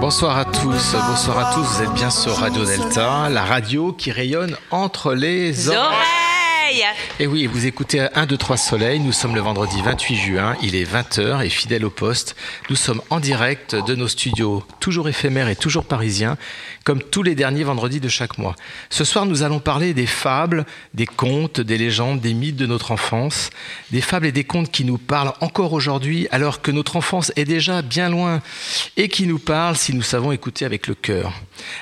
Bonsoir à tous, bonsoir à tous, vous êtes bien sur Radio Delta, la radio qui rayonne entre les oreilles. Et oui, vous écoutez 1, 2, 3 Soleil, nous sommes le vendredi 28 juin, il est 20h et fidèle au poste, nous sommes en direct de nos studios, toujours éphémères et toujours parisiens, comme tous les derniers vendredis de chaque mois. Ce soir, nous allons parler des fables, des contes, des légendes, des mythes de notre enfance, des fables et des contes qui nous parlent encore aujourd'hui alors que notre enfance est déjà bien loin et qui nous parlent si nous savons écouter avec le cœur.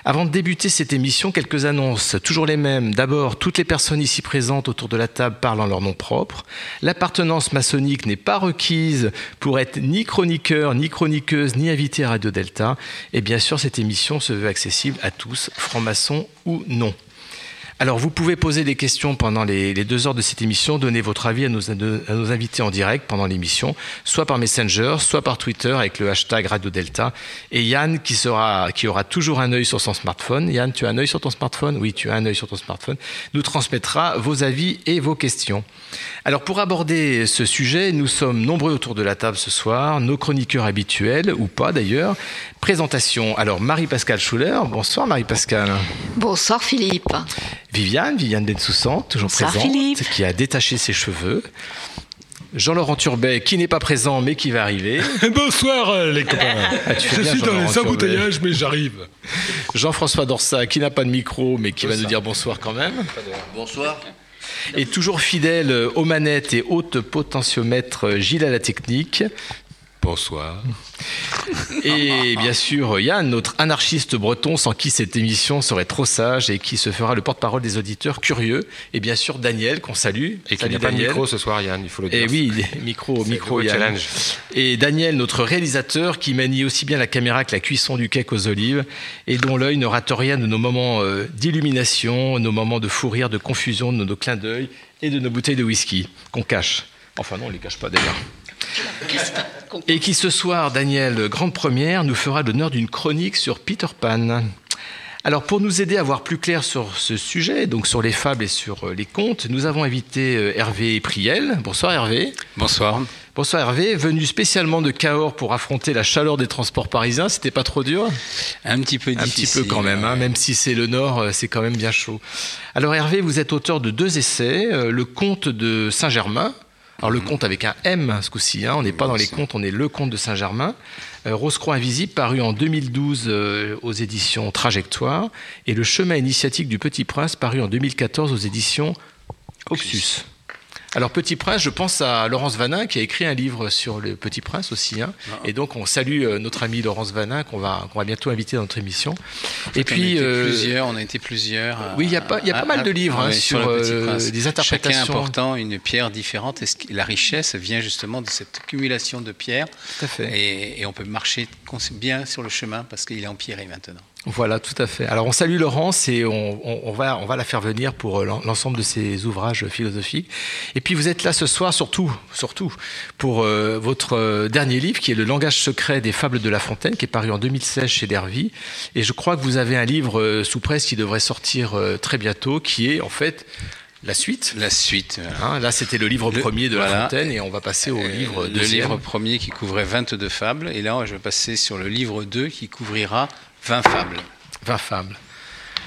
Avant de débuter cette émission, quelques annonces, toujours les mêmes. D'abord, toutes les personnes ici présentes autour de la table parlent en leur nom propre. L'appartenance maçonnique n'est pas requise pour être ni chroniqueur, ni chroniqueuse, ni invité à Radio Delta. Et bien sûr, cette émission se veut accessible à tous, francs-maçons ou non. Alors, vous pouvez poser des questions pendant les, deux heures de cette émission, donner votre avis à nos, invités en direct pendant l'émission, soit par Messenger, soit par Twitter avec le hashtag Radio Delta. Et Yann, qui, qui aura toujours un œil sur son smartphone. Yann, tu as un œil sur ton smartphone? Oui, tu as un œil sur ton smartphone. Nous transmettra vos avis et vos questions. Alors, pour aborder ce sujet, nous sommes nombreux autour de la table ce soir, nos chroniqueurs habituels, ou pas d'ailleurs. Présentation. Alors, Marie-Pascale Schuller. Bonsoir, Marie-Pascale. Bonsoir Philippe. Viviane, Viviane Bensoussan, toujours Bonsoir, présente, Philippe. qui a détaché ses cheveux. Jean-Laurent Turbet, qui n'est pas présent mais qui va arriver. Bonsoir euh, les copains. Ah, Je bien, suis dans les embouteillages, mais j'arrive. Jean-François Dorsa, qui n'a pas de micro mais qui va nous dire bonsoir quand même. Bonsoir. Et toujours fidèle aux manettes et haute potentiomètre Gilles à la technique. Bonsoir. Et bien sûr, Yann, notre anarchiste breton, sans qui cette émission serait trop sage et qui se fera le porte-parole des auditeurs curieux. Et bien sûr, Daniel, qu'on salue. Et qu'il Salut, n'y a pas de micro ce soir, Yann, il faut le dire. Et oui, micro, micro, Yann. challenge. Et Daniel, notre réalisateur, qui manie aussi bien la caméra que la cuisson du cake aux olives, et dont l'œil ne rate rien de nos moments euh, d'illumination, nos moments de fou rire, de confusion, de nos clins d'œil et de nos bouteilles de whisky qu'on cache. Enfin non, on les cache pas déjà. Et qui ce soir, Daniel, grande première, nous fera l'honneur d'une chronique sur Peter Pan. Alors pour nous aider à voir plus clair sur ce sujet, donc sur les fables et sur euh, les contes, nous avons invité euh, Hervé Priel. Bonsoir Hervé. Bonsoir. Bonsoir Hervé, venu spécialement de Cahors pour affronter la chaleur des transports parisiens, c'était pas trop dur? Un petit peu Un difficile. petit peu quand même, hein, même si c'est le nord, euh, c'est quand même bien chaud. Alors Hervé, vous êtes auteur de deux essais, le conte de Saint-Germain, alors le conte avec un M ce coup-ci, hein, on n'est pas dans les contes, on est le conte de Saint-Germain, euh, Rose-Croix Invisible, paru en 2012 euh, aux éditions Trajectoire, et Le chemin initiatique du Petit Prince, paru en 2014 aux éditions Oxus. Alors Petit Prince, je pense à Laurence Vanin qui a écrit un livre sur le Petit Prince aussi, hein. et donc on salue euh, notre ami Laurence Vanin qu'on va, qu'on va bientôt inviter dans notre émission. Et on puis, euh, plusieurs, on a été plusieurs. à- oui, il y a pas- il y a pas à- mal de livres, hein, ouais, sur, le Petit euh, des interprétations. Chacun apportant une pierre différente. Et la richesse vient justement de cette accumulation de pierres. Tout à fait. Et, et on peut marcher bien sur le chemin parce qu'il est empierré maintenant. Voilà, tout à fait. Alors on salue Laurence et on, on- on va, on va la faire venir pour euh, l'en- l'ensemble de ses ouvrages philosophiques. Et puis vous êtes là ce soir surtout, surtout pour euh, votre euh, dernier livre qui est Le langage secret des fables de La Fontaine, qui est paru en 2016 chez Dervy. Et je crois que vous avez un livre euh, sous presse qui devrait sortir euh, très bientôt, qui est en fait la suite. La suite. voilà. Hein, là, c'était le livre Le- premier de La. Fontaine et on va passer au Euh, livre le deuxième. livre premier qui couvrait 22 fables. Et là, je vais passer sur le livre 2 qui couvrira 20 fables. 20 fables.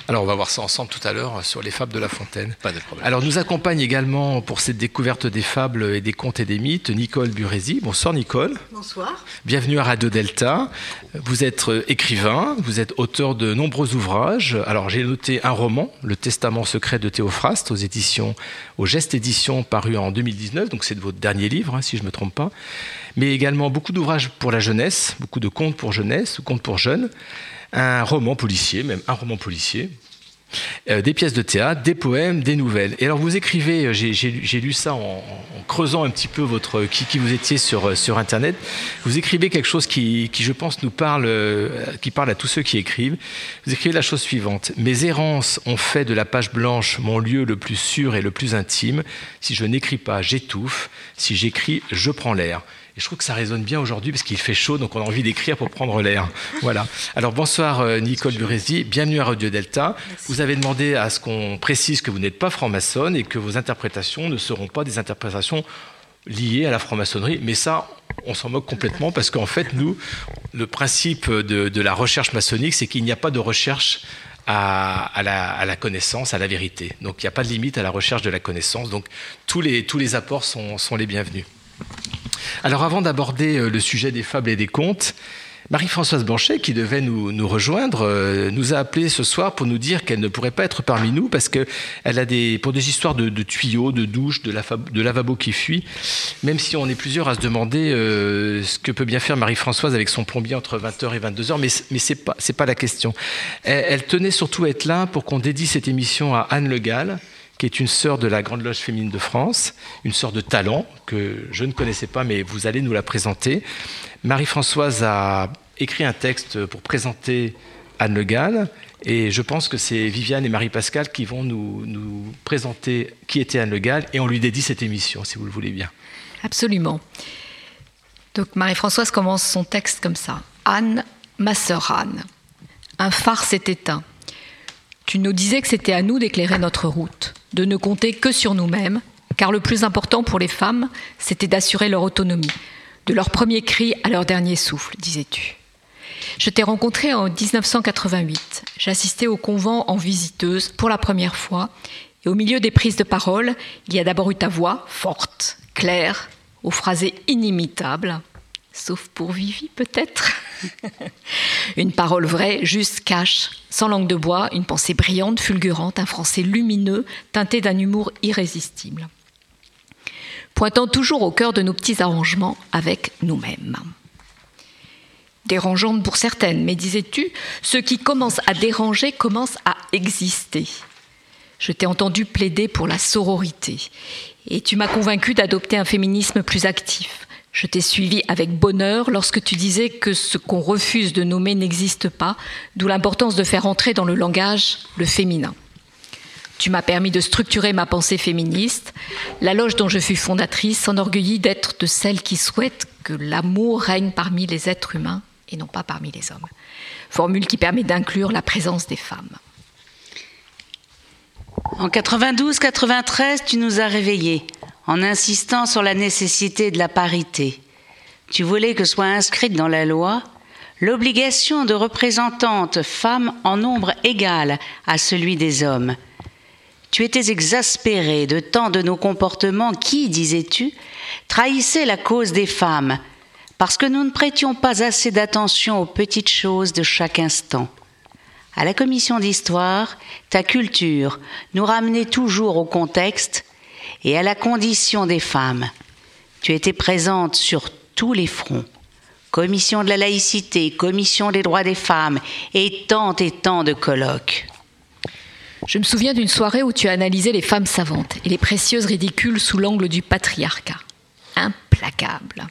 Alors on va voir ça ensemble tout à l'heure sur les fables de La Fontaine. Pas de problème. Alors nous accompagne également pour cette découverte des fables et des contes et des mythes Nicole Burési. Bonsoir Nicole. Bonsoir. Bienvenue à Radio Delta. Vous êtes euh, écrivain, vous êtes auteur de nombreux ouvrages. Alors j'ai noté un roman, Le Testament secret de Théophraste, aux éditions, au Geste Édition, paru en 2019. Donc c'est de votre dernier livre, hein, si je ne me trompe pas. Mais également beaucoup d'ouvrages pour la jeunesse, beaucoup de contes pour jeunesse, ou contes pour jeunes un roman policier, même un roman policier, euh, des pièces de théâtre, des poèmes, des nouvelles. Et alors vous écrivez, euh, j'ai lu ça en, creusant un petit peu votre qui, qui vous étiez sur, euh, sur Internet, vous écrivez quelque chose qui, qui, je pense, nous parle, qui parle à tous ceux qui écrivent. Vous écrivez la chose suivante. Mes errances ont fait de la page blanche mon lieu le plus sûr et le plus intime. Si je n'écris pas, j'étouffe. Si j'écris, je prends l'air. Et je trouve que ça résonne bien aujourd'hui parce qu'il fait chaud, donc on a envie d'écrire pour prendre l'air. Voilà. Alors bonsoir euh, Nicole Burési, bienvenue à Radio Delta. Merci. Vous avez demandé à ce qu'on précise que vous n'êtes pas franc-maçonne et que vos interprétations ne seront pas des interprétations liées à la franc-maçonnerie. Mais ça, on s'en moque complètement parce qu'en fait, nous, le principe de, de la recherche maçonnique, c'est qu'il n'y a pas de recherche à, à, la, à, la, connaissance, à la vérité. Donc il n'y a pas de limite à la recherche de la connaissance. Donc tous les, tous les apports sont, sont les bienvenus. Alors avant d'aborder euh, le sujet des fables et des contes, Marie-Françoise Blanchet, qui devait nous, nous rejoindre, euh, nous a appelé ce soir pour nous dire qu'elle ne pourrait pas être parmi nous parce qu'elle a des, pour des histoires de, tuyaux, de douches, de, la, de, lavabo qui fuient, même si on est plusieurs à se demander euh, ce que peut bien faire Marie-Françoise avec son plombier entre 20h et 22h, mais, mais ce n'est pas, pas la question. Elle, elle, tenait surtout à être là pour qu'on dédie cette émission à Anne Le Gall, qui est une sœur de la Grande Loge féminine de France, une sœur de talent que je ne connaissais pas, mais vous allez nous la présenter. Marie-Françoise a écrit un texte pour présenter Anne Le Gall, et je pense que c'est Viviane et Marie-Pascal qui vont nous, nous, présenter qui était Anne Le Gall, et on lui dédie cette émission, si vous le voulez bien. Absolument. Donc Marie-Françoise commence son texte comme ça. Anne, ma sœur Anne, un phare s'est éteint. Tu nous disais que c'était à nous d'éclairer notre route, de ne compter que sur nous-mêmes, car le plus important pour les femmes, c'était d'assurer leur autonomie, de leur premier cri à leur dernier souffle, disais-tu. Je t'ai rencontré en 1988. J'assistais au convent en visiteuse pour la première fois, et au milieu des prises de parole, il y a d'abord eu ta voix, forte, claire, aux phrasés inimitables, sauf pour Vivi peut-être. une parole vraie, juste cache, sans langue de bois, une pensée brillante, fulgurante, un français lumineux, teinté d'un humour irrésistible. Pointant toujours au cœur de nos petits arrangements avec nous-mêmes. Dérangeante pour certaines, mais disais-tu, ceux qui commencent à déranger commencent à exister. Je t'ai entendu plaider pour la sororité, et tu m'as convaincu d'adopter un féminisme plus actif, je t'ai suivi avec bonheur lorsque tu disais que ce qu'on refuse de nommer n'existe pas, d'où l'importance de faire entrer dans le langage le féminin. Tu m'as permis de structurer ma pensée féministe. La loge dont je fus fondatrice s'enorgueillit d'être de celles qui souhaitent que l'amour règne parmi les êtres humains et non pas parmi les hommes. Formule qui permet d'inclure la présence des femmes. En 92-93, tu nous as réveillés en insistant sur la nécessité de la parité. Tu voulais que soit inscrite dans la loi l'obligation de représentantes femmes en nombre égal à celui des hommes. Tu étais exaspéré de tant de nos comportements qui, disais-tu, trahissaient la cause des femmes, parce que nous ne prêtions pas assez d'attention aux petites choses de chaque instant. À la commission d'histoire, ta culture nous ramenait toujours au contexte et à la condition des femmes. Tu étais présente sur tous les fronts. Commission de la laïcité, commission des droits des femmes et tant et tant de colloques. Je me souviens d'une soirée où tu as analysé les femmes savantes et les précieuses ridicules sous l'angle du patriarcat. Implacable.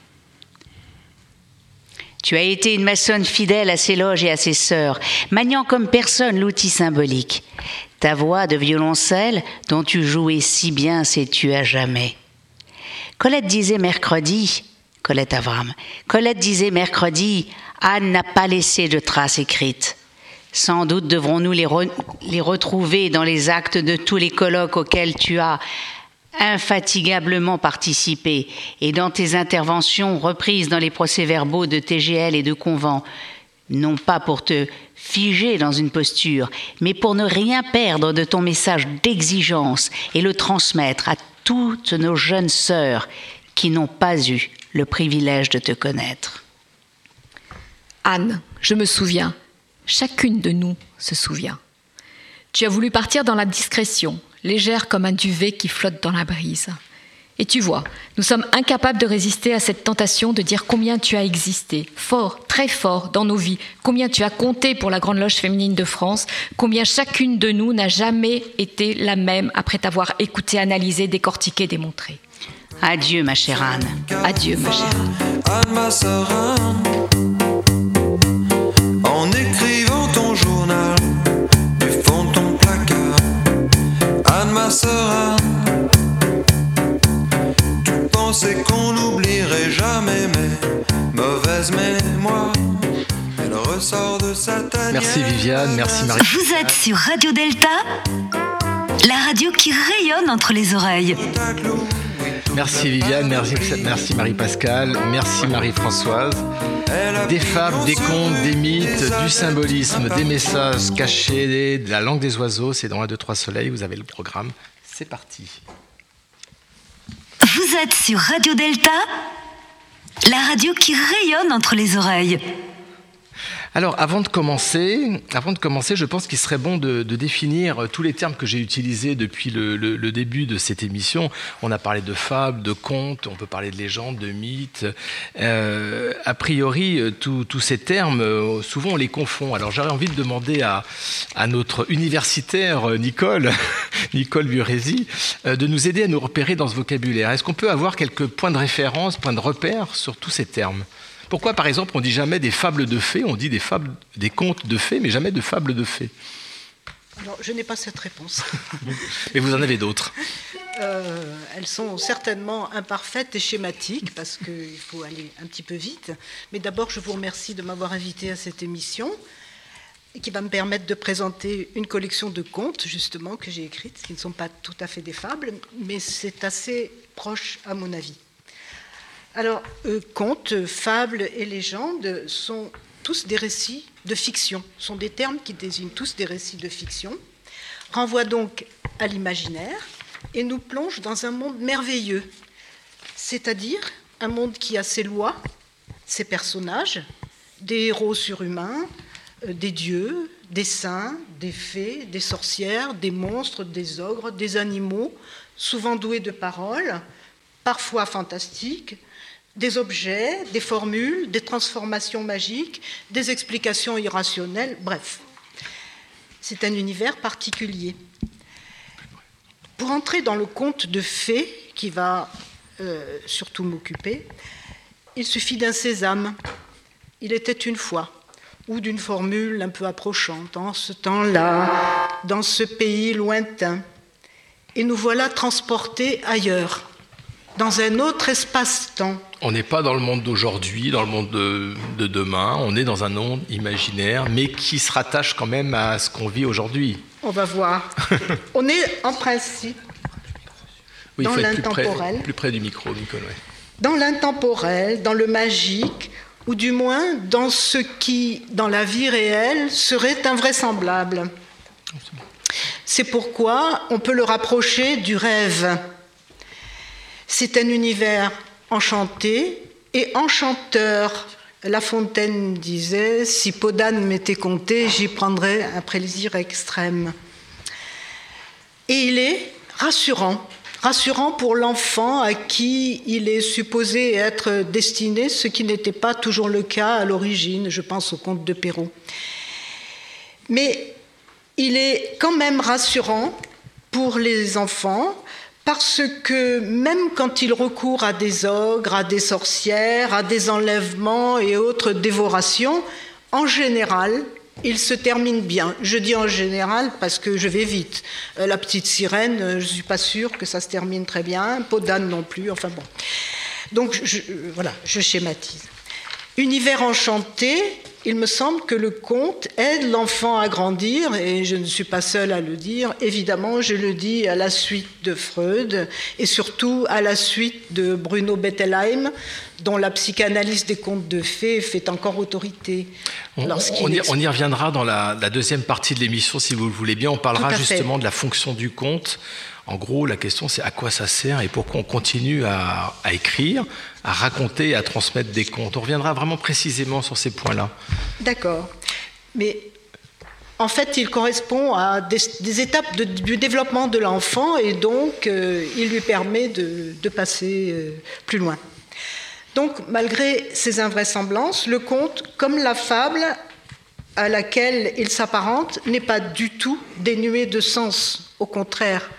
Tu as été une maçonne fidèle à ses loges et à ses sœurs, maniant comme personne l'outil symbolique. Ta voix de violoncelle, dont tu jouais si bien, sais-tu à jamais. Colette disait mercredi, Colette Avram, Colette disait mercredi, Anne n'a pas laissé de traces écrites. Sans doute devrons-nous les, les retrouver dans les actes de tous les colloques auxquels tu as infatigablement participé et dans tes interventions reprises dans les procès-verbaux de TGL et de Convent. Non pas pour te figer dans une posture, mais pour ne rien perdre de ton message d'exigence et le transmettre à toutes nos jeunes sœurs qui n'ont pas eu le privilège de te connaître. Anne, je me souviens, chacune de nous se souvient. Tu as voulu partir dans la discrétion, légère comme un duvet qui flotte dans la brise. Et tu vois, nous sommes incapables de résister à cette tentation de dire combien tu as existé, fort, très fort dans nos vies, combien tu as compté pour la Grande Loge féminine de France, combien chacune de nous n'a jamais été la même après t'avoir écouté, analysé, décortiqué, démontré. Adieu, ma chère Anne. Adieu, ma chère Anne. Anne, ma sœur Anne, en écrivant ton journal du fond de ton placard. Anne, ma sœur Anne, qu'on n'oublierait jamais mes mauvaises mémoires. Elle ressort de sa tanière. Merci Viviane, merci Marie. Vous êtes sur Radio Delta, la radio qui rayonne entre les oreilles. Merci Viviane, merci, merci Marie-Pascale, merci Marie-Françoise. Des fables, des contes, des mythes, du symbolisme, des messages cachés, de la langue des oiseaux, c'est dans 1, 2, 3 soleil, vous avez le programme. C'est parti. Vous êtes sur Radio Delta, la radio qui rayonne entre les oreilles. Alors, avant de commencer, avant de commencer, je pense qu'il serait bon de, définir tous les termes que j'ai utilisés depuis le, début de cette émission. On a parlé de fables, de contes, on peut parler de légendes, de mythes. Euh, a priori, tous ces termes, souvent on les confond. Alors, j'aurais envie de demander à, notre universitaire Nicole, Nicole Burezi, de nous aider à nous repérer dans ce vocabulaire. Est-ce qu'on peut avoir quelques points de référence, points de repère sur tous ces termes? Pourquoi, par exemple, on dit jamais des fables de fées, on dit des, fables, des contes de fées, mais jamais de fables de fées? Alors, je n'ai pas cette réponse. mais vous en avez d'autres euh, Elles sont certainement imparfaites et schématiques, parce qu'il faut aller un petit peu vite. Mais d'abord, je vous remercie de m'avoir invité à cette émission, qui va me permettre de présenter une collection de contes, justement, que j'ai écrites, qui ne sont pas tout à fait des fables, mais c'est assez proche, à mon avis. Alors, euh, contes, fables et légendes sont tous des récits de fiction, sont des termes qui désignent tous des récits de fiction, renvoient donc à l'imaginaire et nous plongent dans un monde merveilleux, c'est-à-dire un monde qui a ses lois, ses personnages, des héros surhumains, euh, des dieux, des saints, des fées, des sorcières, des monstres, des ogres, des animaux, souvent doués de paroles, parfois fantastiques, des objets, des formules, des transformations magiques, des explications irrationnelles, bref. C'est un univers particulier. Pour entrer dans le conte de fées qui va euh, surtout m'occuper, il suffit d'un sésame. Il était une fois, ou d'une formule un peu approchante, en ce temps-là, dans ce pays lointain. Et nous voilà transportés ailleurs, dans un autre espace-temps on n'est pas dans le monde d'aujourd'hui, dans le monde de, de, demain, on est dans un monde imaginaire, mais qui se rattache quand même à ce qu'on vit aujourd'hui. On va voir. on est en principe oui, dans l'intemporel. Plus, plus, près du micro, Nicole. Ouais. Dans l'intemporel, dans le magique, ou du moins dans ce qui, dans la vie réelle, serait invraisemblable. C'est pourquoi on peut le rapprocher du rêve. C'est un univers enchanté et enchanteur. La Fontaine disait Si Podane m'était compté, j'y prendrais un plaisir extrême. Et il est rassurant, rassurant pour l'enfant à qui il est supposé être destiné, ce qui n'était pas toujours le cas à l'origine, je pense au conte de Perrault. Mais il est quand même rassurant pour les enfants parce que même quand il recourt à des ogres, à des sorcières, à des enlèvements et autres dévorations, en général, il se termine bien. Je dis en général parce que je vais vite. La petite sirène, je ne suis pas sûre que ça se termine très bien, Podane non plus, enfin bon. Donc je, voilà, je schématise. Univers enchanté il me semble que le conte aide l'enfant à grandir, et je ne suis pas seule à le dire. Évidemment, je le dis à la suite de Freud, et surtout à la suite de Bruno Bettelheim, dont la psychanalyse des contes de fées fait encore autorité. On, y, explique- on y reviendra dans la, la deuxième partie de l'émission, si vous le voulez bien. On parlera justement de la fonction du conte. En gros, la question, c'est à quoi ça sert et pourquoi on continue à, à écrire, à raconter, à transmettre des contes. On reviendra vraiment précisément sur ces points-là. D'accord. Mais en fait, il correspond à des, étapes du développement de l'enfant et donc euh, il lui permet de, de passer euh, plus loin. Donc, malgré ces invraisemblances, le conte, comme la fable à laquelle il s'apparente, n'est pas du tout dénué de sens. Au contraire,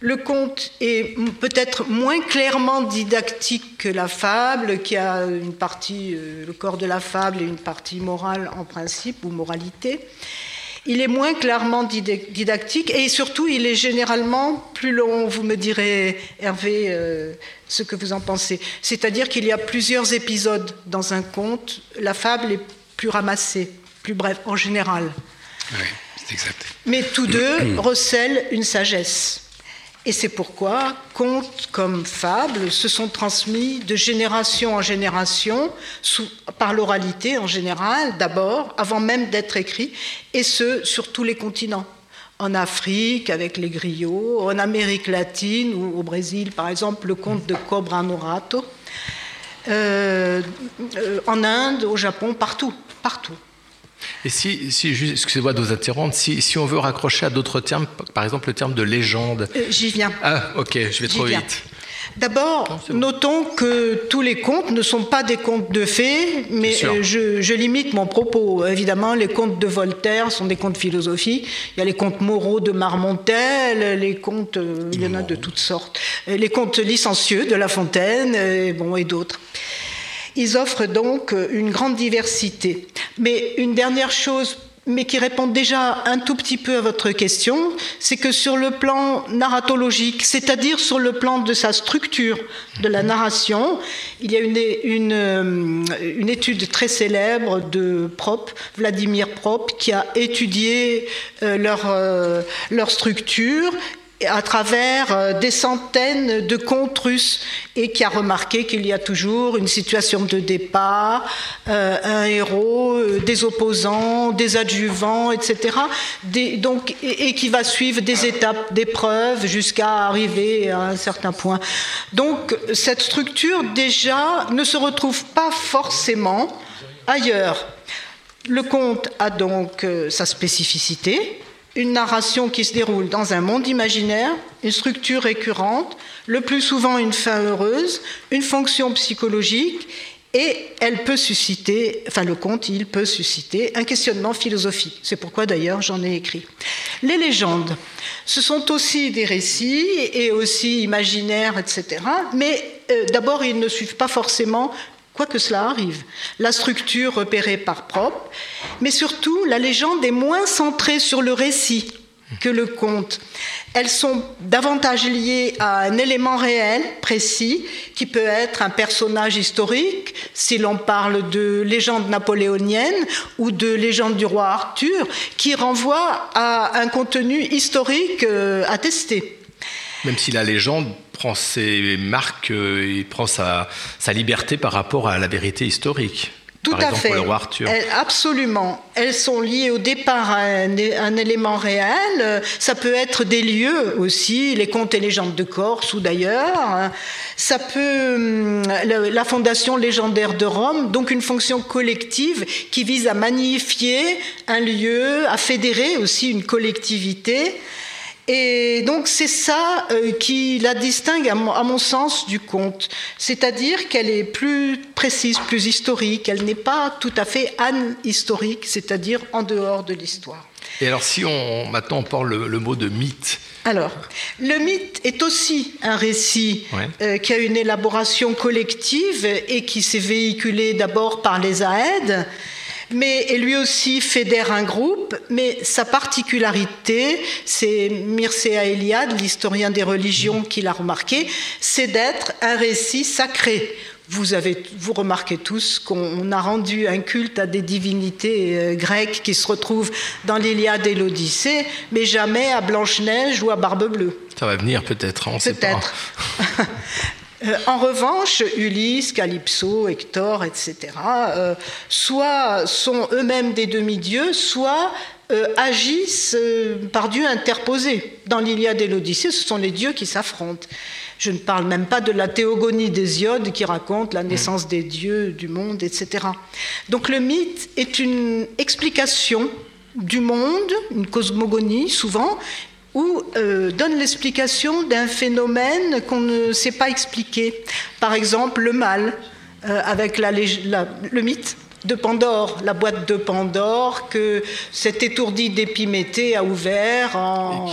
le conte est peut-être moins clairement didactique que la fable, qui a une partie, euh, le corps de la fable et une partie morale en principe, ou moralité. Il est moins clairement dida- didactique et surtout il est généralement plus long. Vous me direz, Hervé, euh, ce que vous en pensez. C'est-à-dire qu'il y a plusieurs épisodes dans un conte. La fable est plus ramassée, plus brève en général. Oui, c'est exact. Mais tous deux recèlent une sagesse. Et c'est pourquoi contes comme fables se sont transmis de génération en génération, par l'oralité en général, d'abord, avant même d'être écrits, et ce, sur tous les continents. En Afrique, avec les griots, en Amérique latine ou au Brésil, par exemple, le conte de Cobra Norato, Euh, euh, en Inde, au Japon, partout, partout. Et si, excusez-moi de vous interrompre, si, si on veut raccrocher à d'autres termes, par exemple le terme de légende. Euh, J'y viens. Ah, ok, je vais trop viens. vite. D'abord, notons que tous les contes ne sont pas des contes de fées, mais euh, je, je limite mon propos. Évidemment, les contes de Voltaire sont des contes philosophiques. Il y a les contes moraux de Marmontel, les contes, euh, il y en a de toutes sortes. Les contes licencieux de La Fontaine, bon, et d'autres. Ils offrent donc euh, une grande diversité. Mais une dernière chose, mais qui répond déjà un tout petit peu à votre question, c'est que sur le plan narratologique, c'est-à-dire sur le plan de sa structure de la narration, il y a une, euh, étude très célèbre de Prop, Vladimir Prop, qui a étudié euh, leur structure à travers euh, des centaines de contes russes et qui a remarqué qu'il y a toujours une situation de départ, euh, un héros, euh, des opposants, des adjuvants, etc. Des- donc, et, qui va suivre des étapes d'épreuves jusqu'à arriver à un certain point. Donc cette structure déjà ne se retrouve pas forcément ailleurs. Le conte a donc sa spécificité, une narration qui se déroule dans un monde imaginaire, une structure récurrente, le plus souvent une fin heureuse, une fonction psychologique, et elle peut susciter, enfin le conte, il peut susciter un questionnement philosophique. C'est pourquoi d'ailleurs j'en ai écrit. Les légendes, ce sont aussi des récits et aussi imaginaires, etc. Mais euh, d'abord, ils ne suivent pas forcément quoi que cela arrive. La structure repérée par propre, mais surtout la légende est moins centrée sur le récit que le conte. Elles sont davantage liées à un élément réel, précis, qui peut être un personnage historique, si l'on parle de légende napoléonienne ou de légende du roi Arthur, qui renvoie à un contenu historique euh, attesté. Même si la légende prend ses marques, euh, il prend sa, sa liberté par rapport à la vérité historique. Tout par à exemple fait. pour le roi Arthur. Elles- absolument. Elles sont liées au départ à un, un élément réel. Ça peut être des lieux aussi, les contes et légendes de Corse ou d'ailleurs. Ça peut hum, le- la fondation légendaire de Rome, donc une fonction collective qui vise à magnifier un lieu, à fédérer aussi une collectivité. Et donc c'est ça euh, qui la distingue à mon, à mon sens du conte, c'est-à-dire qu'elle est plus précise, plus historique, elle n'est pas tout à fait an-historique, c'est-à-dire en dehors de l'histoire. Et alors si on maintenant on parle le, le mot de mythe, Alors, le mythe est aussi un récit Ouais. euh, qui a une élaboration collective et qui s'est véhiculé d'abord par les AED, mais et lui aussi fédère un groupe, mais sa particularité, c'est Mircea Eliade, l'historien des religions, qui l'a remarqué, c'est d'être un récit sacré vous, avez, vous remarquez tous qu'on a rendu un culte à des divinités euh, grecques qui se retrouvent dans l'Iliade et l'Odyssée, mais jamais à Blanche-Neige ou à Barbe Bleue. Ça va venir peut-être, on sait pas. Euh, en revanche, Ulysse, Calypso, Hector, etc., euh, soit sont eux-mêmes des demi-dieux, soit euh, agissent par Dieu interposé. Dans l'Iliade et l'Odyssée, ce sont les dieux qui s'affrontent. Je ne parle même pas de la théogonie d'Hésiode qui raconte la naissance des dieux, du monde, etc. Donc le mythe est une explication du monde, une cosmogonie souvent, ou euh, donne l'explication d'un phénomène qu'on ne sait pas expliquer. Par exemple, le mal, euh, avec la, la, le mythe de Pandore, la boîte de Pandore que cet étourdi d'Épiméthée a ouvert en,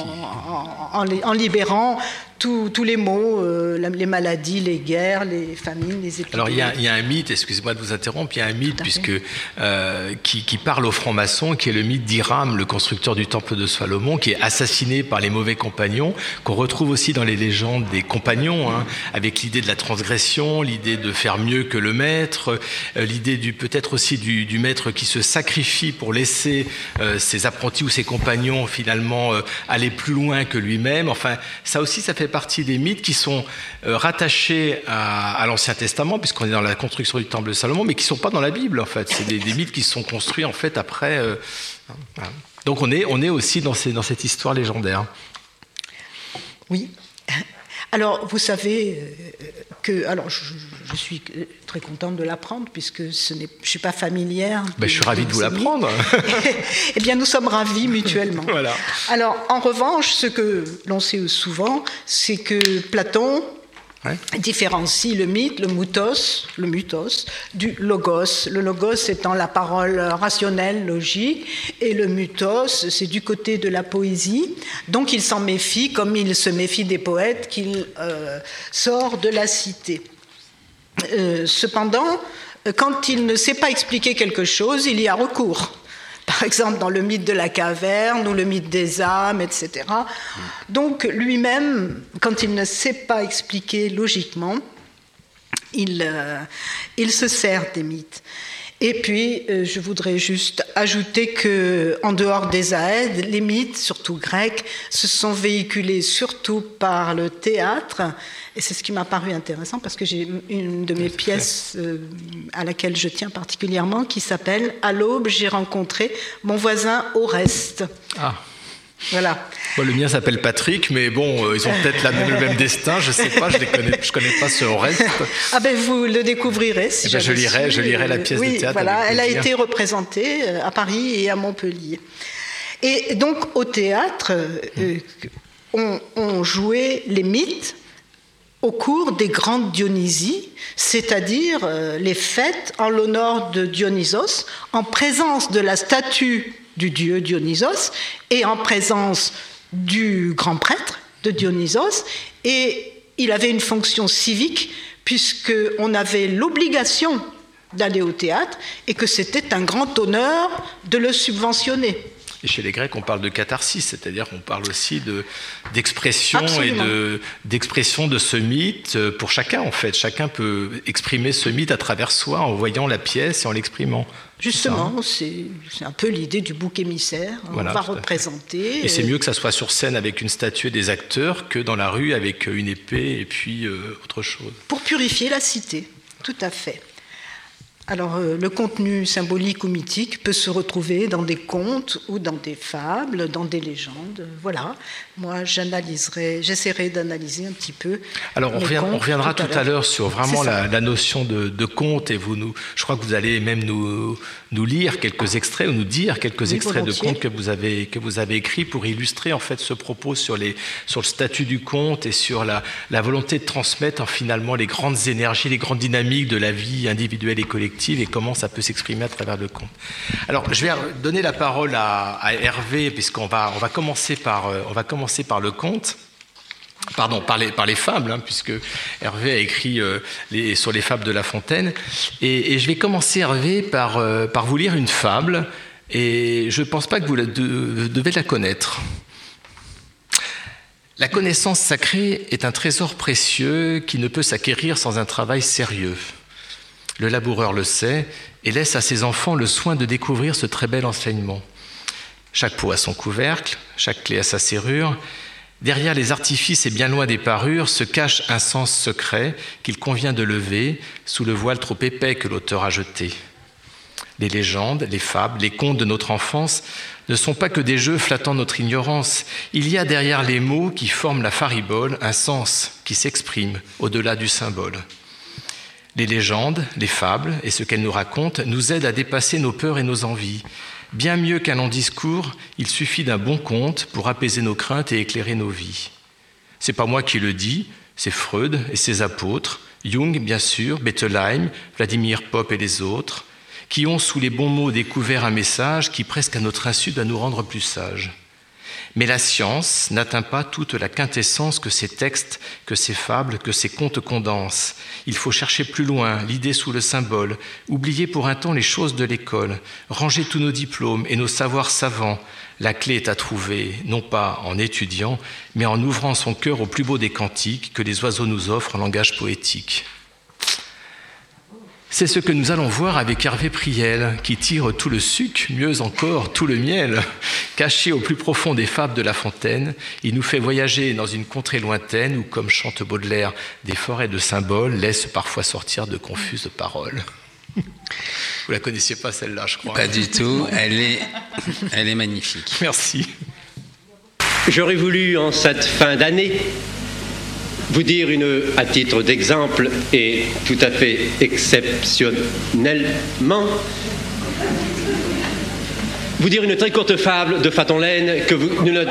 en, en, en libérant tous, tous, les maux, euh, les maladies, les guerres, les famines, les épidémies. Alors il y, a, il y a un mythe, excusez-moi de vous interrompre, il y a un mythe puisque, euh, qui, qui, parle aux francs-maçons, qui est le mythe d'Hiram, le constructeur du temple de Salomon, qui est assassiné par les mauvais compagnons, qu'on retrouve aussi dans les légendes des compagnons, hein, avec l'idée de la transgression, l'idée de faire mieux que le maître, euh, l'idée du peut-être aussi du, du, maître qui se sacrifie pour laisser euh, ses apprentis ou ses compagnons finalement aller plus loin que lui-même. Enfin, ça aussi, ça fait partie des mythes qui sont euh, rattachés à, l'Ancien Testament, puisqu'on est dans la construction du temple de Salomon, mais qui ne sont pas dans la Bible, en fait. C'est des, mythes qui sont construits, en fait, après. Euh. Donc on est, on est aussi dans, ces, dans cette histoire légendaire. Oui. Alors, vous savez euh, que. Alors, je, je suis très contente de l'apprendre, puisque ce je ne suis pas familière. Ben, je suis ravie de vous l'apprendre. eh bien, nous sommes ravis mutuellement. voilà. Alors, en revanche, ce que l'on sait souvent, c'est que Platon Ouais. différencie le mythe, le mythos, le mythos, du logos. Le logos étant la parole rationnelle, logique, et le mythos, c'est du côté de la poésie. Donc il s'en méfie, comme il se méfie des poètes qu'il euh, sort de la cité. Euh, cependant, quand il ne sait pas expliquer quelque chose, il y a recours par exemple dans le mythe de la caverne ou le mythe des âmes, etc. Donc lui-même, quand il ne sait pas expliquer logiquement, il, euh, il se sert des mythes. Et puis, euh, je voudrais juste ajouter que, en dehors des Aèdes, les mythes, surtout grecs, se sont véhiculés surtout par le théâtre. Et c'est ce qui m'a paru intéressant parce que j'ai une de mes pièces euh, à laquelle je tiens particulièrement qui s'appelle À l'aube, j'ai rencontré mon voisin Oreste. Ah. Voilà. Bon, le mien s'appelle Patrick, mais bon, euh, ils ont peut-être le même destin, je ne sais pas, je ne connais, je connais pas ce reste. Ah ben vous le découvrirez si eh ben, je lirai, je lirai la pièce oui, de théâtre. Voilà, elle a été représentée euh, à Paris et à Montpellier. Et donc au théâtre, euh, on, on jouait les mythes au cours des grandes Dionysies, c'est-à-dire euh, les fêtes en l'honneur de Dionysos, en présence de la statue du dieu Dionysos et en présence du grand prêtre de Dionysos. Et il avait une fonction civique puisqu'on avait l'obligation d'aller au théâtre et que c'était un grand honneur de le subventionner. Et chez les Grecs, on parle de catharsis, c'est-à-dire qu'on parle aussi d'expression et de, d'expression de ce mythe pour chacun, en fait. Chacun peut exprimer ce mythe à travers soi en voyant la pièce et en l'exprimant. Justement, c'est un peu l'idée du bouc émissaire. Voilà, on va représenter. Et c'est mieux que ça soit sur scène avec une statue et des acteurs que dans la rue avec une épée et puis euh, autre chose. Pour purifier la cité, tout à fait. Alors, euh, le contenu symbolique ou mythique peut se retrouver dans des contes ou dans des fables, dans des légendes. Voilà. Moi, j'analyserai, j'essaierai d'analyser un petit peu. Alors, on, revient, on reviendra tout, à l'heure sur vraiment la, la, notion de, de, conte. Et vous nous, je crois que vous allez même nous, nous lire quelques extraits ou nous dire quelques oui, extraits volontiers. de contes que vous avez que vous avez écrits pour illustrer en fait ce propos sur les sur le statut du conte et sur la, la volonté de transmettre en, finalement les grandes énergies, les grandes dynamiques de la vie individuelle et collective et comment ça peut s'exprimer à travers le conte. Alors, je vais donner la parole à, Hervé, puisqu'on va, on va, commencer par, euh, va commencer par le conte. Pardon, par les, par les fables, hein, puisque Hervé a écrit euh, les, sur les fables de La Fontaine. Et, je vais commencer, Hervé, par, euh, par vous lire une fable, et je ne pense pas que vous devez la connaître. La connaissance sacrée est un trésor précieux qui ne peut s'acquérir sans un travail sérieux. Le laboureur le sait et laisse à ses enfants le soin de découvrir ce très bel enseignement. Chaque pot a son couvercle, chaque clé a sa serrure. Derrière les artifices et bien loin des parures se cache un sens secret qu'il convient de lever sous le voile trop épais que l'auteur a jeté. Les légendes, les fables, les contes de notre enfance ne sont pas que des jeux flattant notre ignorance. Il y a derrière les mots qui forment la faribole un sens qui s'exprime au-delà du symbole. Les légendes, les fables et ce qu'elles nous racontent nous aident à dépasser nos peurs et nos envies. Bien mieux qu'un long discours, il suffit d'un bon conte pour apaiser nos craintes et éclairer nos vies. C'est pas moi qui le dis, c'est Freud et ses apôtres, Jung bien sûr, Bettelheim, Vladimir Pop et les autres, qui ont sous les bons mots découvert un message qui presque à notre insu doit nous rendre plus sages. Mais la science n'atteint pas toute la quintessence que ces textes, que ces fables, que ces contes condensent. Il faut chercher plus loin, l'idée sous le symbole, oublier pour un temps les choses de l'école, ranger tous nos diplômes et nos savoirs savants. La clé est à trouver, non pas en étudiant, mais en ouvrant son cœur au plus beau des cantiques que les oiseaux nous offrent en langage poétique. C'est ce que nous allons voir avec Hervé Priel, qui tire tout le suc, mieux encore tout le miel. Caché au plus profond des fables de La Fontaine, il nous fait voyager dans une contrée lointaine où, comme chante Baudelaire, des forêts de symboles laissent parfois sortir de confuses paroles. Vous la connaissiez pas celle-là, je crois. Pas du tout, elle est, elle est magnifique. Merci. J'aurais voulu, en cette fin d'année, vous dire une, à titre d'exemple et tout à fait exceptionnellement, vous dire une très courte fable de Fatonlaine, que vous, une,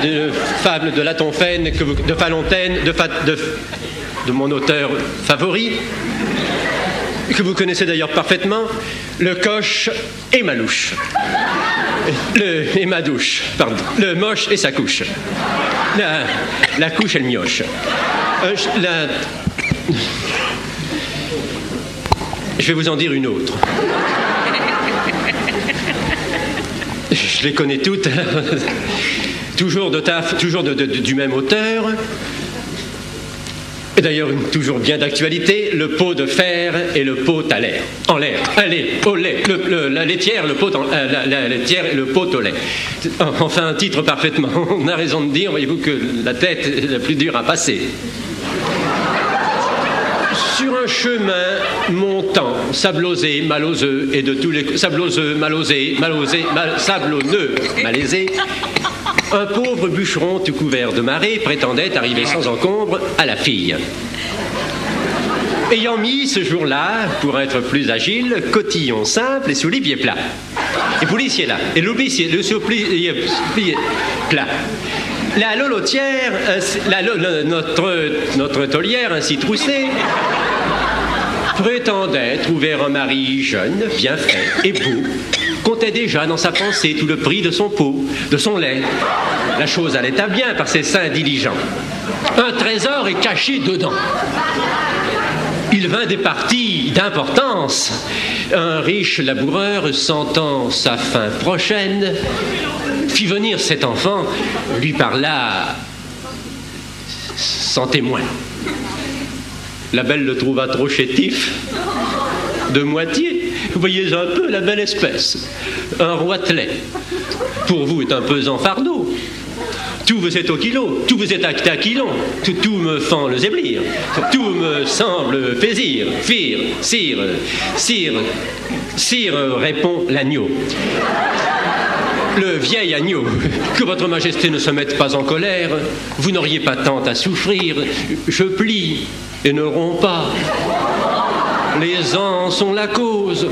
fable de Latonfaine, que vous, de Falontaine, de, de mon auteur favori, que vous connaissez d'ailleurs parfaitement, le coche et ma louche. Le, et ma douche, pardon. Le moche et sa couche. La, la couche et le mioche. Euh, je, vais vous en dire une autre. Je les connais toutes. toujours de taf, toujours de, du même auteur. D'ailleurs, toujours bien d'actualité, le pot de fer et le pot à l'air. En l'air. Allez, au lait. Le, la laitière, le pot en, euh, la, la, laitière le pot au lait. Enfin, un titre parfaitement. On a raison de dire, voyez-vous, que la tête est la plus dure à passer. Un chemin montant, sablosé, maloseux, et de tous les sabloseux, malosé, malosé, mal, sablonneux, malaisé, un pauvre bûcheron tout couvert de marée prétendait arriver sans encombre à la fille. Ayant mis ce jour-là, pour être plus agile, cotillon simple et sous les pieds plats. Et policier là, et l'oublié, le souplier plat. La lolotière, euh, la, notre, notre taulière ainsi troussée, prétendait trouver un mari jeune, bien fait et beau, comptait déjà dans sa pensée tout le prix de son pot, de son lait. La chose allait à bien par ses seins diligents. Un trésor est caché dedans. Il vint des parties d'importance. Un riche laboureur, sentant sa fin prochaine, fit venir cet enfant, lui parla sans témoin. La belle le trouva trop chétif, de moitié. Vous voyez un peu la belle espèce. Un roitelet. Pour vous est un pesant fardeau. Tout vous est au kilo, tout vous est à kilon, tout, tout, me fend le zéblir, tout me semble plaisir, fire, sire, sire, sire, répond l'agneau. Le vieil agneau, que votre majesté ne se mette pas en colère, vous n'auriez pas tant à souffrir, je plie et ne romps pas. Les ans sont la cause,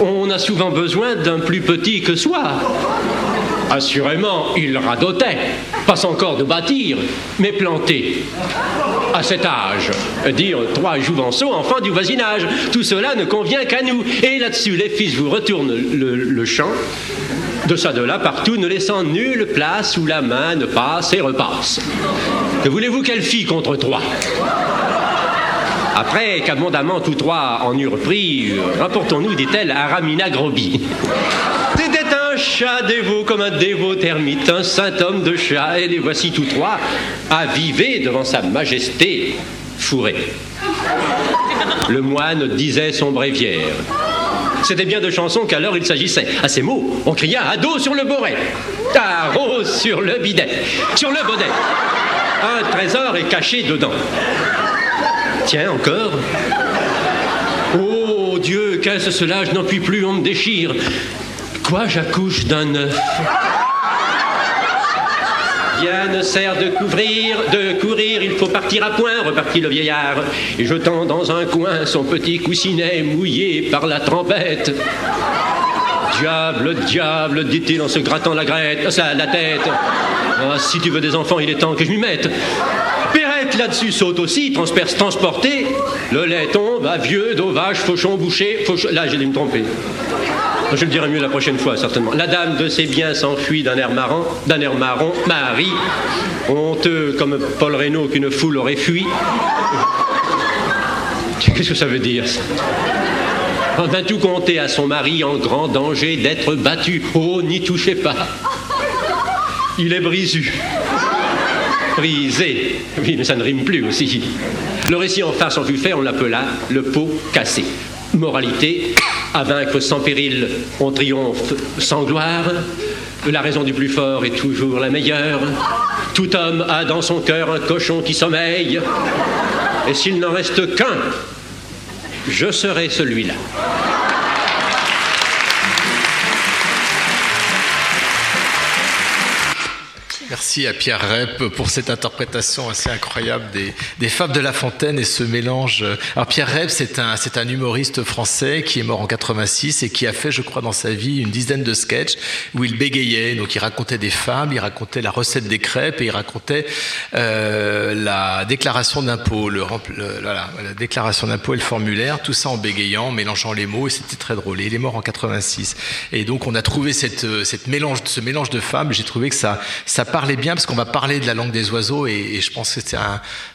on a souvent besoin d'un plus petit que soi. Assurément, il radotait, pas encore de bâtir, mais planter. À cet âge, dire trois jouvenceaux, enfants du voisinage, tout cela ne convient qu'à nous. Et là-dessus, les fils vous retournent le, le champ, de ça, de là, partout, ne laissant nulle place où la main ne passe et repasse. Que voulez-vous qu'elle fît contre trois Après qu'abondamment tous trois en eurent pris, rapportons-nous, dit-elle, à Ramina Groby. C'était un chat dévot comme un dévot termite, un saint homme de chat, et les voici tous trois avivés devant sa majesté fourré. Le moine disait son bréviaire. C'était bien de chansons qu'à l'heure il s'agissait. À ces mots, on cria à sur le boret, tarot sur le bidet, sur le bonnet. Un trésor est caché dedans. Tiens, encore. Oh Dieu, qu'est-ce cela? Je n'en puis plus, on me déchire. Quoi, j'accouche d'un œuf Bien ne sert de couvrir, de courir, il faut partir à point, repartit le vieillard, et jetant dans un coin son petit coussinet mouillé par la tempête. Diable, diable, dit-il en se grattant la, grette, ça, la tête. Ah, si tu veux des enfants, il est temps que je m'y mette. Perrette là-dessus saute aussi, transperce, transporté. Le lait tombe, à vieux, d'ovage, fauchon, boucher, fauchon. Là, j'ai dû me tromper. Je le dirai mieux la prochaine fois, certainement. La dame de ses biens s'enfuit d'un air marrant, d'un air marron, Marie, honteux comme Paul Reynaud qu'une foule aurait fui. Qu'est-ce que ça veut dire ça? On vint tout compter à son mari en grand danger d'être battu. Oh, n'y touchez pas. Il est brisu. Brisé. Oui, mais ça ne rime plus aussi. Le récit en face en fut fait, on l'appela le pot cassé. Moralité, à vaincre sans péril, on triomphe sans gloire. La raison du plus fort est toujours la meilleure. Tout homme a dans son cœur un cochon qui sommeille. Et s'il n'en reste qu'un, je serai celui-là. Merci à Pierre Rep pour cette interprétation assez incroyable des, Fables de La Fontaine et ce mélange. Alors Pierre Rep, c'est un, c'est un humoriste français qui est mort en 86 et qui a fait, je crois, dans sa vie une dizaine de sketchs où il bégayait. Donc il racontait des fables, il racontait la recette des crêpes et il racontait euh, la déclaration d'impôt, la déclaration d'impôt et le formulaire, tout ça en bégayant, mélangeant les mots et c'était très drôle. Et il est mort en 86. Et donc on a trouvé cette, euh, cette mélange, ce mélange de fables. J'ai trouvé que ça, ça parlait bien parce qu'on va parler de la langue des oiseaux et, je pense que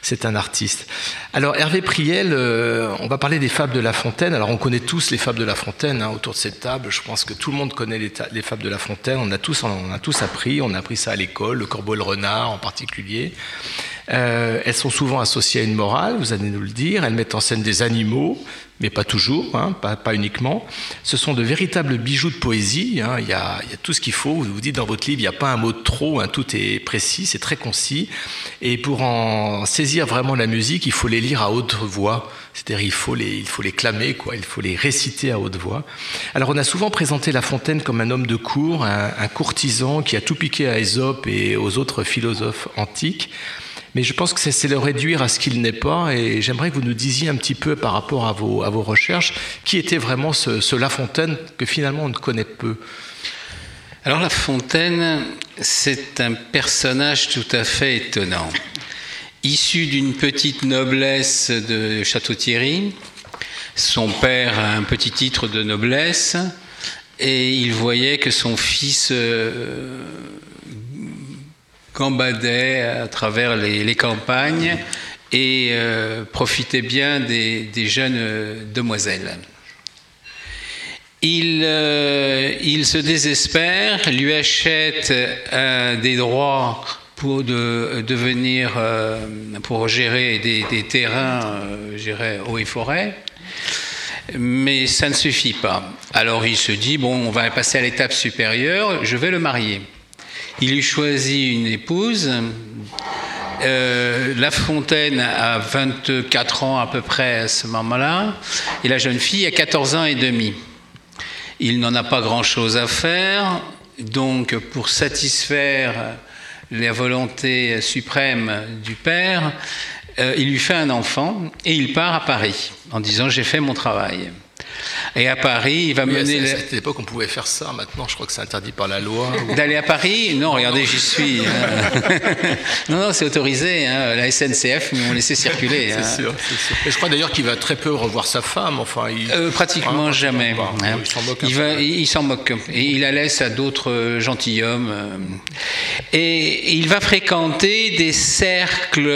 c'est un, artiste. Alors Hervé Priel, euh, on va parler des fables de La Fontaine. Alors on connaît tous les fables de La Fontaine hein, autour de cette table. Je pense que tout le monde connaît les, les fables de La Fontaine. On a tous, on a tous appris. On a appris ça à l'école, le corbeau et le renard en particulier. Euh, elles sont souvent associées à une morale, vous allez nous le dire. Elles mettent en scène des animaux, mais pas toujours, hein, pas, pas uniquement. Ce sont de véritables bijoux de poésie. hein. Il, y a, il y a tout ce qu'il faut. Vous vous dites dans votre livre, il n'y a pas un mot de trop. hein. Tout est précis, c'est très concis. Et pour en saisir vraiment la musique, il faut les lire à haute voix. C'est-à-dire, il faut les, il faut les clamer, quoi. Il faut les réciter à haute voix. Alors, on a souvent présenté La Fontaine comme un homme de cour, un, courtisan qui a tout piqué à Ésope et aux autres philosophes antiques. Mais je pense que c'est- le réduire à ce qu'il n'est pas. Et j'aimerais que vous nous disiez un petit peu par rapport à vos, recherches, qui était vraiment ce, ce La Fontaine que finalement on ne connaît peu? Alors La Fontaine, c'est un personnage tout à fait étonnant. Issu d'une petite noblesse de Château-Thierry, son père a un petit titre de noblesse et il voyait que son fils euh, gambadait à travers les, campagnes et euh, profitait bien des, jeunes euh, demoiselles. Il, euh, il se désespère, lui achète des droits pour de, devenir, pour gérer des, des terrains, dirais, eau et forêt. Mais ça ne suffit pas. Alors il se dit, bon, on va passer à l'étape supérieure, je vais le marier. Il lui choisit une épouse. Euh, la Fontaine a 24 ans à peu près à ce moment-là, et la jeune fille a 14 ans et demi. Il n'en a pas grand-chose à faire, donc pour satisfaire la volonté suprême du père, euh, il lui fait un enfant et il part à Paris en disant j'ai fait mon travail. Et à Paris, il va Oui, mener... à cette époque, on pouvait faire ça. Maintenant, je crois que c'est interdit par la loi. D'aller à Paris Non, regardez, j'y suis. hein. non, non, c'est autorisé. hein. La SNCF m'ont laissé circuler. hein. C'est sûr, c'est sûr. Et je crois d'ailleurs qu'il va très peu revoir sa femme. Enfin, il... Euh, pratiquement Hein, jamais. pas. hein. Il s'en moque un Il, peu. va- il s'en moque. Et il la laisse à d'autres euh, gentilshommes. euh. Et il va fréquenter des cercles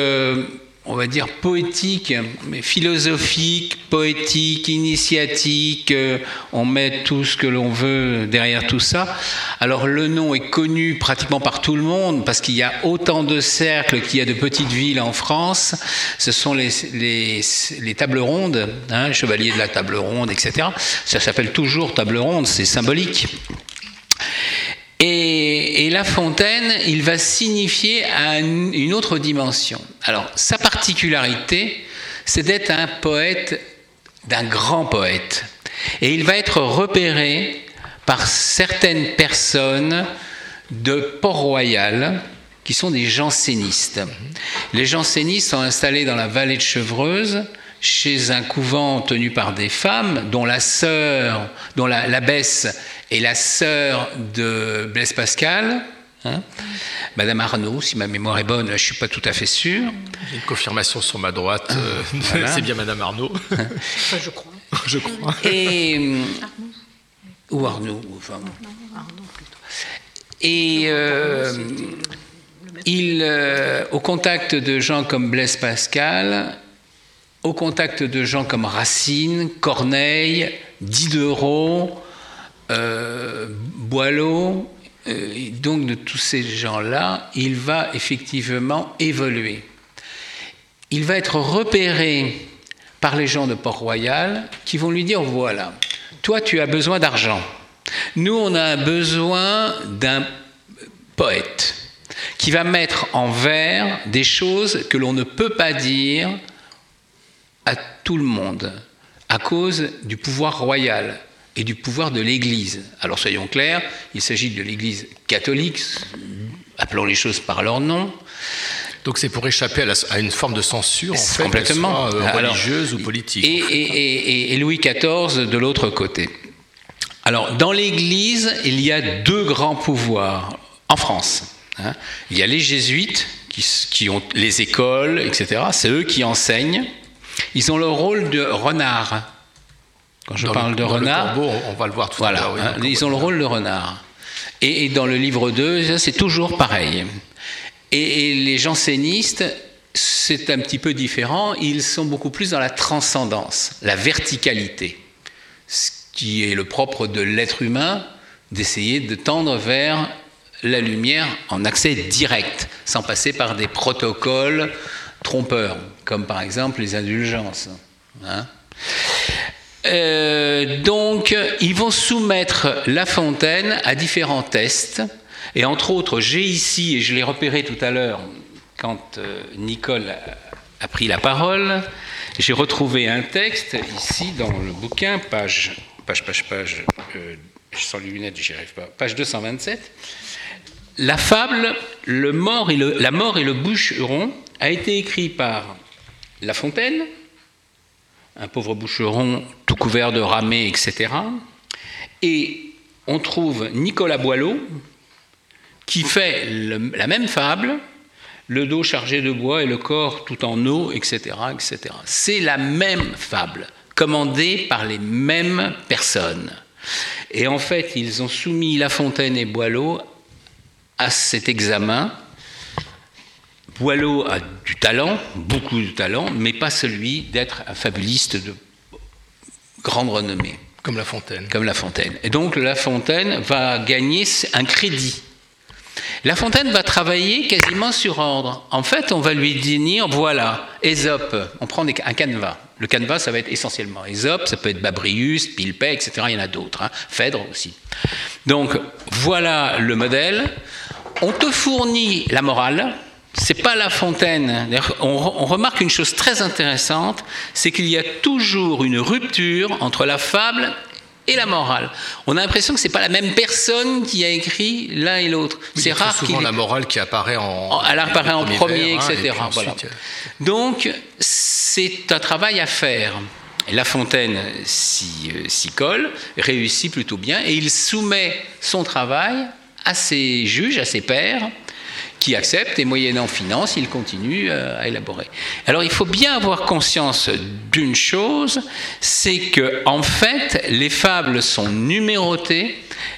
on va dire poétique, mais philosophique, poétique, initiatique, euh, on met tout ce que l'on veut derrière tout ça. Alors le nom est connu pratiquement par tout le monde parce qu'il y a autant de cercles qu'il y a de petites villes en France. Ce sont les, les, les tables rondes, hein, chevalier de la table ronde, etc. Ça s'appelle toujours table ronde, c'est symbolique. Et, et, La Fontaine, il va signifier une autre dimension. Alors, sa particularité, c'est d'être un poète, d'un grand poète. Et il va être repéré par certaines personnes de Port-Royal, qui sont des jansénistes. Les jansénistes sont installés dans la vallée de Chevreuse, chez un couvent tenu par des femmes, dont la sœur, dont l'abbesse est la sœur de Blaise Pascal, hein Madame Arnaud, si ma mémoire est bonne, je ne suis pas tout à fait sûr. J'ai une confirmation sur ma droite, euh, voilà. c'est bien Madame Arnaud. Enfin, je crois. je crois. Et, ou Arnaud, enfin. Arnaud plutôt. Et euh, il, euh, au contact de gens comme Blaise Pascal, au contact de gens comme Racine, Corneille, Diderot, euh, Boileau, euh, donc de tous ces gens-là, il va effectivement évoluer. Il va être repéré par les gens de Port-Royal qui vont lui dire, voilà, toi tu as besoin d'argent. Nous, on a besoin d'un poète qui va mettre en vers des choses que l'on ne peut pas dire à tout le monde à cause du pouvoir royal et du pouvoir de l'Église. Alors soyons clairs, il s'agit de l'Église catholique, appelons les choses par leur nom. Donc c'est pour échapper à, la, à, une forme de censure, en fait, complètement soit, euh, religieuse Alors, ou politique. Et, et, et, et Louis XIV de l'autre côté. Alors dans l'Église, il y a deux grands pouvoirs en France. Hein. Il y a les jésuites qui, qui ont les écoles, etc. C'est eux qui enseignent. Ils ont le rôle de renard. Quand je dans parle le, de renard, corbeau, on va le voir tout voilà, à l'heure. Oui, hein, ils ont le rôle de renard. Et, et dans le livre 2, c'est toujours pareil. Et, et les jansénistes, c'est un petit peu différent. Ils sont beaucoup plus dans la transcendance, la verticalité, ce qui est le propre de l'être humain, d'essayer de tendre vers la lumière en accès direct, sans passer par des protocoles trompeurs, comme par exemple les indulgences. Hein euh, donc, ils vont soumettre La Fontaine à différents tests. Et entre autres, j'ai ici, et je l'ai repéré tout à l'heure quand euh, Nicole a, pris la parole, j'ai retrouvé un texte ici dans le bouquin, page, page, page, page, euh, sans lunettes, j'y arrive pas, page 227. La fable le mort et le, La mort et le bûcheron a été écrit par La Fontaine, un pauvre boucheron tout couvert de ramée, etc. Et on trouve Nicolas Boileau qui fait la même fable, le dos chargé de bois et le corps tout en eau, etc. etc. C'est la même fable, commandée par les mêmes personnes. Et en fait, ils ont soumis La Fontaine et Boileau à cet examen. Boileau a du talent, beaucoup de talent, mais pas celui d'être un fabuliste de grande renommée. Comme La Fontaine. Comme La Fontaine. Et donc La Fontaine va gagner un crédit. La Fontaine va travailler quasiment sur ordre. En fait, on va lui dire, voilà, Ésope, on prend un canevas. Le canevas, ça va être essentiellement Ésope, ça peut être Babrius, Pilpay, etc. Il y en a d'autres, hein. Phèdre aussi. Donc, voilà le modèle. On te fournit la morale, c'est pas La Fontaine. On, remarque une chose très intéressante, c'est qu'il y a toujours une rupture entre la fable et la morale. On a l'impression que c'est pas la même personne qui a écrit l'un et l'autre. Oui, c'est rare souvent la morale qui apparaît en. Elle apparaît en premier, vers, etc. Hein, voilà. ensuite... Donc c'est un travail à faire. Et La Fontaine s'y, s'y colle, réussit plutôt bien, et il soumet son travail à ses juges, à ses pairs, qui acceptent et moyennant finance, il continue à élaborer. Alors il faut bien avoir conscience d'une chose, c'est que en fait les fables sont numérotées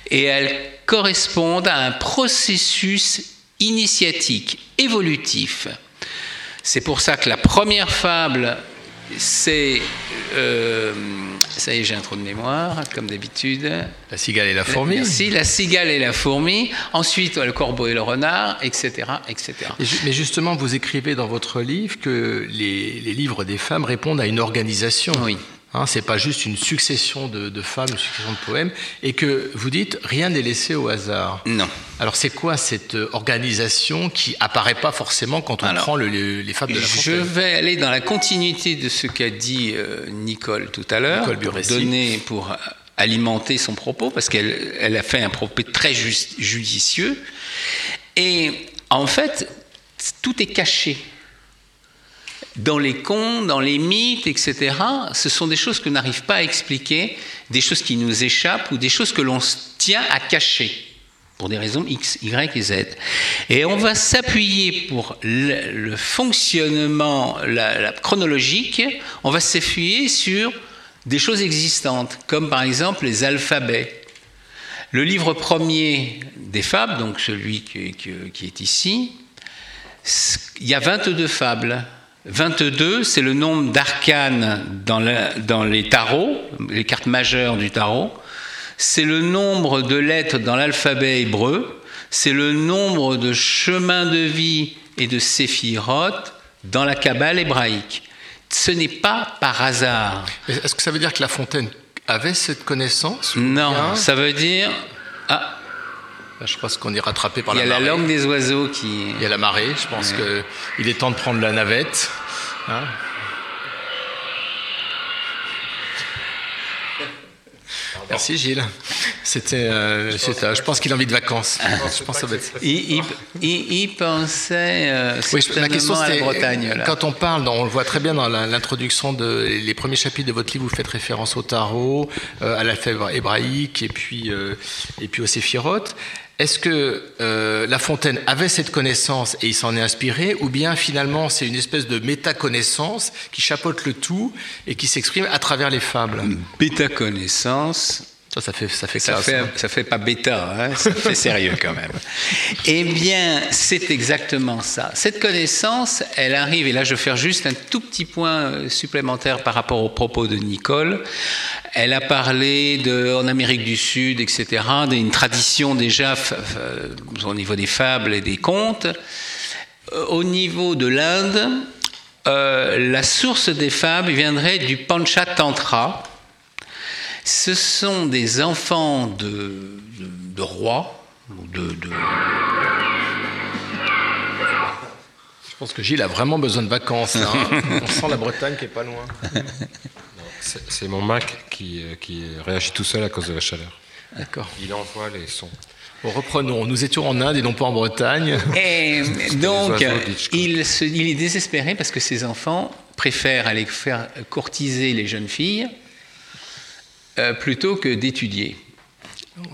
et elles correspondent à un processus initiatique, évolutif. C'est pour ça que la première fable, c'est... euh, ça y est, j'ai un trou de mémoire, comme d'habitude. La cigale et la fourmi. Merci, la cigale et la fourmi. Ensuite, le corbeau et le renard, etc. etc. Mais justement, vous écrivez dans votre livre que les, les livres des femmes répondent à une organisation. Oui. Hein, c'est pas juste une succession de, de femmes, une succession de poèmes, et que vous dites rien n'est laissé au hasard. Non. Alors c'est quoi cette euh, organisation qui apparaît pas forcément quand on Alors, prend le- le- les fables de la Je Fontaine vais aller dans la continuité de ce qu'a dit euh, Nicole tout à l'heure, Nicole pour donner, pour alimenter son propos, parce qu'elle elle a fait un propos très judicieux. Et en fait, tout est caché. Dans les contes, dans les mythes, etc., ce sont des choses que n'arrive pas à expliquer, des choses qui nous échappent ou des choses que l'on tient à cacher pour des raisons X, Y et Z. Et on va s'appuyer pour le, fonctionnement la, chronologique, on va s'appuyer sur des choses existantes, comme par exemple les alphabets. Le livre premier des fables, donc celui qui, est ici, il y a 22 fables. 22, c'est le nombre d'arcanes dans, les tarots, les cartes majeures du tarot. C'est le nombre de lettres dans l'alphabet hébreu. C'est le nombre de chemins de vie et de séphirotes dans la Kabbale hébraïque. Ce n'est pas par hasard. Est-ce que ça veut dire que La Fontaine avait cette connaissance Non, ça veut dire. Ah, Je pense qu'on est rattrapé par il y a la la marée. langue des oiseaux qui. Il y a la marée. Je pense que il est temps de prendre la navette. hein. Merci Gilles. C'était, euh, je pense qu'il a envie de vacances. Je pense Il, il- il- il pensait euh, Oui, certainement ma question à la c'était Bretagne. là. quand on parle, on le voit très bien dans la- l'introduction de les premiers chapitres de votre livre, vous faites référence au tarot, euh, à l'alphabet hébraïque et puis euh, et puis au séphirotes. Est-ce que euh, La Fontaine avait cette connaissance et il s'en est inspiré, ou bien finalement c'est une espèce de méta-connaissance qui chapeaute le tout et qui s'exprime à travers les fables? Connaissance. Ça, ça fait ça fait Ça classe. fait, hein. ça fait pas bêta, hein, ça fait sérieux quand même. Eh bien, c'est exactement ça. Cette connaissance, elle arrive, et là je vais faire juste un tout petit point euh, supplémentaire par rapport aux propos de Nicole. Elle a parlé de, en Amérique du Sud, etc., d'une tradition déjà f- au niveau des fables et des contes. Euh, Au niveau de l'Inde, euh, la source des fables viendrait du Panchatantra. Ce sont des enfants de, de- de rois, ou de, de- Je pense que Gilles a vraiment besoin de vacances. là, hein. on sent la Bretagne qui est pas loin. C'est mon Mac qui, euh, qui réagit tout seul à cause de la chaleur. D'accord. Il envoie les sons. Bon, reprenons. Nous étions en Inde et non pas en Bretagne. Et donc, oiseaux d'Hitchcock. il, se- il est désespéré parce que ses enfants préfèrent aller faire courtiser les jeunes filles euh, plutôt que d'étudier.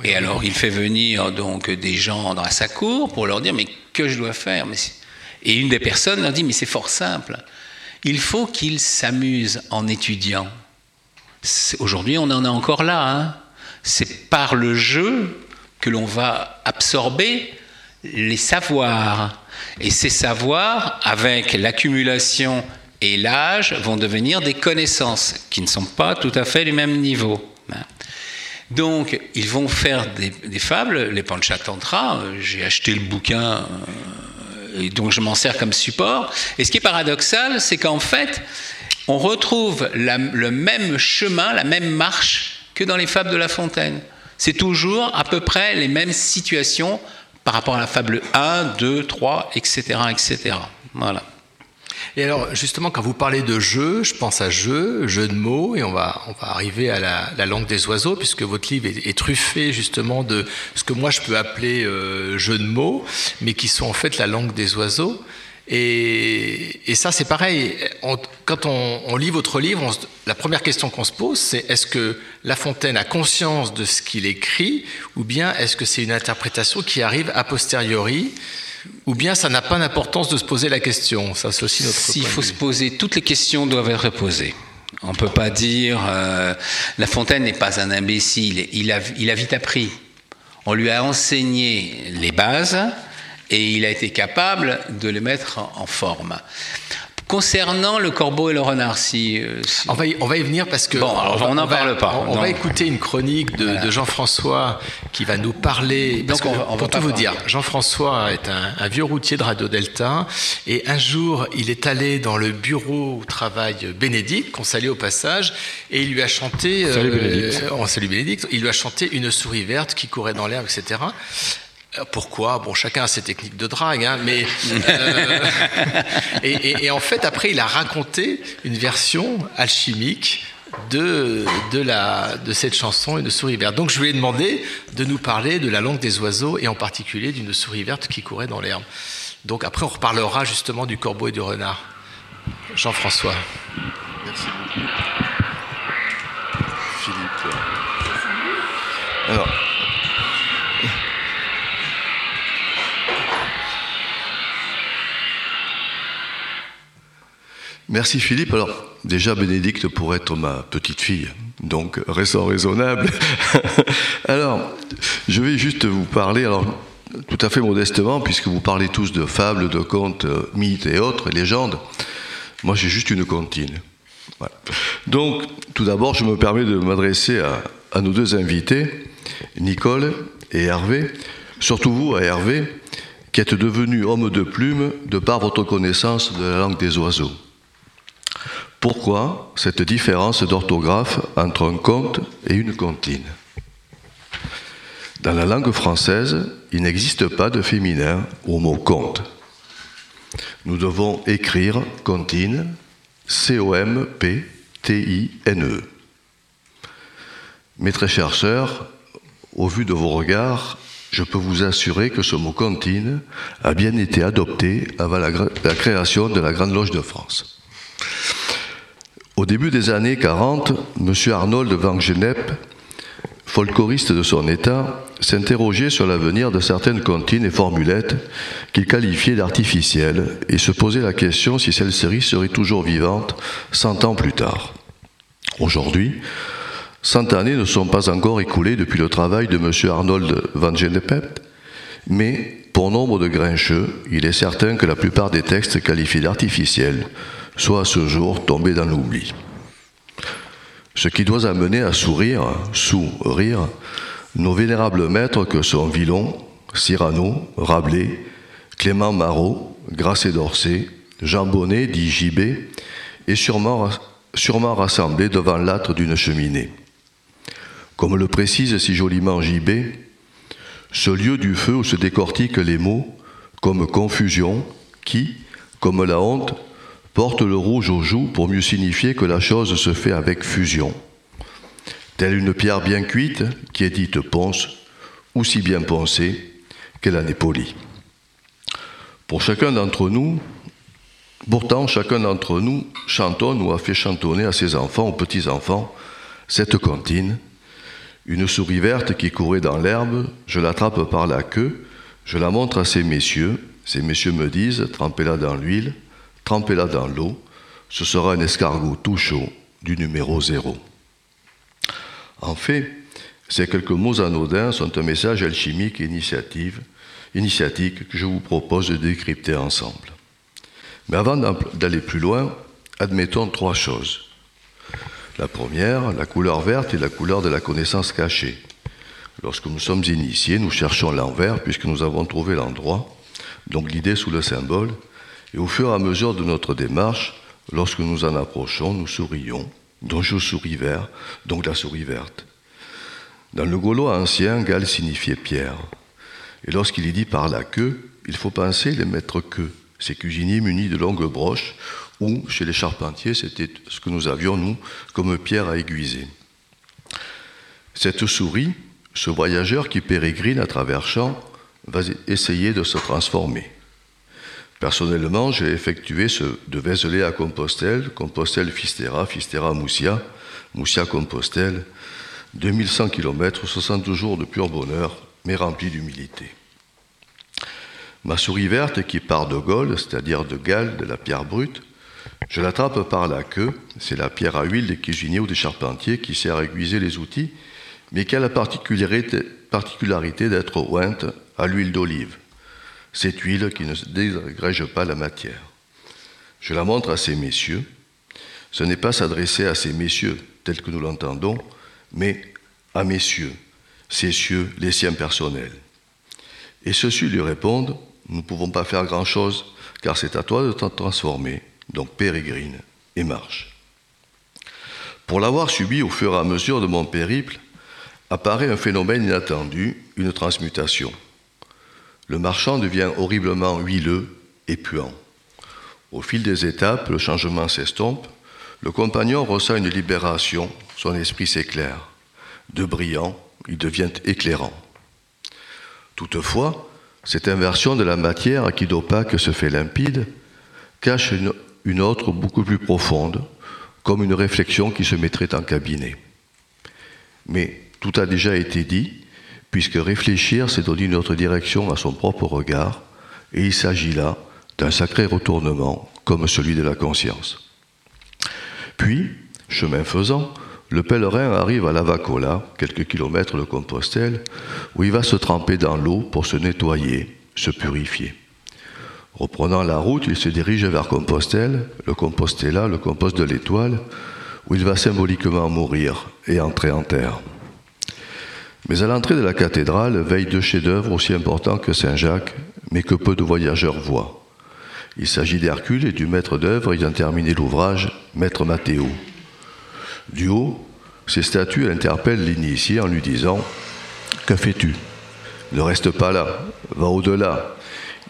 Et alors, il fait venir donc des gens dans sa cour pour leur dire mais que je dois faire? Et une des personnes leur dit mais c'est fort simple. Il faut qu'ils s'amusent en étudiant. Aujourd'hui, on en est encore là. hein. C'est par le jeu que l'on va absorber les savoirs. Et ces savoirs, avec l'accumulation et l'âge, vont devenir des connaissances qui ne sont pas tout à fait du même niveau. hein. Donc, ils vont faire des, fables, les Panchatantra. euh, J'ai acheté le bouquin, euh, et donc je m'en sers comme support. Et ce qui est paradoxal, c'est qu'en fait, on retrouve le même chemin, la même marche que dans les fables de La Fontaine. C'est toujours à peu près les mêmes situations par rapport à la fable 1, 2, 3, etc. etc. Voilà. Et alors, justement, quand vous parlez de jeu, je pense à jeu, jeu de mots, et on va, on va arriver à la, la langue des oiseaux, puisque votre livre est, truffé justement de ce que moi je peux appeler euh, jeu de mots, mais qui sont en fait la langue des oiseaux. Et, ça, c'est pareil. Quand on, lit votre livre, la première question qu'on se pose, c'est est-ce que La Fontaine a conscience de ce qu'il écrit, ou bien est-ce que c'est une interprétation qui arrive a posteriori, ou bien ça n'a pas d'importance de se poser la question Ça, c'est aussi notre S'il faut se poser, toutes les questions doivent être posées. On ne peut pas dire euh, La Fontaine n'est pas un imbécile, il a, il a vite appris. On lui a enseigné les bases et il a été capable de les mettre en forme. Concernant le corbeau et le renard, si, euh, On, va y, on va y venir parce que Bon, alors, on n'en parle pas. On, va écouter une chronique de, de Jean-François qui va nous parler. Parce Donc, on va- on va pour tout vous parler. dire, Jean-François est un, un vieux routier de Radio Delta et un jour il est allé dans le bureau où travaille Bénédicte, qu'on salue au passage, et il lui a chanté. Salut Bénédicte. on salue Bénédicte. Il lui a chanté une souris verte qui courait dans l'herbe, etc. Euh, Pourquoi? Bon, chacun a ses techniques de drague, hein, mais euh, et, et- et en fait, après, il a raconté une version alchimique de de la de cette chanson Une souris verte. Donc, je lui ai demandé de nous parler de la langue des oiseaux et en particulier d'une souris verte qui courait dans l'herbe. Donc, après, on reparlera justement du corbeau et du renard. Jean-François. Merci beaucoup. Philippe. Alors. Merci Philippe. Alors, déjà, Bénédicte pourrait être ma petite fille, donc restons raisonnable. alors, je vais juste vous parler, alors, tout à fait modestement, puisque vous parlez tous de fables, de contes, euh, mythes et autres, légendes. Moi, j'ai juste une comptine. Donc, tout d'abord, je me permets de m'adresser à, à nos deux invités, Nicole et Hervé, surtout vous, à Hervé, qui êtes devenu homme de plume de par votre connaissance de la langue des oiseaux. Pourquoi cette différence d'orthographe entre un conte et une comptine? Dans la langue française, il n'existe pas de féminin au mot conte. Nous devons écrire comptine, C-O-M-P-T-I-N-E. Mes très chers sœurs, au vu de vos regards, je peux vous assurer que ce mot comptine a bien été adopté avant la, création de la Grande Loge de France. Au début des années 40, M. Arnold van Gennep, folkloriste de son état, s'interrogeait sur l'avenir de certaines comptines et formulettes qu'il qualifiait d'artificielles et se posait la question si celles-ci seraient toujours vivantes 100 ans plus tard. Aujourd'hui, 100 années ne sont pas encore écoulées depuis le travail de M. Arnold van Gennep, mais pour nombre de grincheux, il est certain que la plupart des textes qualifiés d'artificiels soient à ce jour tombés dans l'oubli. Ce qui doit amener à sourire, sourire, nos vénérables maîtres que sont Villon, Cyrano, Rabelais, Clément Marot, Grasset d'Orsay, Jean Bonnet, dit Gibet, et sûrement, sûrement rassemblés devant l'âtre d'une cheminée. Comme le précise si joliment Gibet, ce lieu du feu où se décortiquent les mots comme confusion, qui, comme la honte, porte le rouge aux joues pour mieux signifier que la chose se fait avec fusion. Telle une pierre bien cuite qui est dite ponce, ou si bien poncée qu'elle en est polie. Pour chacun d'entre nous, pourtant chacun d'entre nous chantonne ou a fait chantonner à ses enfants ou petits-enfants cette comptine, une souris verte qui courait dans l'herbe, je l'attrape par la queue, je la montre à ces messieurs, ces messieurs me disent, trempez-la dans l'huile, trempez-la dans l'eau, ce sera un escargot tout chaud du numéro zéro. En fait, ces quelques mots anodins sont un message alchimique et initiatique que je vous propose de décrypter ensemble. Mais avant d'aller plus loin, admettons trois choses. La première, la couleur verte est la couleur de la connaissance cachée. Lorsque nous sommes initiés, nous cherchons l'envers puisque nous avons trouvé l'endroit, donc l'idée sous le symbole, et au fur et à mesure de notre démarche, lorsque nous en approchons, nous sourions, donc je souris vert, donc la souris verte. Dans le gaulois ancien, Gal signifiait pierre. Et lorsqu'il est dit par la queue, il faut penser les maîtres queues, ces cuisiniers munis de longues broches, ou chez les charpentiers, c'était ce que nous avions, nous, comme pierre à aiguiser. Cette souris, ce voyageur qui pérégrine à travers champs, va essayer de se transformer. Personnellement, j'ai effectué ce de Vézelay à Compostelle, Compostelle Fistera, Fistera Moussia, Moussia Compostelle, 2100 km, 60 jours de pur bonheur, mais rempli d'humilité. Ma souris verte qui part de Gaulle, c'est-à-dire de Galles, de la pierre brute, je l'attrape par la queue, c'est la pierre à huile des cuisiniers ou des charpentiers qui sert à aiguiser les outils, mais qui a la particularité d'être ointe à l'huile d'olive. Cette huile qui ne désagrège pas la matière. Je la montre à ces messieurs. Ce n'est pas s'adresser à ces messieurs tels que nous l'entendons, mais à messieurs, ces cieux, les siens personnels. Et ceux-ci lui répondent Nous ne pouvons pas faire grand-chose, car c'est à toi de t'en transformer. Donc pérégrine et marche. Pour l'avoir subi au fur et à mesure de mon périple, apparaît un phénomène inattendu, une transmutation. Le marchand devient horriblement huileux et puant. Au fil des étapes, le changement s'estompe, le compagnon ressent une libération, son esprit s'éclaire. De brillant, il devient éclairant. Toutefois, cette inversion de la matière qui d'opaque se fait limpide cache une, une autre beaucoup plus profonde, comme une réflexion qui se mettrait en cabinet. Mais tout a déjà été dit, puisque réfléchir, c'est donner une autre direction à son propre regard, et il s'agit là d'un sacré retournement, comme celui de la conscience. Puis, chemin faisant, le pèlerin arrive à Lavacola, quelques kilomètres de Compostelle, où il va se tremper dans l'eau pour se nettoyer, se purifier. Reprenant la route, il se dirige vers Compostelle, le Compostela, le compost de l'étoile, où il va symboliquement mourir et entrer en terre. Mais à l'entrée de la cathédrale veillent deux chefs-d'œuvre aussi importants que Saint-Jacques, mais que peu de voyageurs voient. Il s'agit d'Hercule et du maître d'œuvre ayant terminé l'ouvrage, Maître Mathéo. Du haut, ces statues interpellent l'initié en lui disant Que fais-tu? Ne reste pas là, va au-delà.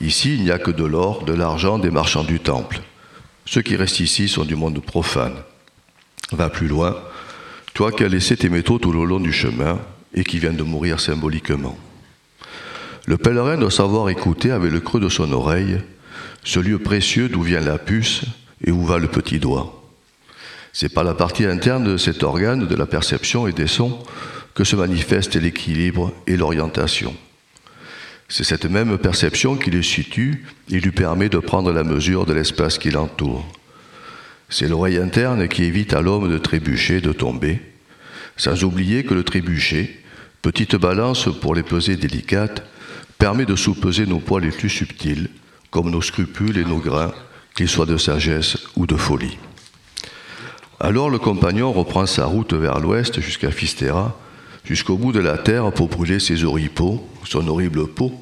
Ici, il n'y a que de l'or, de l'argent des marchands du temple. Ceux qui restent ici sont du monde profane. Va plus loin, toi qui as laissé tes métaux tout le long du chemin, et qui vient de mourir symboliquement. Le pèlerin doit savoir écouter avec le creux de son oreille ce lieu précieux d'où vient la puce et où va le petit doigt. C'est par la partie interne de cet organe de la perception et des sons que se manifestent l'équilibre et l'orientation. C'est cette même perception qui le situe et lui permet de prendre la mesure de l'espace qui l'entoure. C'est l'oreille interne qui évite à l'homme de trébucher, de tomber, sans oublier que le trébuchet, petite balance pour les pesées délicates, permet de sous-peser nos poids les plus subtils, comme nos scrupules et nos grains, qu'ils soient de sagesse ou de folie. Alors le compagnon reprend sa route vers l'ouest jusqu'à Fistera, jusqu'au bout de la terre pour brûler ses oripeaux, son horrible peau,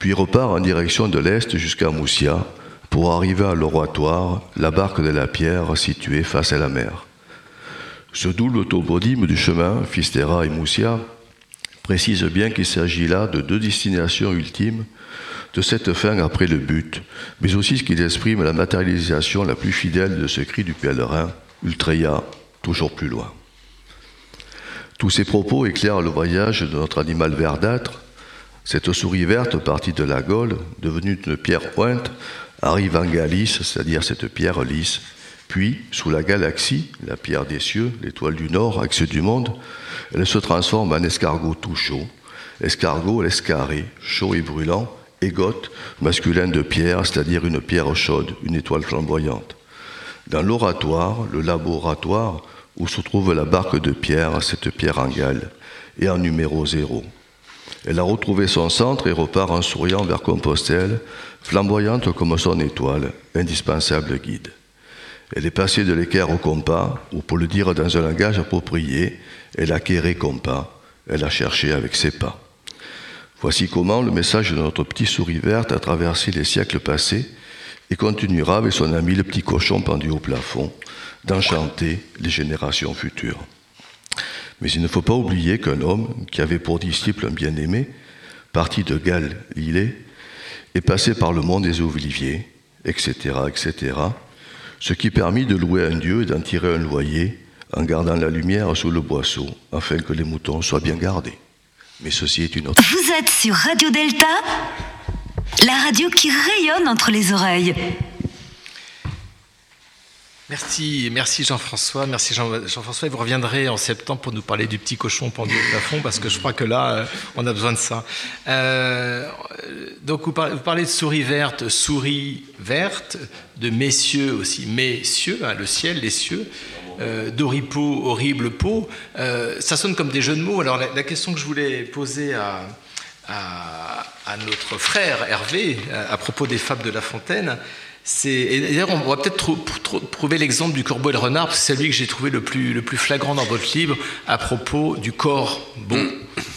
puis repart en direction de l'est jusqu'à Moussia pour arriver à l'oratoire, la barque de la pierre située face à la mer. Ce double toponyme du chemin, Fistera et Moussia, précise bien qu'il s'agit là de deux destinations ultimes de cette fin après le but, mais aussi ce qu'il exprime la matérialisation la plus fidèle de ce cri du pèlerin, Ultreia, toujours plus loin. Tous ces propos éclairent le voyage de notre animal verdâtre. Cette souris verte partie de la Gaule, devenue une pierre pointe, arrive en Galice, c'est-à-dire cette pierre lisse, puis, sous la galaxie, la pierre des cieux, l'étoile du Nord, axe du monde, elle se transforme en escargot tout chaud. Escargot, l'escarré, chaud et brûlant, égote, masculin de pierre, c'est-à-dire une pierre chaude, une étoile flamboyante. Dans l'oratoire, le laboratoire, où se trouve la barque de pierre, cette pierre en gale, et en numéro zéro. Elle a retrouvé son centre et repart en souriant vers Compostelle, flamboyante comme son étoile, indispensable guide. Elle est passée de l'équerre au compas, ou pour le dire dans un langage approprié, elle a quéré compas, elle a cherché avec ses pas. Voici comment le message de notre petit souris verte a traversé les siècles passés et continuera avec son ami le petit cochon pendu au plafond d'enchanter les générations futures. Mais il ne faut pas oublier qu'un homme qui avait pour disciple un bien-aimé, parti de Galilée, est passé par le monde des oliviers, etc., etc., ce qui permit de louer un Dieu et d'en tirer un loyer en gardant la lumière sous le boisseau, afin que les moutons soient bien gardés. Mais ceci est une autre. Vous êtes sur Radio Delta, la radio qui rayonne entre les oreilles. Merci, merci Jean-François, merci Jean- Jean-François. vous reviendrez en septembre pour nous parler du petit cochon pendu au plafond, parce que je crois que là, euh, on a besoin de ça. Euh, donc vous parlez, de souris verte, souris verte, de messieurs aussi, messieurs, hein, le ciel, les cieux, euh, d'oripeau, horrible peau. Euh, ça sonne comme des jeux de mots. Alors la, question que je voulais poser à, notre frère Hervé à propos des fables de La Fontaine. Et D'ailleurs, on va peut-être trou- trou- trouver l'exemple du corbeau et le renard, parce que c'est celui que j'ai trouvé le plus, le plus flagrant dans votre livre à propos du corbeau,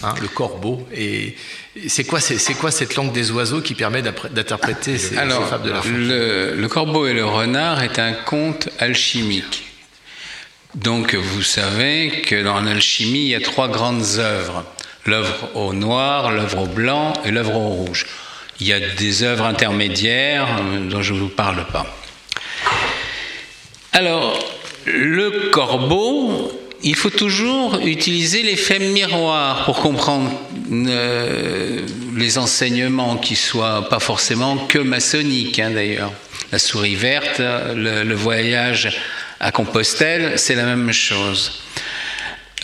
hein, le corbeau. Et et c'est quoi, c'est, c'est quoi cette langue des oiseaux qui permet d'interpréter ces, ces Alors, fables de La Fontaine le, le corbeau et le renard est un conte alchimique. Donc, vous savez que dans l'alchimie, il y a trois grandes œuvres l'œuvre au noir, l'œuvre au blanc et l'œuvre au rouge. Il y a des œuvres intermédiaires dont je ne vous parle pas. Alors, le corbeau, il faut toujours utiliser l'effet miroir pour comprendre euh, les enseignements qui soient pas forcément que maçonniques hein, d'ailleurs. La souris verte, le voyage à Compostelle, c'est la même chose.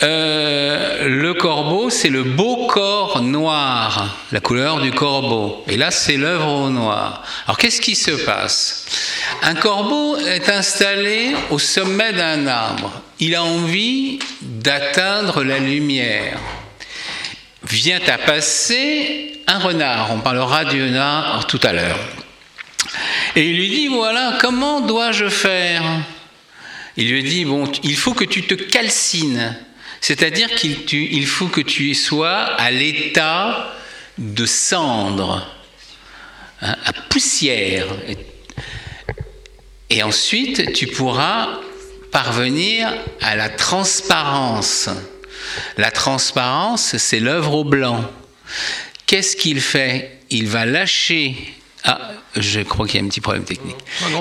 Euh, le corbeau, c'est le beau corps noir, la couleur du corbeau. Et là, c'est l'œuvre au noir. Alors, qu'est-ce qui se passe? Un corbeau est installé au sommet d'un arbre. Il a envie d'atteindre la lumière. Vient à passer un renard. On parlera du renard tout à l'heure. Et il lui dit, voilà, comment dois-je faire? Il lui dit, bon, il faut que tu te calcines. C'est-à-dire qu'il il faut que tu sois à l'état de cendre, hein, à poussière. Et, et ensuite, tu pourras parvenir à la transparence. La transparence, c'est l'œuvre au blanc. Qu'est-ce qu'il fait? Il va lâcher. Ah, je crois qu'il y a un petit problème technique.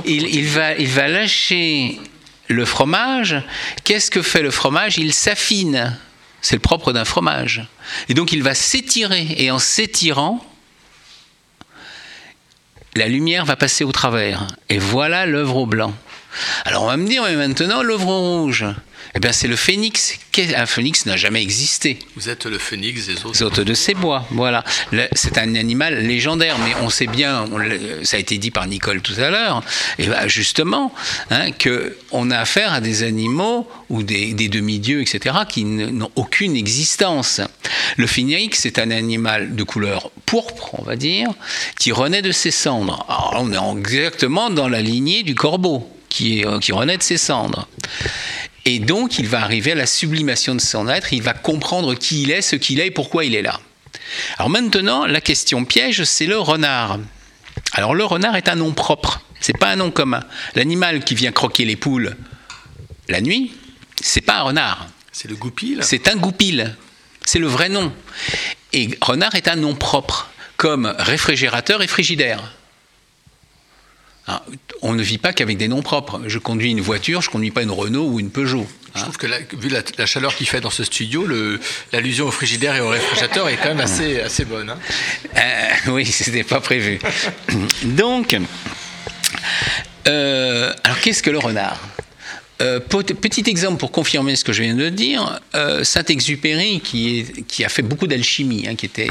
Il, il va, il va lâcher le fromage. Qu'est-ce que fait le fromage? Il s'affine. C'est le propre d'un fromage. Et donc il va s'étirer. Et en s'étirant, la lumière va passer au travers. Et voilà l'œuvre au blanc. Alors on va me dire, mais maintenant l'œuvre au rouge. Eh bien c'est le phénix. Un phénix n'a jamais existé. Vous êtes le phénix des autres. Les hôtes de ces bois, voilà. C'est un animal légendaire, mais on sait bien, on ça a été dit par Nicole tout à l'heure, et ben justement, hein, que on a affaire à des animaux ou des, des demi-dieux, etc., qui n'ont aucune existence. Le phénix, c'est un animal de couleur pourpre, on va dire, qui renaît de ses cendres. Alors on est exactement dans la lignée du corbeau, qui, est, qui renaît de ses cendres. Et donc, il va arriver à la sublimation de son être, il va comprendre qui il est, ce qu'il est et pourquoi il est là. Alors maintenant, la question piège, c'est le renard. Alors le renard est un nom propre, c'est pas un nom commun. L'animal qui vient croquer les poules la nuit, c'est pas un renard. C'est le goupil? C'est un goupil. C'est le vrai nom. Et renard est un nom propre, comme réfrigérateur et frigidaire. Ah, On ne vit pas qu'avec des noms propres. Je conduis une voiture, je ne conduis pas une Renault ou une Peugeot. Je trouve que la- vu la, la chaleur qu'il fait dans ce studio, l'allusion au frigidaire et au réfrigérateur est quand même assez, assez bonne. hein. Euh, oui, c'était pas prévu. Donc, euh, alors qu'est-ce que le renard? Euh, Petit exemple pour confirmer ce que je viens de dire, Saint-Exupéry, qui, qui a fait beaucoup d'alchimie, hein, qui était.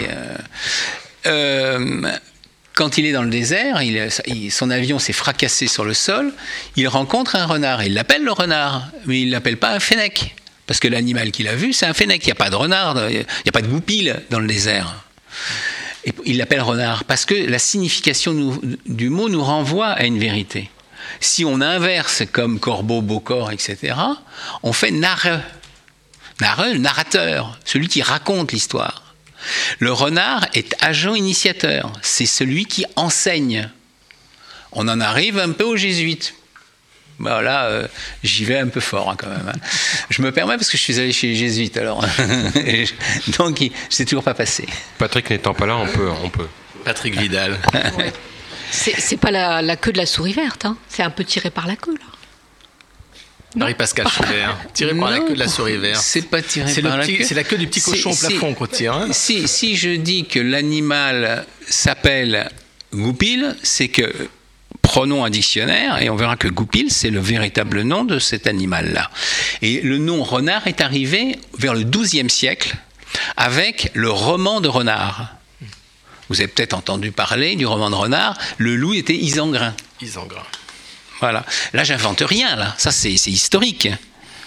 Quand il est dans le désert, son avion s'est fracassé sur le sol, il rencontre un renard. Il l'appelle le renard, mais il ne l'appelle pas un fennec. Parce que l'animal qu'il a vu, c'est un fennec. Il n'y a pas de renard, il n'y a pas de goupil dans le désert. Il l'appelle renard parce que la signification du mot nous renvoie à une vérité. Si on inverse comme corbeau, beau corps, etc., on fait. Narreux, le narrateur, celui qui raconte l'histoire. Le renard est agent initiateur, c'est celui qui enseigne. On en arrive un peu aux jésuites. Voilà, euh, j'y vais un peu fort hein, quand même. hein. Je me permets parce que je suis allé chez les jésuites alors. Et je- Donc, il- c'est toujours pas passé. Patrick n'étant pas là, on peut. On peut. Patrick Vidal. C'est c'est pas la, la queue de la souris verte, hein. c'est un peu tiré par la queue là. Marie-Pascal Schubert, tiré par la queue de la souris verte. C'est pas tiré par la queue. c'est la queue du petit cochon au plafond qu'on tire. hein. Si, si je dis que l'animal s'appelle goupil, c'est que prenons un dictionnaire et on verra que goupil, c'est le véritable nom de cet animal-là. Et le nom renard est arrivé vers le XIIe siècle avec le roman de renard. Vous avez peut-être entendu parler du roman de renard. Le loup était Isengrin. Isengrin. Voilà. Là, j'invente rien, là. Ça, c'est historique.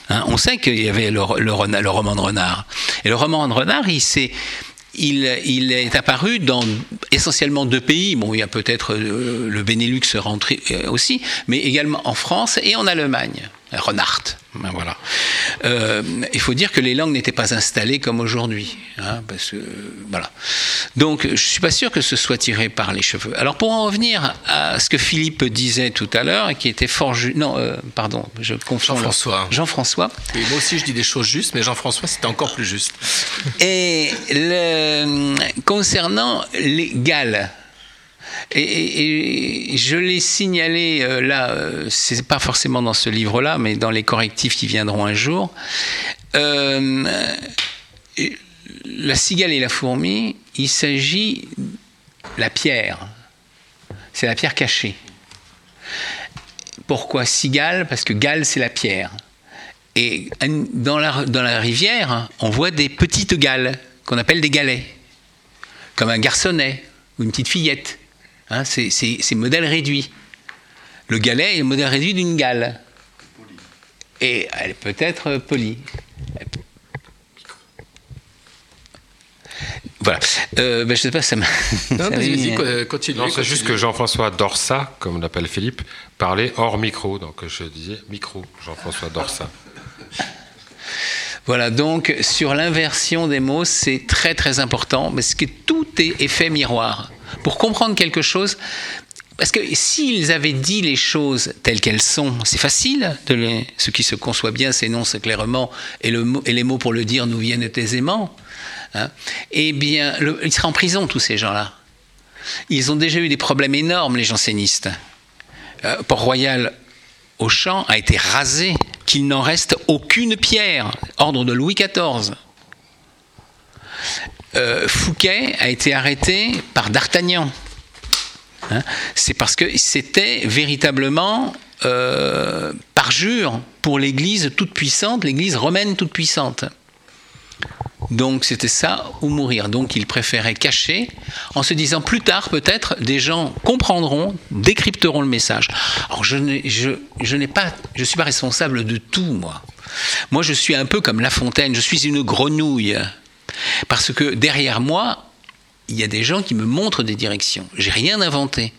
Hein, on sait qu'il y avait le roman de renard. Et le roman de renard, il s'est il, il est apparu dans essentiellement deux pays. Bon, il y a peut-être euh, le Benelux rentré euh, aussi, mais également en France et en Allemagne. Renard. Ben voilà. Euh, il faut dire que les langues n'étaient pas installées comme aujourd'hui. hein, parce que, voilà. Donc, je ne suis pas sûr que ce soit tiré par les cheveux. Alors, pour en revenir à ce que Philippe disait tout à l'heure, qui était fort juste. Non, euh, pardon, je confonds. Jean-François. Jean-François. Moi aussi, je dis des choses justes, mais Jean-François, c'était encore plus juste. Et le- concernant les Galles, et, je l'ai signalé euh, là, euh, c'est pas forcément dans ce livre-là, mais dans les correctifs qui viendront un jour. Euh, la cigale et la fourmi, il s'agit la pierre. C'est la pierre cachée. Pourquoi cigale? Parce que gale, c'est la pierre. Et dans la, dans la rivière, on voit des petites gales qu'on appelle des galets, comme un garçonnet ou une petite fillette. Hein, c'est modèle réduit. Le galet est le modèle réduit d'une gale. Et elle peut être polie. Voilà. Euh, ben, je sais pas, ça m'a. Non, vas-y, continue. Non, c'est juste que Jean-François Dorsa, comme l'appelle Philippe, parlait hors micro. Donc je disais micro, Jean-François Dorsa. Voilà, donc sur l'inversion des mots, c'est très très important parce que tout est effet miroir. Pour comprendre quelque chose, parce que s'ils avaient dit les choses telles qu'elles sont, c'est facile. De les, ce qui se conçoit bien s'énonce clairement et, les mots pour le dire nous viennent aisément. hein. eh bien, ils seraient en prison, tous ces gens-là. Ils ont déjà eu des problèmes énormes, les jansénistes. Euh, Port-Royal, Auchan, a été rasé, qu'il n'en reste aucune pierre. Ordre de Louis XIV. Euh, Fouquet a été arrêté par D'Artagnan. Hein, C'est parce que c'était véritablement euh, parjure pour l'Église toute puissante, l'Église romaine toute puissante. Donc c'était ça ou mourir. Donc il préférait cacher en se disant plus tard peut-être des gens comprendront, décrypteront le message. Alors je n'ai je, je n'ai pas je suis pas responsable de tout moi. Moi je suis un peu comme La Fontaine, je suis une grenouille parce que derrière moi il y a des gens qui me montrent des directions. J'ai rien inventé.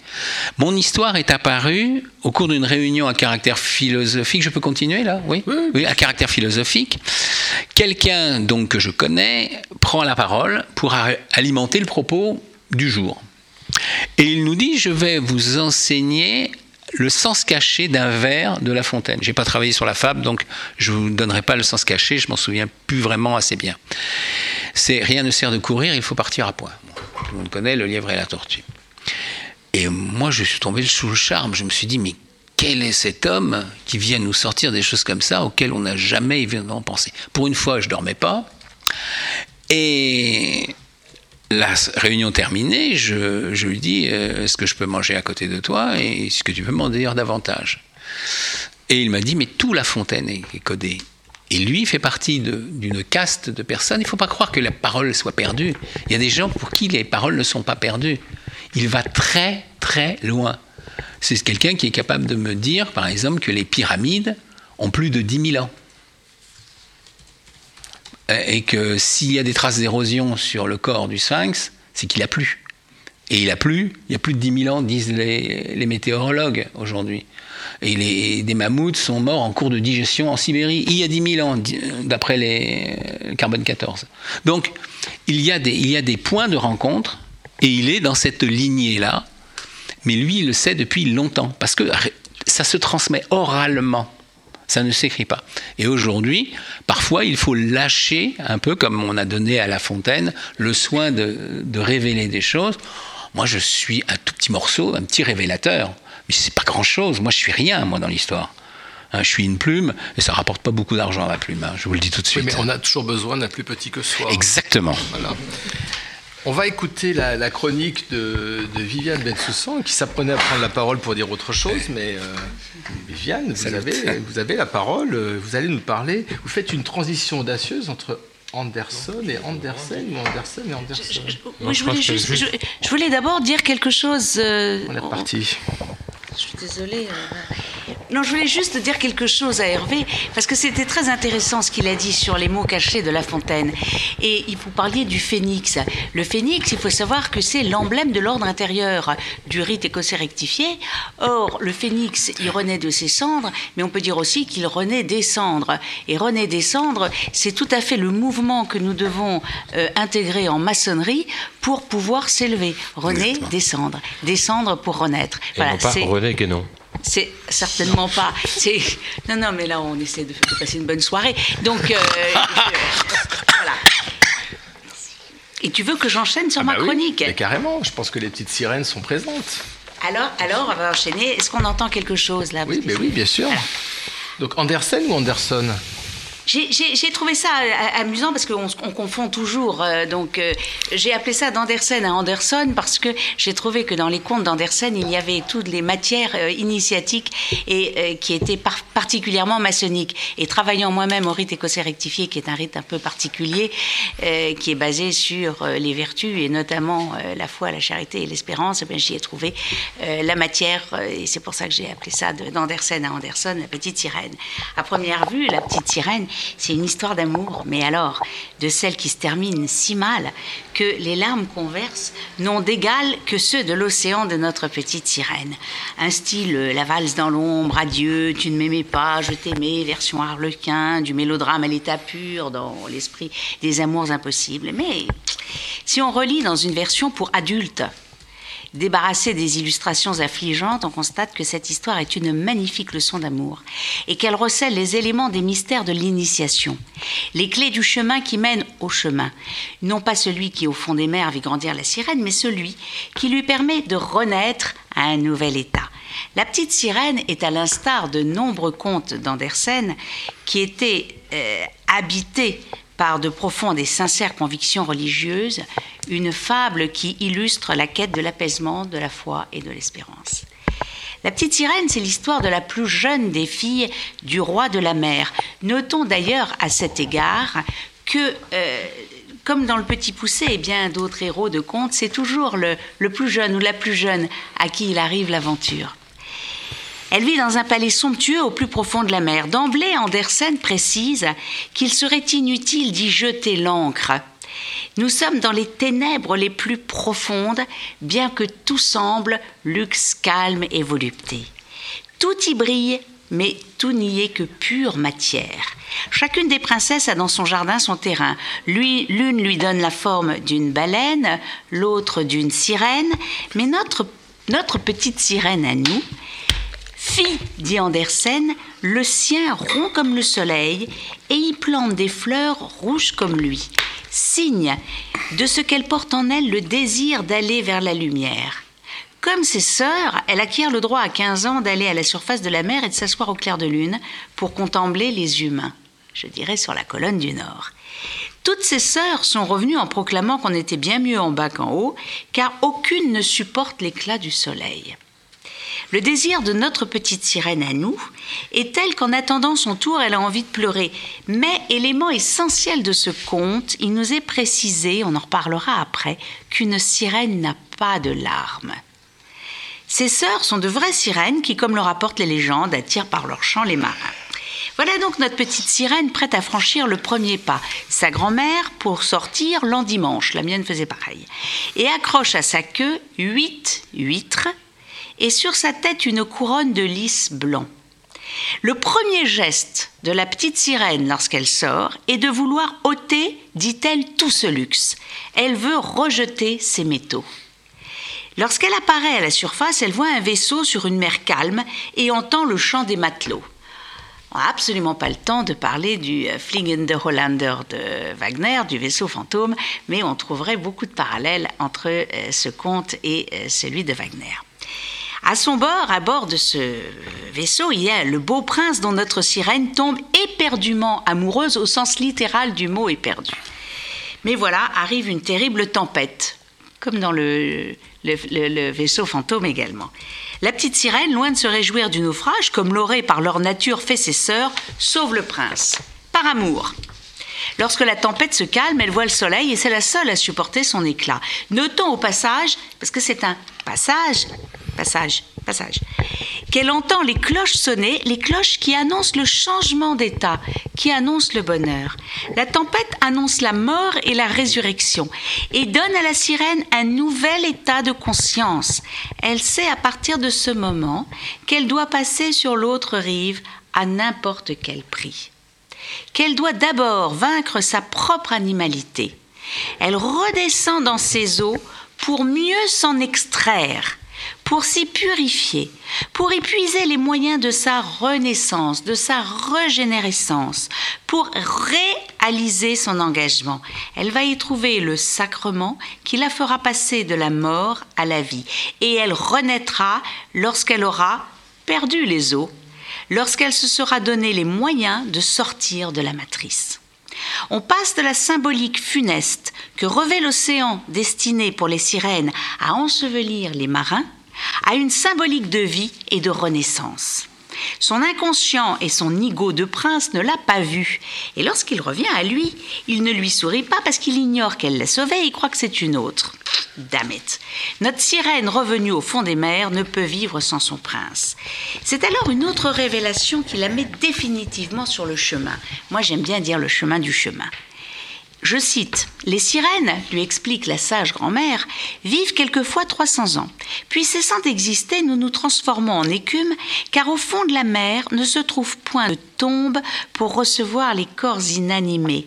Mon histoire est apparue au cours d'une réunion à caractère philosophique. Je peux continuer là? Oui. Oui, à caractère philosophique. Quelqu'un donc que je connais prend la parole pour alimenter le propos du jour. Et il nous dit je vais vous enseigner le sens caché d'un vers de La Fontaine. J'ai pas travaillé sur la fable, donc je vous donnerai pas le sens caché. Je m'en souviens plus vraiment assez bien. C'est rien ne sert de courir, il faut partir à point. Tout le monde connaît le lièvre et la tortue. Et moi, je suis tombé sous le charme. Je me suis dit, mais quel est cet homme qui vient nous sortir des choses comme ça auxquelles on n'a jamais évidemment pensé? Pour une fois, je dormais pas. Et la réunion terminée, je, je lui dis, euh, est-ce que je peux manger à côté de toi et est-ce que tu peux m'en dire davantage? Et il m'a dit, mais tout La Fontaine est, est codé. Et lui fait partie d'une caste de personnes. Il ne faut pas croire que la parole soit perdue. Il y a des gens pour qui les paroles ne sont pas perdues. Il va très très loin. C'est quelqu'un qui est capable de me dire, par exemple, que les pyramides ont plus de 10 000 ans. Euh, Et que s'il y a des traces d'érosion sur le corps du sphinx, c'est qu'il a plu. Et il a plu, il y a plus de 10 000 ans, disent les, météorologues aujourd'hui. Et les, des mammouths sont morts en cours de digestion en Sibérie il y a 10 000 ans, d'après les le carbone 14. Donc, il y, a des, il y a des points de rencontre, et il est dans cette lignée-là, mais lui, il le sait depuis longtemps, parce que ça se transmet oralement. Ça ne s'écrit pas. Et aujourd'hui, parfois, il faut lâcher, un peu comme on a donné à La Fontaine, le soin de, de révéler des choses. Moi, je suis un tout petit morceau, un petit révélateur. Mais c'est pas grand-chose. Moi, je suis rien, moi, dans l'histoire. Hein, je suis une plume, et ça rapporte pas beaucoup d'argent à ma plume. hein, je vous le dis tout de Oui, suite. mais on a toujours besoin d'un plus petit que soi. Exactement. Voilà. On va écouter la, la chronique de, de Viviane Bensoussan qui s'apprenait à prendre la parole pour dire autre chose, mais euh, Viviane, vous avez, vous avez la parole, euh, vous allez nous parler. Vous faites une transition audacieuse entre Anderson et Andersen ou Andersen et Anderson. Oui, je voulais, juste, je, je voulais d'abord dire quelque chose. euh, On est reparti. Je suis désolée. euh, Non, je voulais juste dire quelque chose à Hervé, parce que c'était très intéressant ce qu'il a dit sur les mots cachés de La Fontaine. Et il vous parliez du phénix. Le phénix, il faut savoir que c'est l'emblème de l'ordre intérieur du rite écossais rectifié. Or, le phénix, il renaît de ses cendres, mais on peut dire aussi qu'il renaît des cendres. Et renaît des cendres, c'est tout à fait le mouvement que nous devons euh, intégrer en maçonnerie pour pouvoir s'élever. Renaît, descendre. Descendre pour renaître. Et non pas René Guénon. C'est certainement pas. C'est non, non, mais là on essaie de, de passer une bonne soirée. Donc euh, je- voilà. Et tu veux que j'enchaîne sur Ah ma bah oui, chronique mais carrément, je pense que les petites sirènes sont présentes. Alors, alors, on va enchaîner. Est-ce qu'on entend quelque chose là Oui, mais oui, bien sûr. Donc Andersen ou Anderson? J'ai- trouvé ça euh, amusant parce qu'on on confond toujours. euh, donc, euh, j'ai appelé ça d'Andersen à Anderson parce que j'ai trouvé que dans les contes d'Andersen, il y avait toutes les matières initiatiques et qui étaient par- particulièrement maçonniques. Et travaillant moi-même au rite écossais rectifié, qui est un rite un peu particulier, qui est basé sur les vertus et notamment la foi, la charité et l'espérance, eh j'y ai trouvé la matière et c'est pour ça que j'ai appelé ça de- d'Andersen à Anderson, la petite sirène. À première vue, la petite sirène, c'est une histoire d'amour, mais alors de celle qui se termine si mal que les larmes qu'on verse n'ont d'égal que ceux de l'océan de notre petite sirène. Un style euh, La valse dans l'ombre, Adieu, tu ne m'aimais pas, je t'aimais, version harlequin, du mélodrame à l'état pur dans l'esprit des amours impossibles. Mais si on relit dans une version pour adultes, Débarrassée des illustrations affligeantes, on constate que cette histoire est une magnifique leçon d'amour et qu'elle recèle les éléments des mystères de l'initiation, les clés du chemin qui mène au chemin. Non pas celui qui, au fond des mers, vit grandir la sirène, mais celui qui lui permet de renaître à un nouvel état. La petite sirène est à l'instar de nombreux contes d'Andersen qui étaient euh, habités par de profondes et sincères convictions religieuses, une fable qui illustre la quête de l'apaisement, de la foi et de l'espérance. La petite sirène, c'est l'histoire de la plus jeune des filles du roi de la mer. Notons d'ailleurs à cet égard que, euh, comme dans Le Petit Poucet et bien d'autres héros de contes, c'est toujours le plus jeune ou la plus jeune à qui il arrive l'aventure. Elle vit dans un palais somptueux au plus profond de la mer. D'emblée, Andersen précise qu'il serait inutile d'y jeter l'encre. Nous sommes dans les ténèbres les plus profondes, bien que tout semble luxe, calme et volupté. Tout y brille, mais tout n'y est que pure matière. Chacune des princesses a dans son jardin son terrain. L'une lui donne la forme d'une baleine, l'autre d'une sirène, mais notre, notre petite sirène à nous, Fille, dit Andersen, le sien rond comme le soleil, et y plante des fleurs rouges comme lui, signe de ce qu'elle porte en elle le désir d'aller vers la lumière. Comme ses sœurs, elle acquiert le droit à 15 ans d'aller à la surface de la mer et de s'asseoir au clair de lune pour contempler les humains, je dirais sur la colonne du Nord. Toutes ses sœurs sont revenues en proclamant qu'on était bien mieux en bas qu'en haut, car aucune ne supporte l'éclat du soleil. Le désir de notre petite sirène à nous est tel qu'en attendant son tour, elle a envie de pleurer. Mais élément essentiel de ce conte, il nous est précisé, on en reparlera après, qu'une sirène n'a pas de larmes. Ses sœurs sont de vraies sirènes qui, comme le rapportent les légendes, attirent par leur chant les marins. Voilà donc notre petite sirène prête à franchir le premier pas. Sa grand-mère pour sortir l'endimanche, la mienne faisait pareil, et accroche à sa queue huit huîtres et sur sa tête une couronne de lys blanc. Le premier geste de la petite sirène lorsqu'elle sort est de vouloir ôter, dit-elle, tout ce luxe. Elle veut rejeter ses métaux. Lorsqu'elle apparaît à la surface, elle voit un vaisseau sur une mer calme et entend le chant des matelots. On n'a absolument pas le temps de parler du euh, Fliegende Hollander de Wagner, du vaisseau fantôme, mais on trouverait beaucoup de parallèles entre euh, ce conte et euh, celui de Wagner. À son bord, à bord de ce vaisseau, il y a le beau prince dont notre sirène tombe éperdument amoureuse au sens littéral du mot éperdu. Mais voilà, arrive une terrible tempête, comme dans le, vaisseau fantôme également. La petite sirène, loin de se réjouir du naufrage, comme l'auraient par leur nature fait ses sœurs, sauve le prince, par amour. Lorsque la tempête se calme, elle voit le soleil et c'est la seule à supporter son éclat. Notons au passage, parce que c'est un passage, passage, passage, qu'elle entend les cloches sonner, les cloches qui annoncent le changement d'état, qui annoncent le bonheur. La tempête annonce la mort et la résurrection et donne à la sirène un nouvel état de conscience. Elle sait à partir de ce moment qu'elle doit passer sur l'autre rive à n'importe quel prix. Qu'elle doit d'abord vaincre sa propre animalité. Elle redescend dans ses eaux pour mieux s'en extraire, pour s'y purifier, pour épuiser les moyens de sa renaissance, de sa régénérescence, pour réaliser son engagement. Elle va y trouver le sacrement qui la fera passer de la mort à la vie. Et elle renaîtra lorsqu'elle aura perdu les eaux, lorsqu'elle se sera donné les moyens de sortir de la matrice. On passe de la symbolique funeste que revêt l'océan destiné pour les sirènes à ensevelir les marins à une symbolique de vie et de renaissance. Son inconscient et son ego de prince ne l'a pas vu. Et lorsqu'il revient à lui, il ne lui sourit pas parce qu'il ignore qu'elle l'a sauvé et croit que c'est une autre. Dammit. Notre sirène revenue au fond des mers ne peut vivre sans son prince. C'est alors une autre révélation qui la met définitivement sur le chemin. Moi j'aime bien dire le chemin du chemin. Je cite Les sirènes, lui explique la sage grand-mère, vivent quelquefois 300 ans. Puis cessant d'exister, nous nous transformons en écume, car au fond de la mer ne se trouve point de tombe pour recevoir les corps inanimés.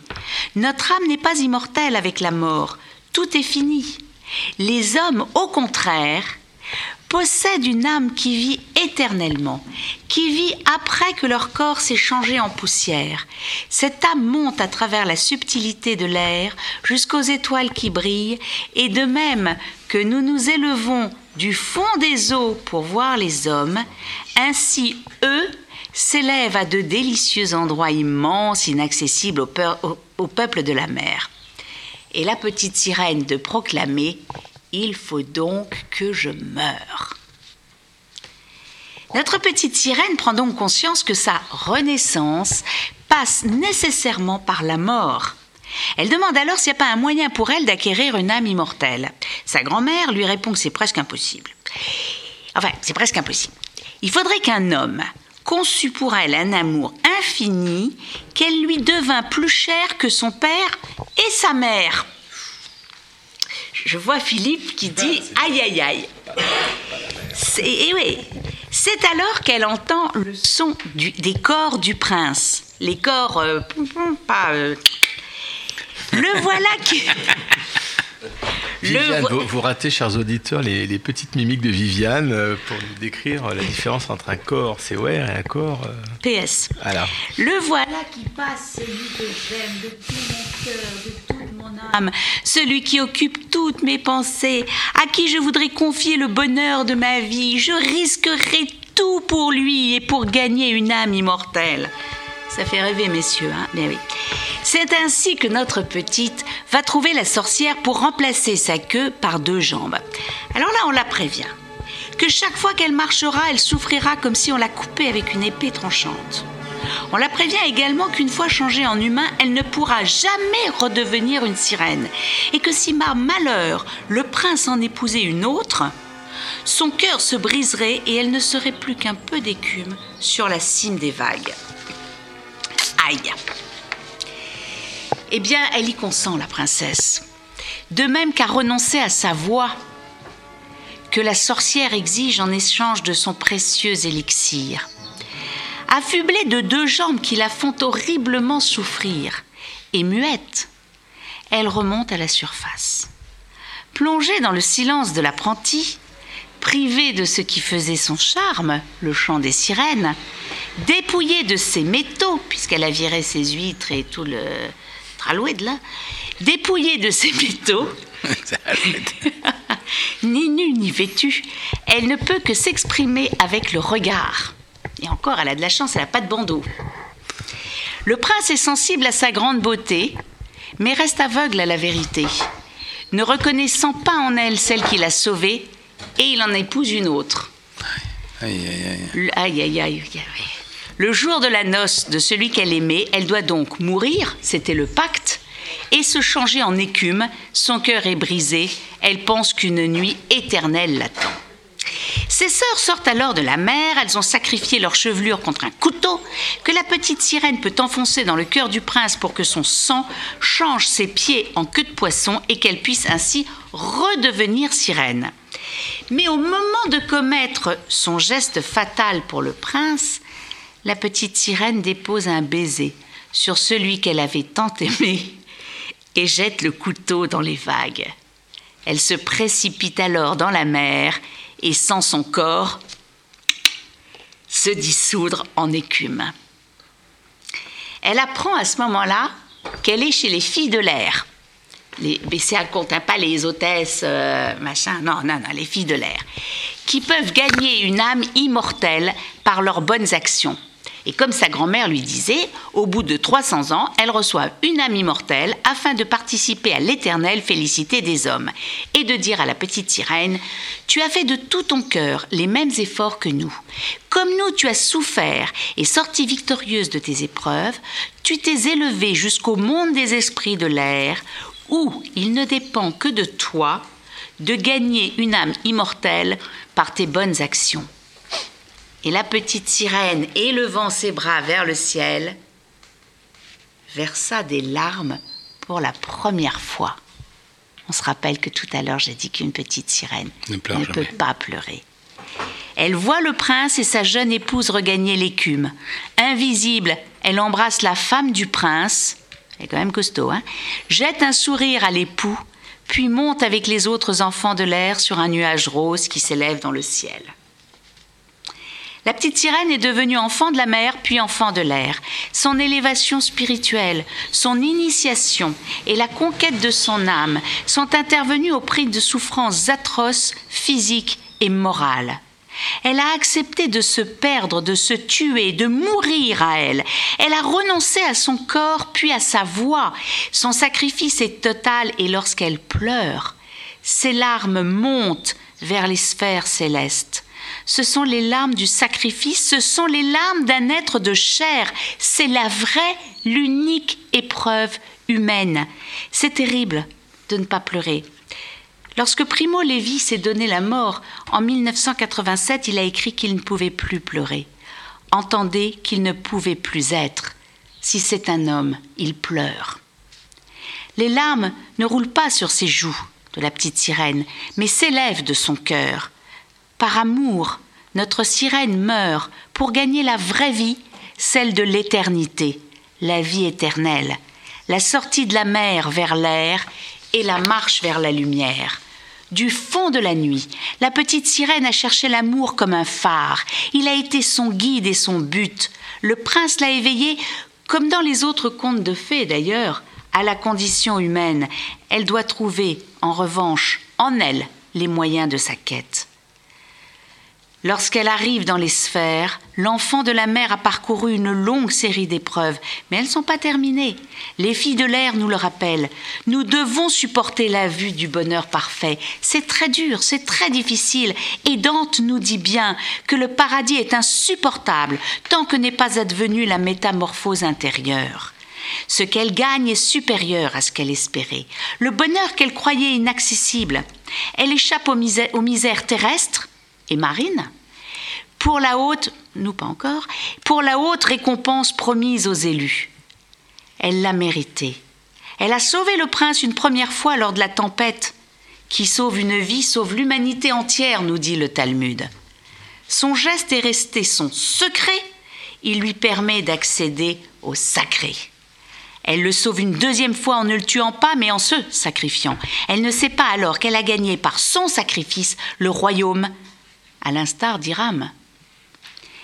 Notre âme n'est pas immortelle avec la mort. Tout est fini. Les hommes, au contraire, possèdent une âme qui vit éternellement, qui vit après que leur corps s'est changé en poussière. Cette âme monte à travers la subtilité de l'air jusqu'aux étoiles qui brillent, et de même que nous nous élevons du fond des eaux pour voir les hommes, ainsi eux s'élèvent à de délicieux endroits immenses, inaccessibles au, au, peuple de la mer. Et la petite sirène de proclamer il faut donc que je meure. Notre petite sirène prend donc conscience que sa renaissance passe nécessairement par la mort. Elle demande alors s'il n'y a pas un moyen pour elle d'acquérir une âme immortelle. Sa grand-mère lui répond que c'est presque impossible. Enfin, c'est presque impossible. Il faudrait qu'un homme conçût pour elle un amour infini, qu'elle lui devint plus chère que son père et sa mère je vois Philippe qui dit aïe aïe aïe. Et oui, c'est alors qu'elle entend le son des corps du prince. Les corps, euh, pas. Euh, le voilà qui. Viviane, vous, ratez, chers auditeurs, les, petites mimiques de Viviane euh, pour nous décrire la différence entre un corps COR et un corps. PS. Alors. Le voilà qui passe, celui que j'aime de tout mon cœur, de toute mon âme, celui qui occupe toutes mes pensées, à qui je voudrais confier le bonheur de ma vie. Je risquerai tout pour lui et pour gagner une âme immortelle. Ça fait rêver, messieurs, hein Mais oui. C'est ainsi que notre petite va trouver la sorcière pour remplacer sa queue par deux jambes. Alors là, on la prévient que chaque fois qu'elle marchera, elle souffrira comme si on la coupait avec une épée tranchante. On la prévient également qu'une fois changée en humain, elle ne pourra jamais redevenir une sirène, et que si par malheur le prince en épousait une autre, son cœur se briserait et elle ne serait plus qu'un peu d'écume sur la cime des vagues. Eh bien, elle y consent, la princesse. De même qu'à renoncer à sa voix, que la sorcière exige en échange de son précieux élixir. Affublée de deux jambes qui la font horriblement souffrir, et muette, elle remonte à la surface. Plongée dans le silence de l'apprenti, privée de ce qui faisait son charme, le chant des sirènes, dépouillée de ses métaux, puisqu'elle a viré ses huîtres et tout le traloué de là, dépouillée de ses métaux, ni nue ni vêtue, elle ne peut que s'exprimer avec le regard. Et encore, elle a de la chance, elle n'a pas de bandeau. Le prince est sensible à sa grande beauté, mais reste aveugle à la vérité, ne reconnaissant pas en elle celle qui l'a sauvée, et il en épouse une autre. Aïe, aïe, aïe. aïe, aïe, Le jour de la noce de celui qu'elle aimait, elle doit donc mourir, c'était le pacte, et se changer en écume. Son cœur est brisé, elle pense qu'une nuit éternelle l'attend. Ses sœurs sortent alors de la mer, elles ont sacrifié leur chevelure contre un couteau que la petite sirène peut enfoncer dans le cœur du prince pour que son sang change ses pieds en queue de poisson et qu'elle puisse ainsi redevenir sirène. Mais au moment de commettre son geste fatal pour le prince, la petite sirène dépose un baiser sur celui qu'elle avait tant aimé et jette le couteau dans les vagues. Elle se précipite alors dans la mer et sans son corps se dissoudre en écume. Elle apprend à ce moment-là qu'elle est chez les filles de l'air. Les BCA ne compte pas les hôtesses, euh, machin, non, non, non, les filles de l'air, qui peuvent gagner une âme immortelle par leurs bonnes actions. Et comme sa grand-mère lui disait, au bout de 300 ans, elle reçoit une âme immortelle afin de participer à l'éternelle félicité des hommes et de dire à la petite sirène Tu as fait de tout ton cœur les mêmes efforts que nous. Comme nous, tu as souffert et sorti victorieuse de tes épreuves, tu t'es élevée jusqu'au monde des esprits de l'air où il ne dépend que de toi de gagner une âme immortelle par tes bonnes actions. Et la petite sirène, élevant ses bras vers le ciel, versa des larmes pour la première fois. On se rappelle que tout à l'heure j'ai dit qu'une petite sirène Ne peut pas pleurer. Elle voit le prince et sa jeune épouse regagner l'écume. Invisible, elle embrasse la femme du prince, elle est quand même costaud, hein, jette un sourire à l'époux, puis monte avec les autres enfants de l'air sur un nuage rose qui s'élève dans le ciel. La petite sirène est devenue enfant de la mer puis enfant de l'air. Son élévation spirituelle, son initiation et la conquête de son âme sont intervenues au prix de souffrances atroces, physiques et morales. Elle a accepté de se perdre, de se tuer, de mourir à elle. Elle a renoncé à son corps puis à sa voix. Son sacrifice est total et lorsqu'elle pleure, ses larmes montent vers les sphères célestes. Ce sont les larmes du sacrifice, ce sont les larmes d'un être de chair. C'est la vraie, l'unique épreuve humaine. C'est terrible de ne pas pleurer. Lorsque Primo Levi s'est donné la mort en 1987, il a écrit qu'il ne pouvait plus pleurer. Entendez qu'il ne pouvait plus être. Si c'est un homme, il pleure. Les larmes ne roulent pas sur ses joues de la petite sirène, mais s'élèvent de son cœur. Par amour, notre sirène meurt pour gagner la vraie vie, celle de l'éternité, la vie éternelle, la sortie de la mer vers l'air et la marche vers la lumière. Du fond de la nuit, la petite sirène a cherché l'amour comme un phare. Il a été son guide et son but. Le prince l'a éveillé, comme dans les autres contes de fées d'ailleurs, à la condition humaine. Elle doit trouver, en revanche, en elle, les moyens de sa quête. Lorsqu'elle arrive dans les sphères, l'enfant de la mer a parcouru une longue série d'épreuves, mais elles ne sont pas terminées. Les filles de l'air nous le rappellent. Nous devons supporter la vue du bonheur parfait. C'est très dur, c'est très difficile, et Dante nous dit bien que le paradis est insupportable tant que n'est pas advenue la métamorphose intérieure. Ce qu'elle gagne est supérieur à ce qu'elle espérait. Le bonheur qu'elle croyait inaccessible. Elle échappe aux misères, terrestres et marine pour la haute, nous pas encore, pour la haute récompense promise aux élus. Elle l'a mérité. Elle a sauvé le prince une première fois lors de la tempête. Qui sauve une vie sauve l'humanité entière, nous dit le Talmud. Son geste est resté son secret. Il lui permet d'accéder au sacré. Elle le sauve une deuxième fois en ne le tuant pas, mais en se sacrifiant. Elle ne sait pas alors qu'elle a gagné par son sacrifice le royaume, à l'instar d'Iram.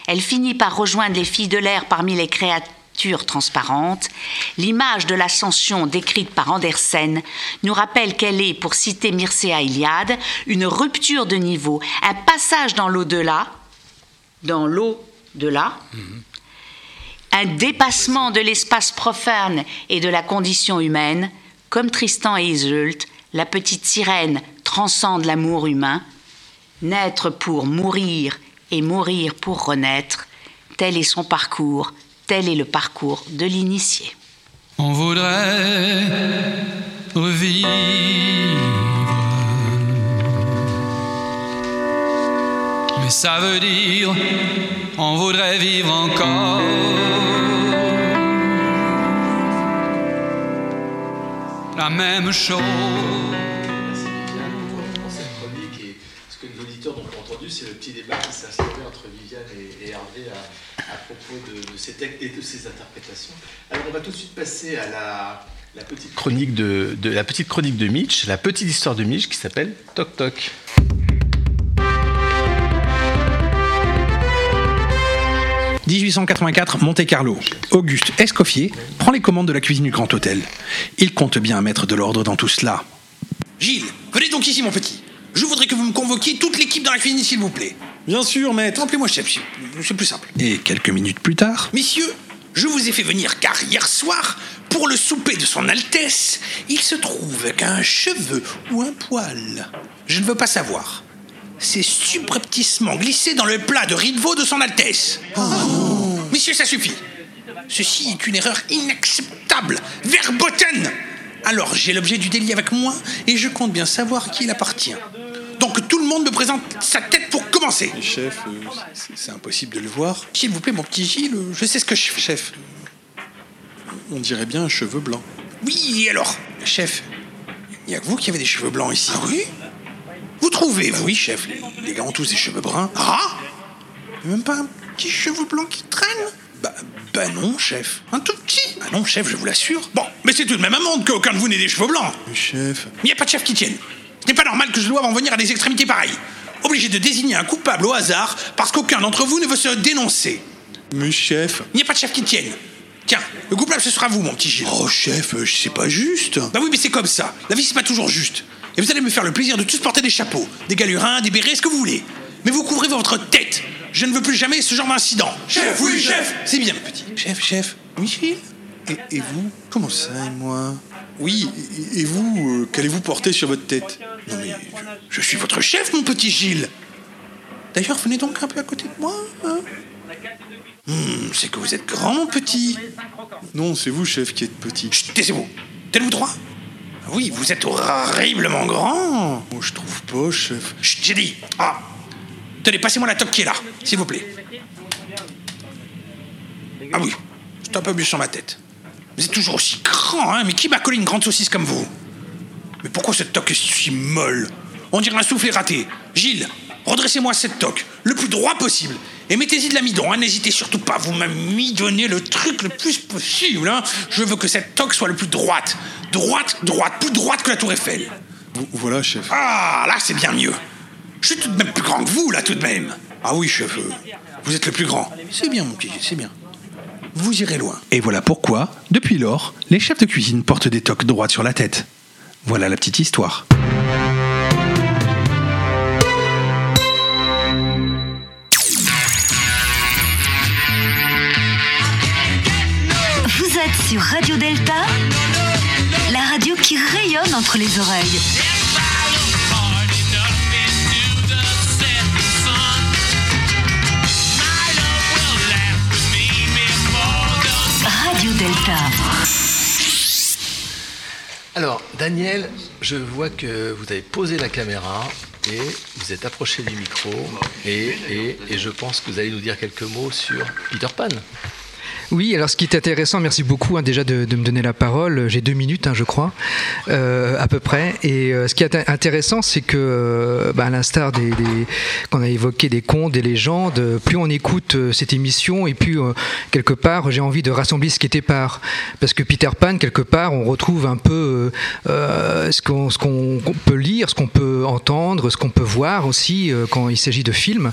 Elle finit par rejoindre les filles de l'air parmi les créatures transparentes. L'image de l'ascension décrite par Andersen nous rappelle qu'elle est, pour citer Mircea Eliade, une rupture de niveau, un passage dans l'au-delà, dans l'au-delà, un dépassement de l'espace profane et de la condition humaine, comme Tristan et Iseult, la petite sirène transcende l'amour humain, naître pour mourir et mourir pour renaître, tel est son parcours, tel est le parcours de l'initié. On voudrait revivre, Mais ça veut dire, on voudrait vivre encore. La même chose. Hervé à, à propos de, de ces textes et de ces interprétations. Alors on va tout de suite passer à la, la petite chronique de, de- la petite chronique de Mitch, la petite histoire de Mitch qui s'appelle Toc Toc. « 1884, Monte-Carlo. Auguste Escoffier prend les commandes de la cuisine du Grand Hôtel. Il compte bien mettre de l'ordre dans tout cela. Gilles, venez donc ici, mon petit. Je voudrais que vous me convoquiez toute l'équipe dans la cuisine, s'il vous plaît. Bien sûr, maître. Appelez-moi chef, c'est- plus simple. Et quelques minutes plus tard, Messieurs, je vous ai fait venir car hier soir, pour le souper de son Altesse, il se trouve qu'un cheveu ou un poil, je ne veux pas savoir, s'est subrepticement glissé dans le plat de riz de veau de son Altesse. Messieurs, ça suffit. Ceci est une erreur inacceptable, verboten. Alors j'ai l'objet du délit avec moi et je compte bien savoir à qui il appartient. Donc tout le monde me présente sa tête pour commencer. chef, euh, c'est- impossible de le voir. S'il vous plaît, mon petit Gilles, je sais ce que je fais. Chef, on dirait bien un cheveu blanc. Oui, et alors Chef, il n'y a que vous qui avez des cheveux blancs ici. Ah oui? Vous trouvez, vous Oui, chef, les, les gars ont tous des cheveux bruns. Ah Même pas un petit cheveu blanc qui traîne? Bah, bah non, chef. Un tout petit Ah non, chef, je vous l'assure. Bon, mais c'est tout de même un monde qu'aucun de vous n'ait des cheveux blancs. Mais chef, il n'y a pas de chef qui tienne. N'est pas normal que je doive en venir à des extrémités pareilles. Obligé de désigner un coupable au hasard parce qu'aucun d'entre vous ne veut se dénoncer. mais chef. Il n'y a pas de chef qui tienne. Tiens, le coupable ce sera vous, mon petit Gilles. Oh, chef, euh, c'est pas juste. Bah oui, mais c'est comme ça. La vie, c'est pas toujours juste. Et vous allez me faire le plaisir de tous porter des chapeaux, des galurins, des bérets, ce que vous voulez. Mais vous couvrez votre tête. Je ne veux plus jamais ce genre d'incident. Chef, oui, chef C'est bien, petit. Chef, chef. Michel et, et vous? Comment ça, et moi? Oui, et, et vous, euh, qu'allez-vous porter sur votre tête? Non mais, je, je suis votre chef, mon petit Gilles. D'ailleurs, venez donc un peu à côté de moi. hein. Hmm, c'est que vous êtes grand, mon petit. Non, c'est vous, chef, qui êtes petit. Chut, taisez-vous. Tenez-vous droit. Ah Oui, vous êtes horriblement grand. Moi, je trouve pas, chef. Chut, j'ai dit. Ah. Tenez, passez-moi la toque qui est là, s'il vous plaît. Ah oui, c'est un peu mieux sur ma tête. Vous êtes toujours aussi grand, hein Mais qui m'a collé une grande saucisse comme vous? Mais pourquoi cette toque est si molle? On dirait un soufflet raté. Gilles, redressez-moi cette toque, le plus droit possible. Et mettez-y de l'amidon, hein N'hésitez surtout pas, vous m'amidonnez le truc le plus possible, hein Je veux que cette toque soit le plus droite. Droite, droite, plus droite que la tour Eiffel. Vo- Voilà, chef. Ah, là, c'est bien mieux. Je suis tout de même plus grand que vous, là, tout de même. Ah oui, chef, euh, vous êtes le plus grand. C'est bien, mon petit, c'est bien. Vous irez loin. Et voilà pourquoi, depuis lors, les chefs de cuisine portent des toques droites sur la tête. Voilà la petite histoire. Vous êtes sur Radio Delta, la radio qui rayonne entre les oreilles. Radio Delta. Alors, Daniel, je vois que vous avez posé la caméra et vous êtes approché du micro et, je pense que vous allez nous dire quelques mots sur Peter Pan. Oui, alors ce qui est intéressant, merci beaucoup hein, déjà de, me donner la parole. J'ai deux minutes, hein, je crois, euh, à peu près. Et euh, ce qui est int- intéressant, c'est que, euh, bah, à l'instar des, qu'on a évoqué des contes, des légendes, plus on écoute cette émission et plus quelque part j'ai envie de rassembler ce qui était par. Parce que Peter Pan, quelque part, on retrouve un peu ce qu'on peut lire, ce qu'on peut entendre, ce qu'on peut voir aussi quand il s'agit de films.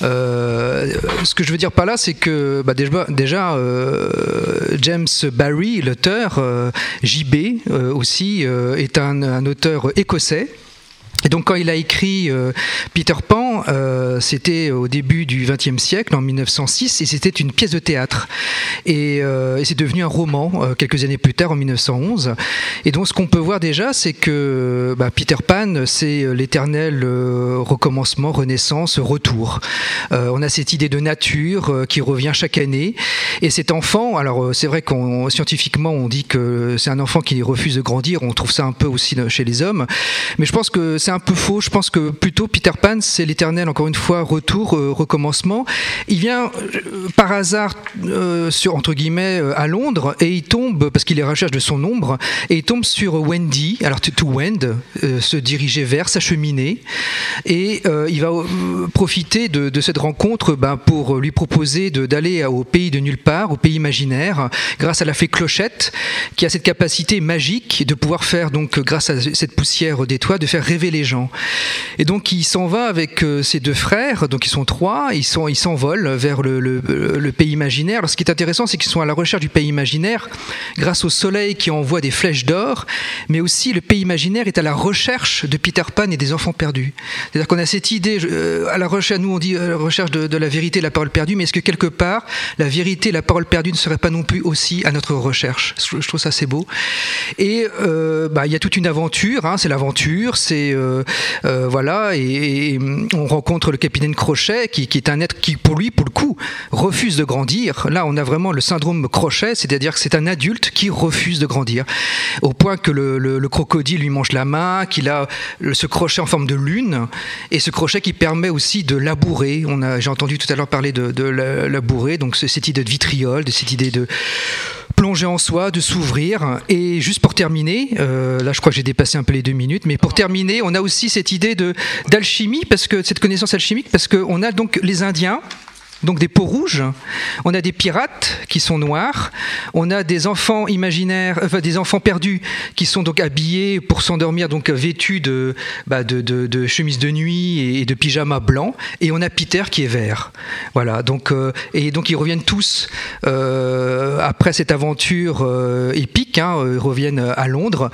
Ce que je veux dire par là, c'est que bah, déjà, James Barry, l'auteur, euh, JB euh, aussi, euh, est un auteur écossais. Et donc quand il a écrit euh, Peter Pan, euh, c'était au début du XXe siècle, en 1906, et c'était une pièce de théâtre. Et, euh, c'est devenu un roman quelques années plus tard, en 1911. Et donc ce qu'on peut voir déjà, c'est que bah, Peter Pan, c'est l'éternel recommencement, renaissance, retour. On a cette idée de nature qui revient chaque année. Et cet enfant, alors c'est vrai qu'on scientifiquement on dit que c'est un enfant qui refuse de grandir, on trouve ça un peu aussi chez les hommes, mais je pense que c'est un peu faux. Je pense que plutôt Peter Pan, c'est l'éternel encore une fois, retour, euh, recommencement. Il vient euh, par hasard, euh, sur, entre guillemets, à Londres, et il tombe, parce qu'il est recherche de son ombre, et il tombe sur Wendy, alors to, Wend, se diriger vers, s'acheminer, et euh, il va profiter de, cette rencontre ben, pour lui proposer d'aller au pays de nulle part, au pays imaginaire, grâce à la fée Clochette, qui a cette capacité magique de pouvoir faire, donc, grâce à cette poussière des toits, de faire rêver gens. Et donc il s'en va avec euh, ses deux frères, donc ils sont trois, ils s'envolent vers le, pays imaginaire. Alors, ce qui est intéressant, c'est qu'ils sont à la recherche du pays imaginaire grâce au soleil qui envoie des flèches d'or, mais aussi le pays imaginaire est à la recherche de Peter Pan et des enfants perdus. C'est-à-dire qu'on a cette idée, euh, à la recherche, nous on dit la recherche de, la vérité, la parole perdue, mais est-ce que quelque part la vérité, la parole perdue ne serait pas non plus aussi à notre recherche? Je trouve ça assez beau. Et euh, bah, il y a toute une aventure, hein, c'est l'aventure, c'est euh, euh, voilà, et, on rencontre le capitaine Crochet qui, est un être qui, pour lui, pour le coup, refuse de grandir. Là, on a vraiment le syndrome Crochet, c'est-à-dire que c'est un adulte qui refuse de grandir, au point que le, le- le crocodile lui mange la main, qu'il a ce crochet en forme de lune, et ce crochet qui permet aussi de labourer. J'ai entendu tout à l'heure parler de, de la- labourer, donc cette idée de vitriol, de cette idée de plonger en soi, de s'ouvrir. Et juste pour terminer, euh, là je crois que j'ai dépassé un peu les deux minutes, mais pour terminer, on a aussi cette idée d'alchimie, parce que cette connaissance alchimique, parce qu'on a donc les Indiens. Donc des peaux rouges, on a des pirates qui sont noirs, on a des enfants imaginaires, des enfants perdus qui sont donc habillés pour s'endormir, donc vêtus de, bah, chemises de nuit et de pyjamas blancs, et on a Peter qui est vert. Voilà, donc euh, et donc ils reviennent tous euh, après cette aventure euh, épique, hein, ils reviennent à Londres,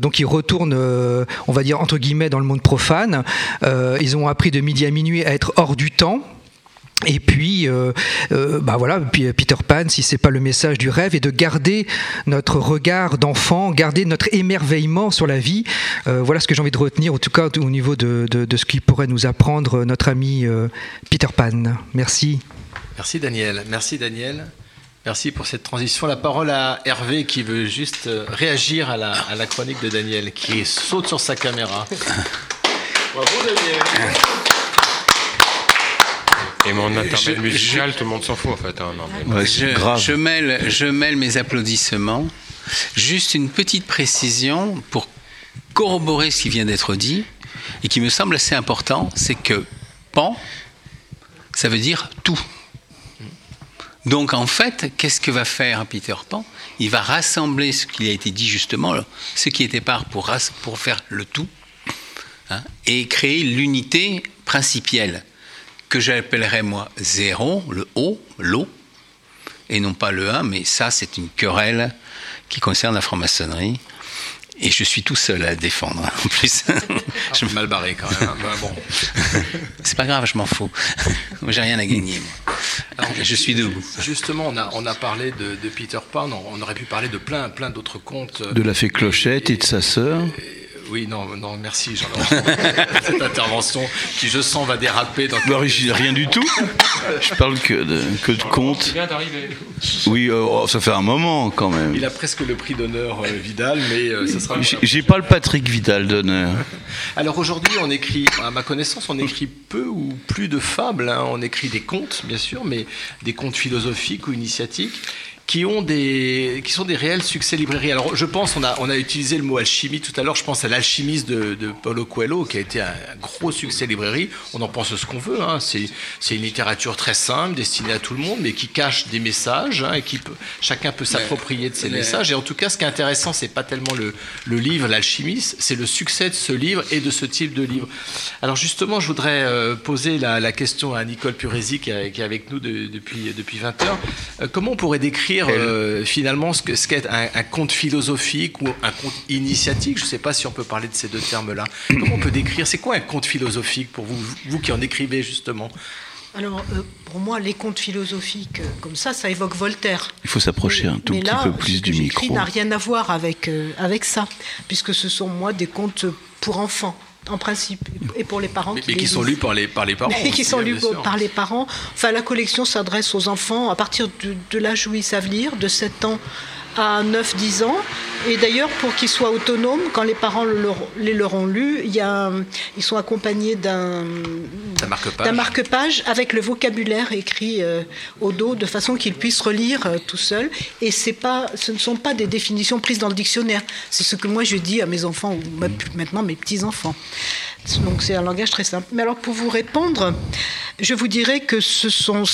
donc ils retournent, on va dire entre guillemets, dans le monde profane. Ils ont appris de midi à minuit à être hors du temps. Et puis, euh, euh, bah voilà, puis, Peter Pan, si c'est pas le message du rêve, et de garder notre regard d'enfant, garder notre émerveillement sur la vie. Euh, voilà ce que j'ai envie de retenir, en tout cas au niveau de, de- de ce qu'il pourrait nous apprendre notre ami euh, Peter Pan. Merci. Merci Daniel. Merci Daniel. Merci pour cette transition. La parole à Hervé qui veut juste réagir à la, à la chronique de Daniel, qui saute sur sa caméra. Bravo Daniel. Et mon intermède Je- musical, tout le monde s'en fout en fait. hein, non, mais- je, je mêle, je mêle mes applaudissements. Juste une petite précision pour corroborer ce qui vient d'être dit et qui me semble assez important, c'est que pan, ça veut dire tout. Donc en fait, qu'est-ce que va faire Peter Pan? Il va rassembler ce qui a été dit justement, ce qui était part pour, ras- pour faire le tout, hein, et créer l'unité principielle que j'appellerais moi zéro, le O, l'eau, et non pas le 1, mais ça c'est une querelle qui concerne la franc-maçonnerie. Et je suis tout seul à la défendre, en plus. je mal barré quand même. Bah, bon. C'est pas grave, je m'en fous. Moi, j'ai rien à gagner. moi. Alors, je suis debout. Justement, on a, on a parlé de, de Peter Pan, on, on aurait pu parler de plein, plein d'autres contes. euh, De la fée Clochette et de sa sœur. Oui, non, non merci Jean-Laurent. Cette intervention qui, je sens, va déraper dans Bah, rien du tout. Je parle que de, que de contes. vient d'arriver. Oui, euh, oh, ça fait un moment quand même. Il a presque le prix d'honneur euh, Vidal, mais euh, ça sera. J'ai- J'ai pas le Patrick Vidal d'honneur. Alors aujourd'hui, on écrit, à ma connaissance, on écrit peu ou plus de fables. hein. On écrit des contes, bien sûr, mais des contes philosophiques ou initiatiques qui ont des qui sont des réels succès librairies. Alors je pense, on a on a utilisé le mot alchimie tout à l'heure. Je pense à l'alchimiste de, de Paulo Coelho qui a été un, un gros succès librairie. On en pense ce qu'on veut. Hein. C'est c'est une littérature très simple, destinée à tout le monde, mais qui cache des messages hein, et qui peut, chacun peut s'approprier de ces mais- messages. Et en tout cas, ce qui est intéressant, c'est pas tellement le, le livre, l'alchimiste, c'est le succès de ce livre et de ce type de livre. Alors justement, je voudrais euh, poser la, la question à Nicole Puresi qui, est avec nous de- depuis, depuis 20 heures. Euh, comment on pourrait décrire euh, finalement ce que- ce qu'est un, un conte philosophique ou un conte initiatique Je ne sais pas si on peut parler de ces deux termes-là. Comment on peut décrire C'est quoi un conte philosophique pour vous, vous qui en écrivez justement? Alors, euh, pour moi, les contes philosophiques euh, comme ça, ça évoque Voltaire. Il faut s'approcher un tout Mais petit là, peu plus ce que du j'écris micro. n'a rien à voir avec, euh, avec ça, puisque ce sont, moi, des contes pour enfants, en principe, et pour les parents mais, qui mais qui sont lus par les, par les parents. Mais qui sont lus par les parents. Enfin, la collection s'adresse aux enfants à partir de, de l'âge où ils savent lire, de 7 ans à 9-10 ans. Et d'ailleurs, pour qu'ils soient autonomes, quand les parents le leur- les leur ont lu, il y a, ils sont accompagnés d'un marque-page. d'un marque-page avec le vocabulaire écrit euh, au dos, de façon qu'ils puissent relire euh, tout seuls. Et c'est pas, ce ne sont pas des définitions prises dans le dictionnaire. C'est ce que moi je dis à mes enfants, ou ma- maintenant mes petits-enfants. Donc c'est un langage très simple. Mais alors pour vous répondre, je vous dirais que ce sont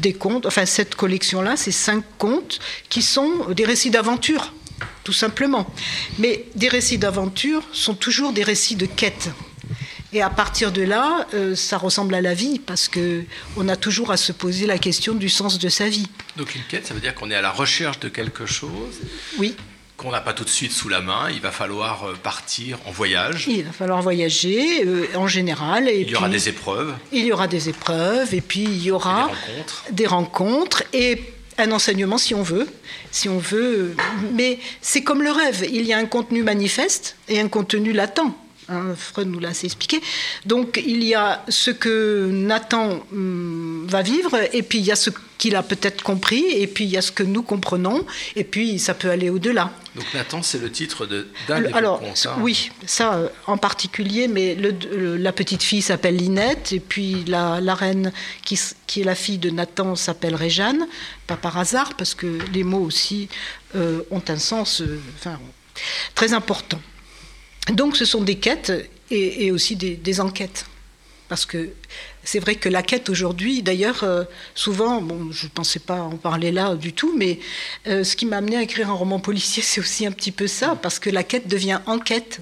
des contes, enfin cette collection-là, c'est cinq contes qui sont des récits d'aventure, tout simplement. Mais des récits d'aventure sont toujours des récits de quête. Et à partir de là, euh, ça ressemble à la vie parce que on a toujours à se poser la question du sens de sa vie. Donc une quête, ça veut dire qu'on est à la recherche de quelque chose. Oui. Qu'on n'a pas tout de suite sous la main. Il va falloir euh, partir en voyage. Il va falloir voyager euh, en général. Et Il y aura des épreuves. Il y aura des épreuves et puis il y aura rencontres. des rencontres et un enseignement si on veut, si on veut. Mais c'est comme le rêve. Il y a un contenu manifeste et un contenu latent. Hein, Freud nous l'a assez expliqué. Donc il y a ce que Nathan hum, va vivre et puis il y a ce qu'il a peut-être compris et puis il y a ce que nous comprenons et puis ça peut aller au-delà. Donc Nathan, c'est le titre de- d'un des Alors, contes. hein. oui, ça en particulier, mais le- le- la petite fille s'appelle Linette, et puis la, la reine qui, est la fille de Nathan s'appelle Réjeanne, pas par hasard, parce que les mots aussi euh, ont un sens euh, enfin, très important. Donc ce sont des quêtes et, et aussi des, des enquêtes. Parce que c'est vrai que la quête aujourd'hui, d'ailleurs, euh, souvent, bon, je ne pensais pas en parler là du tout, mais euh, ce qui m'a amené à écrire un roman policier, c'est aussi un petit peu ça, parce que la quête devient enquête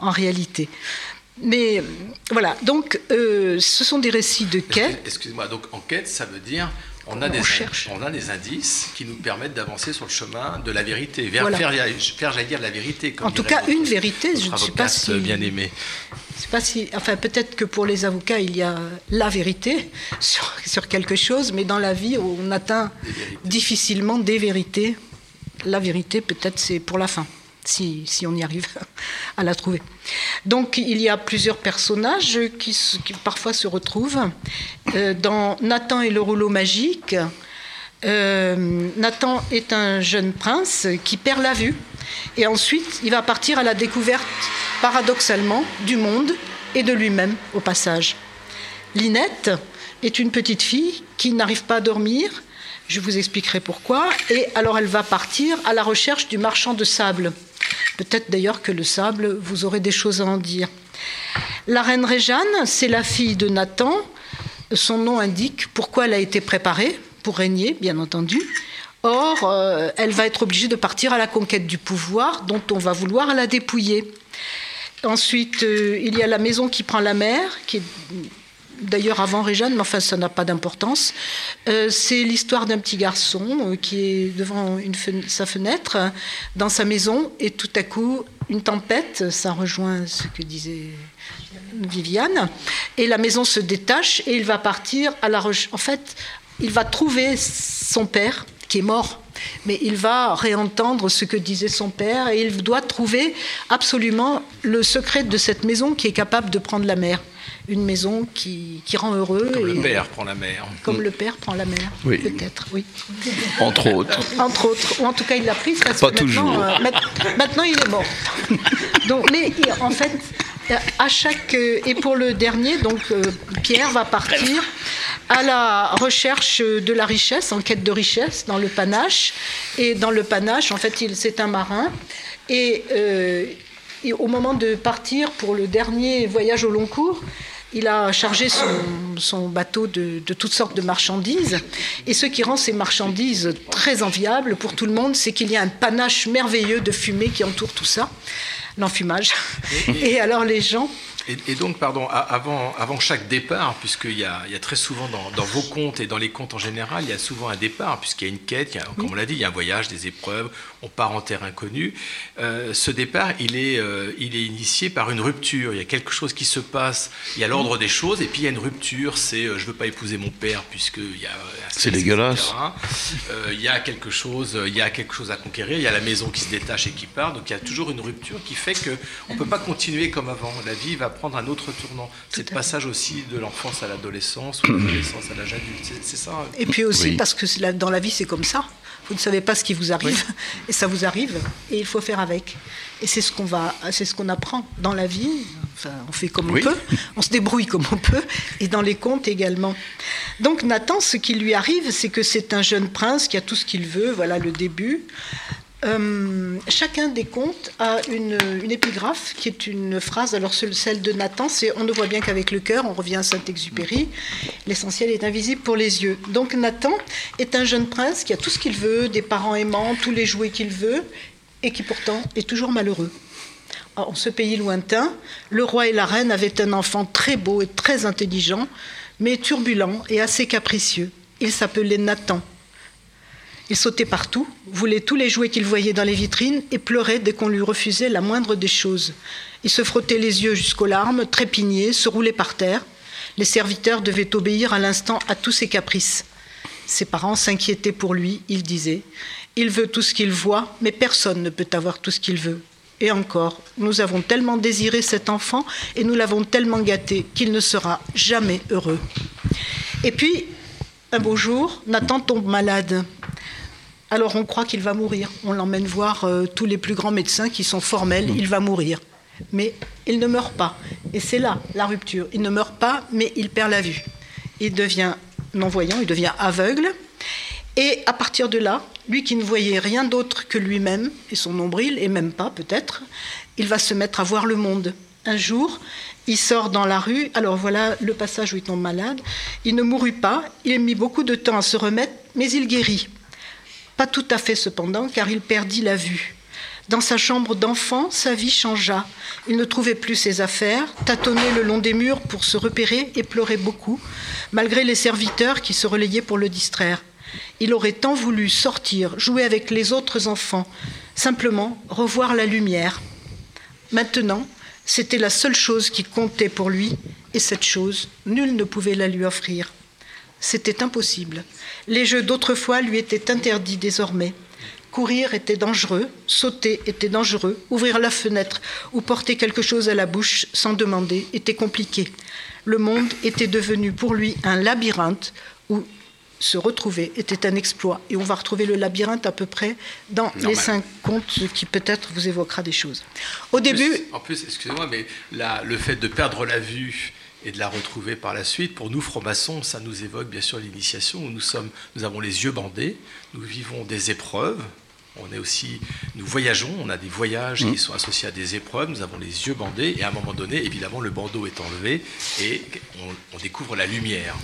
en réalité. Mais euh, voilà, donc euh, ce sont des récits de quête. Excuse-moi, donc enquête, ça veut dire on a, On des, cherche. on a des indices qui nous permettent d'avancer sur le chemin de la vérité, vers Voilà. faire, faire, j'allais dire, la vérité. Comme En tout cas, votre- une vérité, je ne sais pas si- bien aimé. Sais pas si, enfin peut-être que pour les avocats il y a la vérité sur, sur quelque chose, mais dans la vie on atteint difficilement des vérités. La vérité peut-être c'est pour la fin, si, on y arrive à la trouver. Donc il y a plusieurs personnages qui parfois se retrouvent. Euh, dans Nathan et le rouleau magique, euh, Nathan est un jeune prince qui perd la vue et ensuite il va partir à la découverte paradoxalement du monde et de lui-même au passage. Linette est une petite fille qui n'arrive pas à dormir, je vous expliquerai pourquoi, et alors elle va partir à la recherche du marchand de sable. Peut-être d'ailleurs que le sable, vous aurez des choses à en dire. La reine Réjeanne, c'est la fille de Nathan. Son nom indique pourquoi elle a été préparée, pour régner, bien entendu. Or, euh, elle va être obligée de partir à la conquête du pouvoir, dont on va vouloir la dépouiller. Ensuite, euh, il y a la maison qui prend la mer, qui d'ailleurs avant Réjeanne, mais enfin ça n'a pas d'importance. Euh, c'est l'histoire d'un petit garçon euh, qui est devant sa fenêtre, dans sa maison, et tout à coup, une tempête, ça rejoint ce que disait Viviane, et la maison se détache et il va partir à la. En fait, il va trouver son père qui est mort, mais il va réentendre ce que disait son père et il doit trouver absolument le secret de cette maison qui est capable de prendre la mer. Une maison qui, qui rend heureux. Comme et- le père prend la mer. Comme le père prend la mer. Oui. Peut-être, oui. Entre autres. Entre autres, ou en tout cas il l'a prise parce Pas que maintenant, toujours. euh, maintenant il est mort. Donc, mais en fait, euh, à chaque euh, et pour le dernier, donc Pierre va partir à la recherche de la richesse, en quête de richesse dans le panache. Et dans le panache, en fait, il c'est un marin et, euh, et au moment de partir pour le dernier voyage au long cours. Il a chargé son, son bateau de, de toutes sortes de marchandises. Et ce qui rend ces marchandises très enviables pour tout le monde, c'est qu'il y a un panache merveilleux de fumée qui entoure tout ça, l'enfumage. Et alors les gens Et, et donc, pardon, avant, avant chaque départ, puisqu'il y a, il y a très souvent dans, dans vos contes et dans les contes en général, il y a souvent un départ, puisqu'il y a une quête, il y a, comme on l'a dit, il y a un voyage, des épreuves, on part en terre inconnue. Euh, ce départ, il est, euh, il est initié par une rupture. Il y a quelque chose qui se passe, il y a l'ordre des choses, et puis il y a une rupture, c'est euh, je ne veux pas épouser mon père, puisqu'il y a. C'est dégueulasse. Euh, il y a quelque chose, il y a quelque chose à conquérir. Il y a la maison qui se détache et qui part. Donc il y a toujours une rupture qui fait que on peut pas continuer comme avant. La vie va prendre un autre tournant. C'est le passage aussi de l'enfance à l'adolescence ou de l'adolescence à l'âge adulte. C'est- ça. Et puis aussi Oui. parce que dans la vie c'est comme ça. Vous ne savez pas ce qui vous arrive, et ça vous arrive, et il faut faire avec. Et c'est ce qu'on va, c'est ce qu'on apprend dans la vie. Enfin, on fait comme Oui. on peut, on se débrouille comme on peut, et dans les contes également. Donc Nathan, ce qui lui arrive, c'est que c'est un jeune prince qui a tout ce qu'il veut. Voilà le début. Euh, chacun des contes a une, une épigraphe qui est une phrase. Alors ce- celle de Nathan, c'est on ne voit bien qu'avec le cœur. On revient à Saint-Exupéry. L'essentiel est invisible pour les yeux. Donc Nathan est un jeune prince qui a tout ce qu'il veut, des parents aimants, tous les jouets qu'il veut, et qui pourtant est toujours malheureux. En ce pays lointain, le roi et la reine avaient un enfant très beau et très intelligent, mais turbulent et assez capricieux. Il s'appelait Nathan. Il sautait partout, voulait tous les jouets qu'il voyait dans les vitrines et pleurait dès qu'on lui refusait la moindre des choses. Il se frottait les yeux jusqu'aux larmes, trépignait, se roulait par terre. Les serviteurs devaient obéir à l'instant à tous ses caprices. Ses parents s'inquiétaient pour lui, ils disaient Il veut tout ce qu'il voit, mais personne ne peut avoir tout ce qu'il veut. Et encore, nous avons tellement désiré cet enfant et nous l'avons tellement gâté qu'il ne sera jamais heureux. Et puis, un beau jour, Nathan tombe malade. Alors on croit qu'il va mourir. On l'emmène voir euh, tous les plus grands médecins qui sont formels. Il va mourir. Mais il ne meurt pas. Et c'est là la rupture. Il ne meurt pas, mais il perd la vue. Il devient non-voyant, il devient aveugle. Et à partir de là, lui qui ne voyait rien d'autre que lui-même et son nombril, et même pas peut-être, il va se mettre à voir le monde. Un jour, il sort dans la rue. Alors voilà le passage où il tombe malade. Il ne mourut pas. Il a mis beaucoup de temps à se remettre, mais il guérit. Pas tout à fait cependant, car il perdit la vue. Dans sa chambre d'enfant, sa vie changea. Il ne trouvait plus ses affaires, tâtonnait le long des murs pour se repérer et pleurait beaucoup, malgré les serviteurs qui se relayaient pour le distraire. Il aurait tant voulu sortir, jouer avec les autres enfants, simplement revoir la lumière. Maintenant, c'était la seule chose qui comptait pour lui, et cette chose, nul ne pouvait la lui offrir. C'était impossible. Les jeux d'autrefois lui étaient interdits désormais. Courir était dangereux, sauter était dangereux, ouvrir la fenêtre ou porter quelque chose à la bouche sans demander était compliqué. Le monde était devenu pour lui un labyrinthe où se retrouver était un exploit. Et on va retrouver le labyrinthe à peu près dans les cinq contes, qui peut-être vous évoquera des choses. Au début, En plus, excusez-moi, mais la- le fait de perdre la vue et de la retrouver par la suite, pour nous francs-maçons, ça nous évoque bien sûr l'initiation où nous sommes, nous avons les yeux bandés, nous vivons des épreuves. On est aussi, nous voyageons, on a des voyages qui sont associés à des épreuves. Nous avons les yeux bandés et à un moment donné, évidemment, le bandeau est enlevé et on, on découvre la lumière.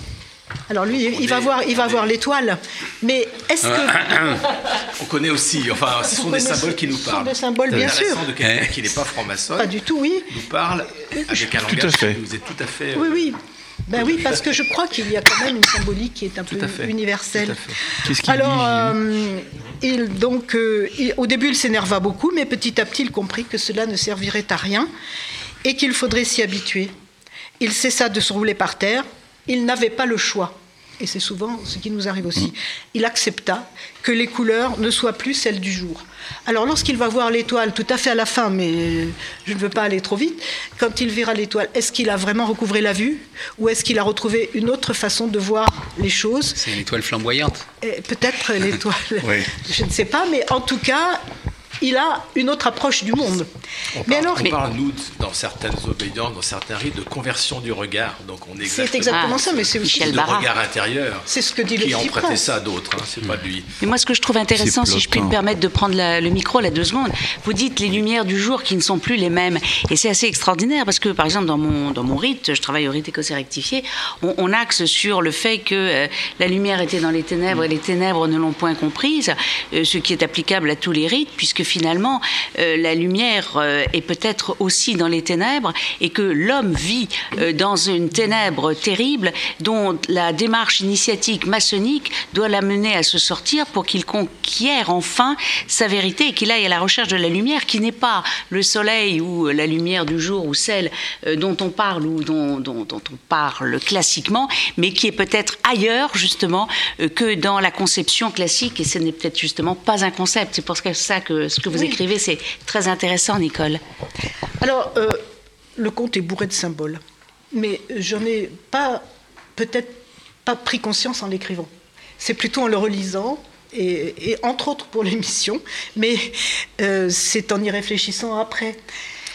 Alors lui, il va voir, il va voir l'étoile. Mais est-ce que On connaît aussi, enfin, ce sont des symboles qui nous ce sont parlent. des symboles, bien sûr. de quelqu'un qui n'est pas franc-maçon. Pas du tout, oui. Nous parle avec un Tout à langage fait. qui nous est tout à fait. Oui, euh, oui. Ben oui, parce que je crois qu'il y a quand même une symbolique qui est un peu à fait. universelle. Tout à fait. Qu'est-ce qu'il Alors, dit, euh, il, donc, euh, il- au début, il s'énerva beaucoup, mais petit à petit, il comprit que cela ne servirait à rien et qu'il faudrait s'y habituer. Il cessa de se rouler par terre. Il n'avait pas le choix. Et c'est souvent ce qui nous arrive aussi. Il accepta que les couleurs ne soient plus celles du jour. Alors lorsqu'il va voir l'étoile, tout à fait à la fin, mais je ne veux pas aller trop vite, quand il verra l'étoile, est-ce qu'il a vraiment recouvré la vue Ou est-ce qu'il a retrouvé une autre façon de voir les choses? C'est une étoile flamboyante. Et Peut-être l'étoile, Oui. je ne sais pas, mais en tout cas, il a une autre approche du monde. On Mais parle, alors, on parle, nous, dans certaines obédiences, dans certains rites, de conversion du regard. Donc on est C'est exactement ça, mais c'est aussi- Michel Barras. regard intérieur. C'est ce que dit le Qui petit prêté prince. ça à d'autres, hein, c'est pas de lui. Mais moi, ce que je trouve intéressant, si je puis me permettre de prendre la- le micro là deux secondes, vous dites les lumières du jour qui ne sont plus les mêmes. Et c'est assez extraordinaire parce que, par exemple, dans mon, dans mon rite, je travaille au rite écossais rectifié, on, on axe sur le fait que euh, la lumière était dans les ténèbres et les ténèbres ne l'ont point comprise, euh, ce qui est applicable à tous les rites, puisque finalement, euh, la lumière euh, est peut-être aussi dans les ténèbres et que l'homme vit euh, dans une ténèbre terrible dont la démarche initiatique maçonnique doit l'amener à se sortir pour qu'il conquiert enfin sa vérité et qu'il aille à la recherche de la lumière qui n'est pas le soleil ou la lumière du jour ou celle dont on parle ou dont, on parle classiquement, mais qui est peut-être ailleurs justement que dans la conception classique et ce n'est peut-être justement pas un concept. C'est pour ça que que vous Oui. écrivez, c'est très intéressant, Nicole. Alors, euh, le conte est bourré de symboles, mais j'en ai pas, peut-être pas pris conscience en l'écrivant. C'est plutôt en le relisant et, et entre autres pour l'émission, mais euh, c'est en y réfléchissant après.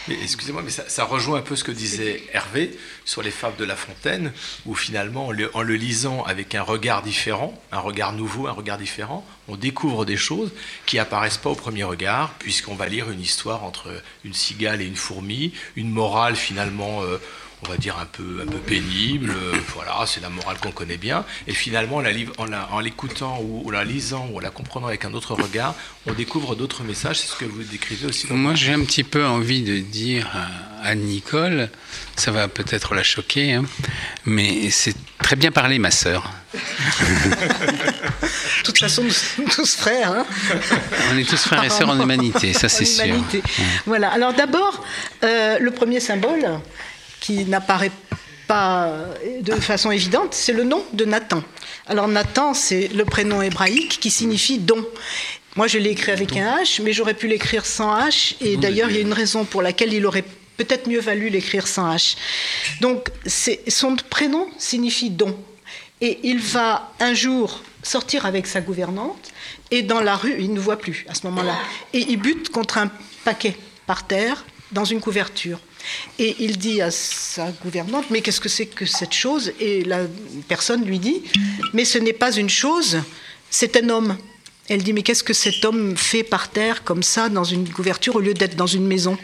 Excusez-moi, mais ça, rejoint un peu ce que disait Hervé sur les fables de La Fontaine, où finalement, en le, en le lisant avec un regard différent, un regard nouveau, un regard différent, on découvre des choses qui apparaissent pas au premier regard, puisqu'on va lire une histoire entre une cigale et une fourmi, une morale finalement. euh, on va dire un peu, un peu pénible, euh, voilà, c'est la morale qu'on connaît bien. Et finalement, en la liv- en la- en l'écoutant ou, ou la lisant ou en la comprenant avec un autre regard, on découvre d'autres messages. C'est ce que vous décrivez aussi. dans- Moi, j'ai un petit peu envie de dire à Anne-Nicole, ça va peut-être la choquer, hein, mais c'est très bien parlé, ma sœur. De toute façon, nous sommes tous frères. hein. On est tous frères et sœurs en humanité, ça c'est En sûr. humanité. Voilà. Alors d'abord, euh, le premier symbole qui n'apparaît pas de façon évidente, c'est le nom de Nathan. Alors Nathan, c'est le prénom hébraïque qui signifie don. Moi, je l'ai écrit avec un H, mais j'aurais pu l'écrire sans H. Et d'ailleurs, il y a une raison pour laquelle il aurait peut-être mieux valu l'écrire sans H. Donc, son prénom signifie don. Et il va un jour sortir avec sa gouvernante, et dans la rue, il ne voit plus à ce moment-là. Et il bute contre un paquet par terre, dans une couverture. Et il dit à sa gouvernante, mais qu'est-ce que c'est que cette chose? Et la personne lui dit, mais ce n'est pas une chose, c'est un homme. Elle dit, mais qu'est-ce que cet homme fait par terre, comme ça, dans une couverture, au lieu d'être dans une maison?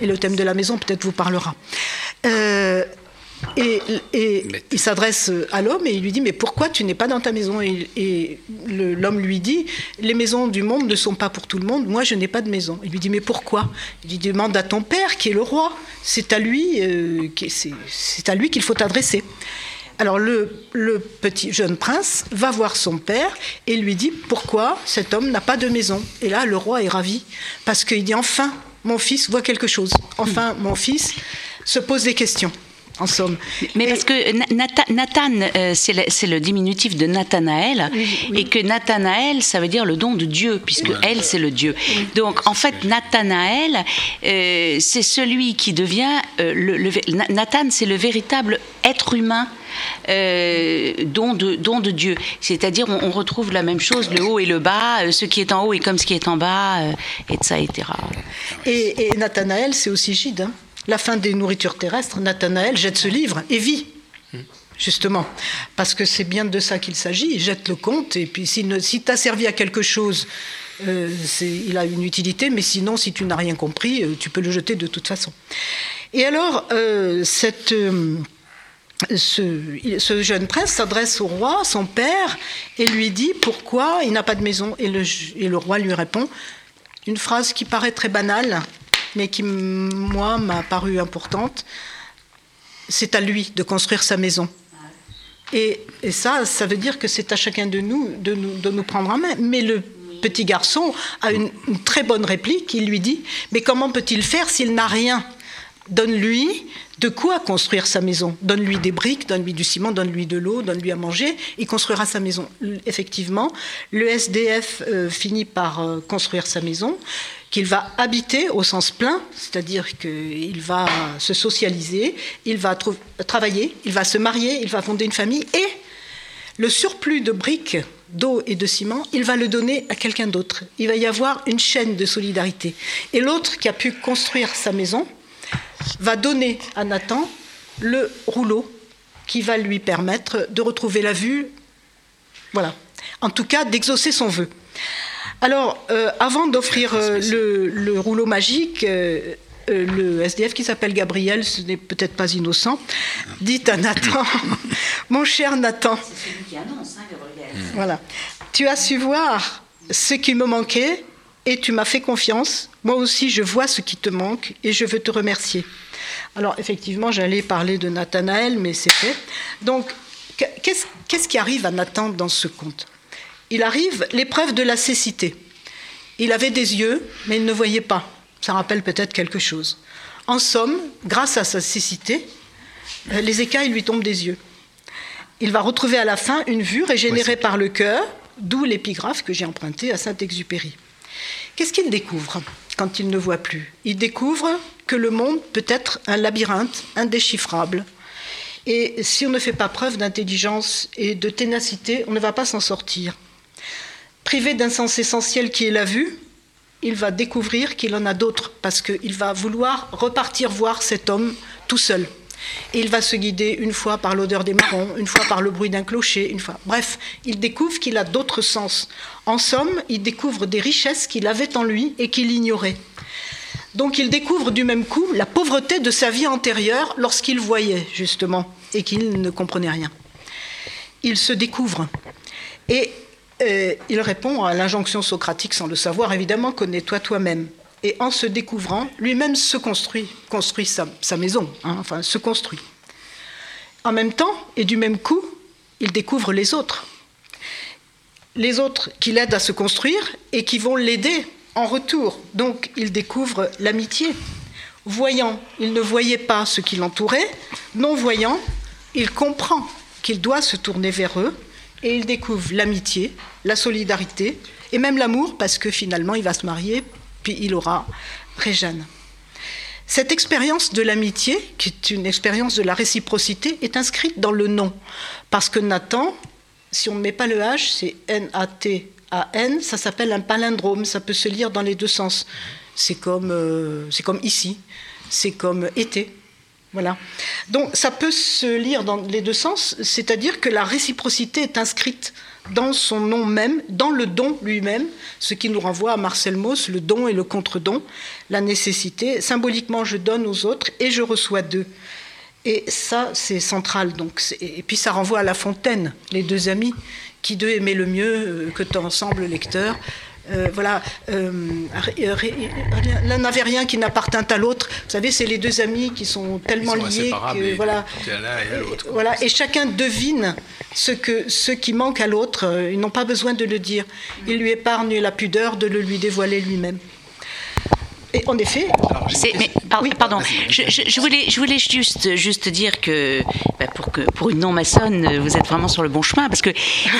Et le thème de la maison, peut-être, vous parlera. Euh, et, et il s'adresse à l'homme et il lui dit Mais pourquoi tu n'es pas dans ta maison? Et, l'homme lui dit Les maisons du monde ne sont pas pour tout le monde, moi je n'ai pas de maison. Il lui dit Mais pourquoi? Il lui dit Demande à ton père qui est le roi, c'est à lui euh, c'est à lui qu'il faut t'adresser. Alors le, le petit jeune prince va voir son père et lui dit pourquoi cet homme n'a pas de maison? Et là, le roi est ravi parce qu'il dit enfin, mon fils voit quelque chose. Enfin, mon fils se pose des questions. En somme. Mais parce que Na- Nathan, Nathan, euh, c'est le, diminutif de Nathanaël, et que Nathanaël, ça veut dire le don de Dieu, puisque elle, c'est le Dieu. Donc, en fait, Nathanaël, euh, c'est celui qui devient. euh, le, le Nathan, c'est le véritable être humain. euh, don, de, don de Dieu. C'est-à-dire, on, on retrouve la même chose, le haut et le bas, euh, ce qui est en haut est comme ce qui est en bas, euh, etc. Et, et Nathanaël, c'est aussi Gide. hein. La fin des nourritures terrestres, Nathanaël jette ce livre et vit. Justement, parce que c'est bien de ça qu'il s'agit. Il jette le compte, et puis ne- si tu as servi à quelque chose, euh, il a une utilité, mais sinon, si tu n'as rien compris, euh, tu peux le jeter de toute façon. Et alors, euh, ce, jeune prince s'adresse au roi, son père, et lui dit pourquoi il n'a pas de maison. Et et le roi lui répond une phrase qui paraît très banale, mais qui, moi, m'a paru importante. C'est à lui de construire sa maison. Et, ça, ça veut dire que c'est à chacun de nous de, nous prendre en main. Mais le petit garçon a une, très bonne réplique. Il lui dit Mais comment peut-il faire s'il n'a rien? Donne-lui de quoi construire sa maison. Donne-lui des briques, donne-lui du ciment, donne-lui de l'eau, donne-lui à manger. Il construira sa maison. Effectivement, le SDF euh, finit par euh, construire sa maison, qu'il va habiter au sens plein, c'est-à-dire qu'il va se socialiser, il va travailler, il va se marier, il va fonder une famille et le surplus de briques, d'eau et de ciment, il va le donner à quelqu'un d'autre. Il va y avoir une chaîne de solidarité. Et l'autre qui a pu construire sa maison va donner à Nathan le rouleau qui va lui permettre de retrouver la vue, voilà, en tout cas d'exaucer son vœu. Alors, euh, avant d'offrir euh, le, le rouleau magique, euh, euh, le SDF qui s'appelle Gabriel, ce n'est peut-être pas innocent, dit à Nathan, mon cher Nathan, voilà, tu as su voir ce qui me manquait et tu m'as fait confiance. Moi aussi, je vois ce qui te manque et je veux te remercier. Alors, effectivement, j'allais parler de Nathanaël, mais c'est fait. Donc, que- qu'est-ce qu'est-ce qui arrive à Nathan dans ce conte Il arrive l'épreuve de la cécité. Il avait des yeux, mais il ne voyait pas. Ça rappelle peut-être quelque chose. En somme, grâce à sa cécité, euh, les écailles lui tombent des yeux. Il va retrouver à la fin une vue régénérée par le cœur, d'où l'épigraphe que j'ai empruntée à Saint-Exupéry. Qu'est-ce qu'il découvre quand il ne voit plus? Il découvre que le monde peut être un labyrinthe indéchiffrable. Et si on ne fait pas preuve d'intelligence et de ténacité, on ne va pas s'en sortir. Privé d'un sens essentiel qui est la vue, il va découvrir qu'il en a d'autres, parce qu'il va vouloir repartir voir cet homme tout seul. Et il va se guider une fois par l'odeur des marrons, une fois par le bruit d'un clocher, une fois. Bref, il découvre qu'il a d'autres sens. En somme, il découvre des richesses qu'il avait en lui et qu'il ignorait. Donc il découvre du même coup la pauvreté de sa vie antérieure lorsqu'il voyait, justement, et qu'il ne comprenait rien. Il se découvre. Et il répond à l'injonction socratique sans le savoir, évidemment, connais-toi toi-même. Et en se découvrant, lui-même se construit, construit sa, maison, hein, enfin se construit. En même temps, et du même coup, il découvre les autres. Les autres qui l'aident à se construire et qui vont l'aider en retour. Donc il découvre l'amitié. Voyant, il ne voyait pas ce qui l'entourait. Non-voyant, il comprend qu'il doit se tourner vers eux et il découvre l'amitié, la solidarité et même l'amour parce que finalement il va se marier puis il aura Réjeanne. Cette expérience de l'amitié, qui est une expérience de la réciprocité, est inscrite dans le nom. Parce que Nathan, si on ne met pas le H, c'est N-A-T-A-N, ça s'appelle un palindrome, ça peut se lire dans les deux sens. C'est comme, euh, c'est comme ici, c'est comme été. Voilà. Donc ça peut se lire dans les deux sens, c'est-à-dire que la réciprocité est inscrite dans son nom même, dans le don lui-même, ce qui nous renvoie à Marcel Mauss, le don et le contre-don, la nécessité. Symboliquement, je donne aux autres et je reçois d'eux. Et ça, c'est central. Donc, et puis ça renvoie à La Fontaine, les deux amis, qui d'eux aimaient le mieux euh, que ensemble, lecteur. Euh, voilà, euh, l'un n'avait rien qui n'appartint à l'autre. Vous savez, c'est les deux amis qui sont tellement liés que voilà, et, voilà, et chacun devine ce que ce qui manque à l'autre. Ils n'ont pas besoin de le dire. Il lui épargne la pudeur de le lui dévoiler lui-même. Et en effet. Mais, pardon, je, voulais, je voulais juste, juste dire que, bah, pour que pour une non-maçonne, vous êtes vraiment sur le bon chemin, parce que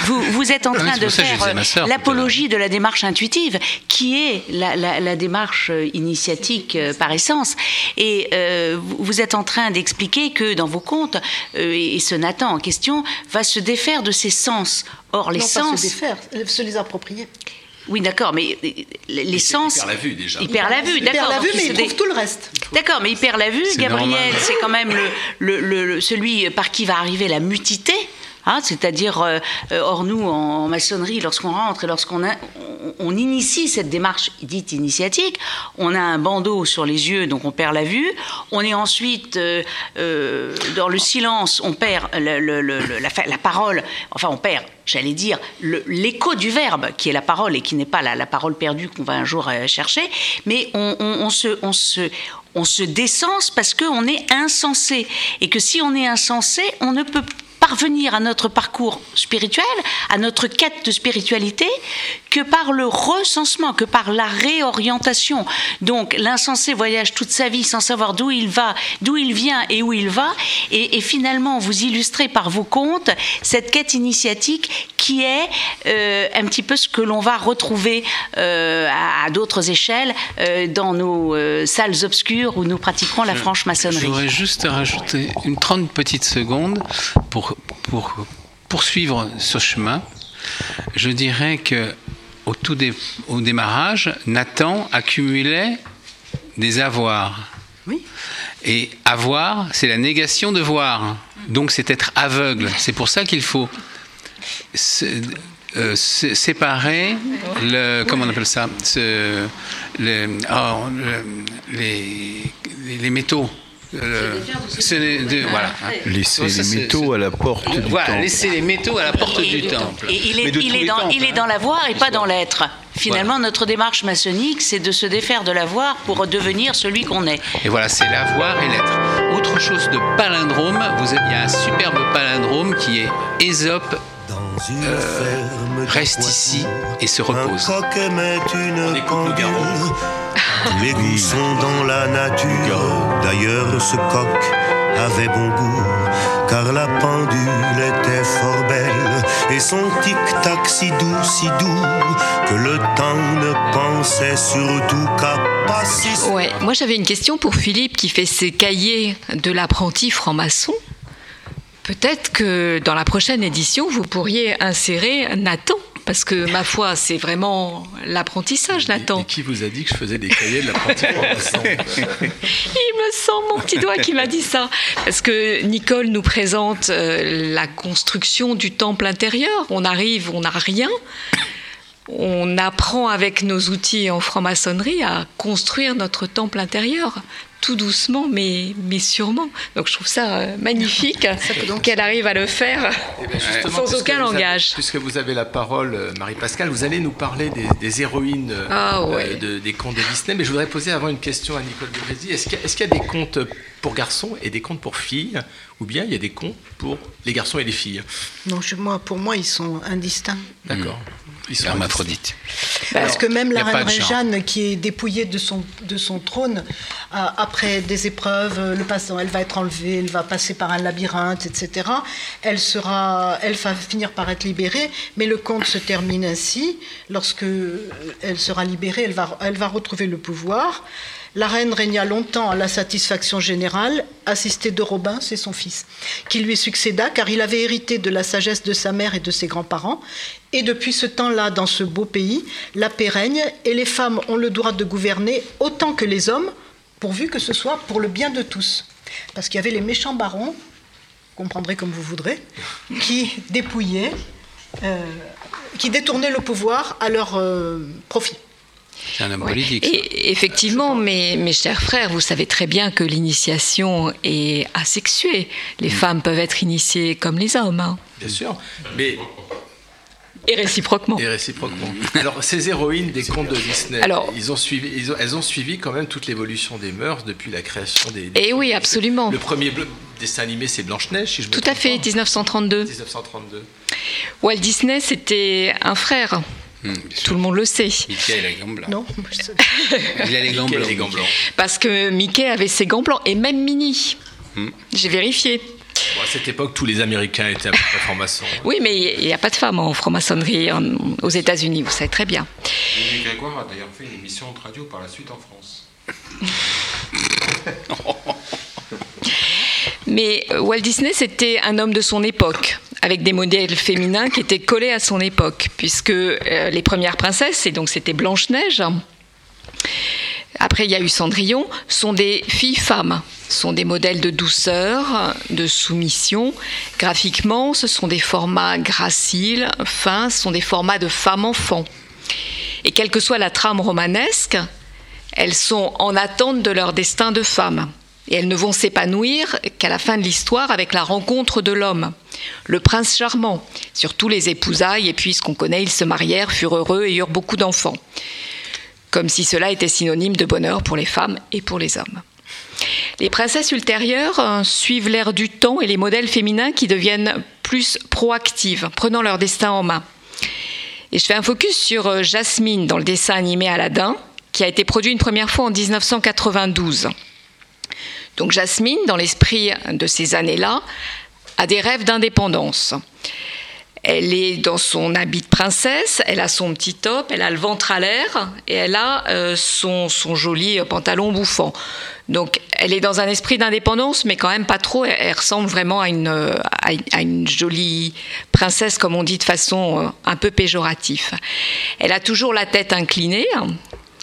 vous, vous êtes en train de faire euh, l'apologie de la démarche intuitive, qui est la, démarche euh, initiatique euh, par essence. Et vous êtes en train d'expliquer que dans vos contes, et ce Nathan en question va se défaire de ses sens. Or, les non, sens. Pas se défaire, se les approprier. Oui, d'accord, mais l'essence. Il perd la vue déjà. Il perd la vue, d'accord. Il perd la vue, mais il trouve tout le reste. D'accord, mais il perd la vue. Gabriel, c'est quand même le, le, celui par qui va arriver la mutité. Hein, c'est-à-dire, euh, euh, or nous, en, maçonnerie, lorsqu'on rentre et lorsqu'on on, initie cette démarche dite initiatique, on a un bandeau sur les yeux, donc on perd la vue. On est ensuite euh, dans le silence, on perd la, la, parole, enfin on perd, j'allais dire, l'écho du verbe, qui est la parole et qui n'est pas la, parole perdue qu'on va un jour chercher, mais on, on se, on se on se décense parce qu'on est insensé. Et que si on est insensé, on ne peut parvenir à notre parcours spirituel, à notre quête de spiritualité, que par le recensement, que par la réorientation. Donc l'insensé voyage toute sa vie sans savoir d'où il va, d'où il vient et où il va, et, finalement vous illustrez par vos contes cette quête initiatique qui est euh, un petit peu ce que l'on va retrouver euh, à, d'autres échelles euh, dans nos salles obscures où nous pratiquons la franche maçonnerie. Je voudrais juste rajouter une 30 petites secondes pour, pour poursuivre ce chemin. Je dirais que au tout au démarrage, Nathan accumulait des avoirs. Oui. Et avoir, c'est la négation de voir. Donc c'est être aveugle. C'est pour ça qu'il faut euh, séparer le comment on appelle ça oh, les, les métaux euh, voilà. Laisser les métaux à la porte du temple. laisser les métaux à la porte du temple. Et il est, il est dans, il est dans l'avoir et pas dans l'être. Finalement, notre démarche maçonnique, c'est de se défaire de l'avoir pour devenir celui qu'on est. Et voilà, c'est l'avoir et l'être. Autre chose de palindrome, vous il y a un superbe palindrome qui est Ésope euh, reste ici et se repose. On écoute le garrot. Les goûts sont dans la nature. D'ailleurs, ce coq avait bon goût, car la pendule était fort belle, et son tic-tac si doux, si doux, que le temps ne pensait surtout qu'à passer. Ouais, moi j'avais une question pour Philippe qui fait ses cahiers de l'apprenti franc-maçon. Peut-être que dans la prochaine édition, vous pourriez insérer Nathan parce que ma foi, c'est vraiment l'apprentissage, Nathan. Et qui vous a dit que je faisais des cahiers de l'apprenti franc-maçon Il me semble, mon petit doigt, qui m'a dit ça. Parce que Nicole nous présente euh, la construction du temple intérieur. On arrive, on n'a rien. On apprend avec nos outils en franc-maçonnerie à construire notre temple intérieur tout doucement, mais, mais sûrement. Donc je trouve ça euh, magnifique qu'elle arrive à le faire Eh ben, sans aucun avez- langage. puisque vous avez la parole, euh, Marie-Pascale, vous allez nous parler des, des héroïnes euh, Ah, euh, ouais. de- des contes de Disney. Mais je voudrais poser avant une question à Nicole de Brézy. Est-ce qu'il y, a- y des contes pour garçons et des contes pour filles? Ou bien il y a des contes pour les garçons et les filles? Non, je- moi, pour moi, ils sont indistincts. D'accord. Ils sont Hermaphrodite. Parce que même la reine. Réjeanne, qui est dépouillée de son, de son trône, euh, après des épreuves, euh, le passant, elle va être enlevée, elle va passer par un labyrinthe, etc. Elle, sera, elle va finir par être libérée, mais le conte se termine ainsi. Lorsque euh, elle sera libérée, elle va, elle va retrouver le pouvoir. La reine régna longtemps à la satisfaction générale, assistée de Robin, c'est son fils, qui lui succéda car il avait hérité de la sagesse de sa mère et de ses grands-parents. Et depuis ce temps-là, dans ce beau pays, la paix règne et les femmes ont le droit de gouverner autant que les hommes, pourvu que ce soit pour le bien de tous. Parce qu'il y avait les méchants barons, comprendrez comme vous voudrez, qui dépouillaient, euh, qui détournaient le pouvoir à leur euh, profit. C'est un homme Ouais. politique. Et effectivement, mes, mes chers frères, vous savez très bien que l'initiation est asexuée. Les Mm. femmes peuvent être initiées comme les hommes, hein. Bien sûr. Mais et réciproquement. Et réciproquement. Alors, ces héroïnes des contes de Disney, Alors- ils ont suivi, ils ont- elles ont suivi quand même toute l'évolution des mœurs depuis la création des. Eh oui, absolument. Le premier dessin animé, c'est Blanche-Neige, si je me Tout à fait, pas. 1932. 1932. Walt Disney, c'était un frère. Tout le monde le sait. Mickey a les gants blancs. Non, Il a les gants Mickey a blancs. les gants blancs. Parce que Mickey avait ses gants blancs, et même Minnie. Hmm. J'ai vérifié. Bon, à cette époque, tous les Américains étaient à peu près francs-maçons. Oui, mais il n'y a pas de femmes en franc-maçonnerie en- aux États-Unis, vous savez très bien. Denis Grégoire a d'ailleurs fait une émission de radio par la suite en France. Mais euh, Walt Disney, c'était un homme de son époque, avec des modèles féminins qui étaient collés à son époque, puisque euh, les premières princesses, et donc c'était Blanche-Neige, après il y a eu Cendrillon, sont des filles-femmes, sont des modèles de douceur, de soumission. Graphiquement, ce sont des formats graciles, fins, ce sont des formats de femmes-enfants. Et quelle que soit la trame romanesque, elles sont en attente de leur destin de femme. Et elles ne vont s'épanouir qu'à la fin de l'histoire avec la rencontre de l'homme, le prince charmant. Surtout les épousailles, et puis ce qu'on connaît, ils se marièrent, furent heureux et eurent beaucoup d'enfants. Comme si cela était synonyme de bonheur pour les femmes et pour les hommes. Les princesses ultérieures euh, suivent l'ère du temps et les modèles féminins qui deviennent plus proactives, prenant leur destin en main. Et je fais un focus sur euh, Jasmine dans le dessin animé Aladdin, qui a été produit une première fois en 1992. Donc Jasmine, dans l'esprit de ces années-là, a des rêves d'indépendance. Elle est dans son habit de princesse, elle a son petit top, elle a le ventre à l'air et elle a euh, son, son joli pantalon bouffant. Donc elle est dans un esprit d'indépendance, mais quand même pas trop. Elle, ressemble vraiment à une, euh, à une- à une jolie princesse, comme on dit de façon euh, un peu péjorative. Elle a toujours la tête inclinée, hein,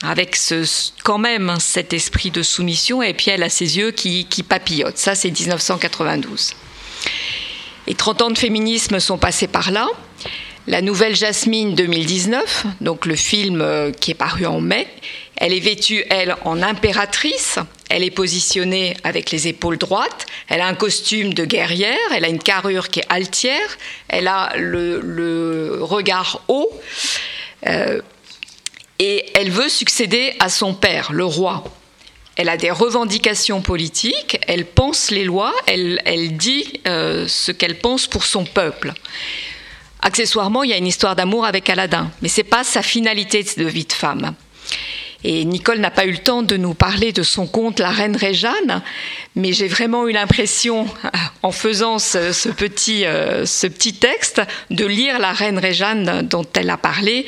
avec ce, ce- quand même hein, cet esprit de soumission, et puis elle a ses yeux qui, qui papillotent. Ça, c'est 1992. Et 30 ans de féminisme sont passés par là. La nouvelle Jasmine 2019, donc le film euh, qui est paru en mai, elle est vêtue, elle, en impératrice. Elle est positionnée avec les épaules droites. Elle a un costume de guerrière. Elle a une carrure qui est altière. Elle a le, le regard haut. Euh, et elle veut succéder à son père, le roi. Elle a des revendications politiques, elle pense les lois, elle, elle dit euh, ce qu'elle pense pour son peuple. Accessoirement, il y a une histoire d'amour avec Aladdin, mais c'est pas sa finalité de vie de femme. Et Nicole n'a pas eu le temps de nous parler de son conte La Reine Réjeanne, mais j'ai vraiment eu l'impression, en faisant ce, petit, euh, ce petit texte, de lire La Reine Réjeanne dont elle a parlé,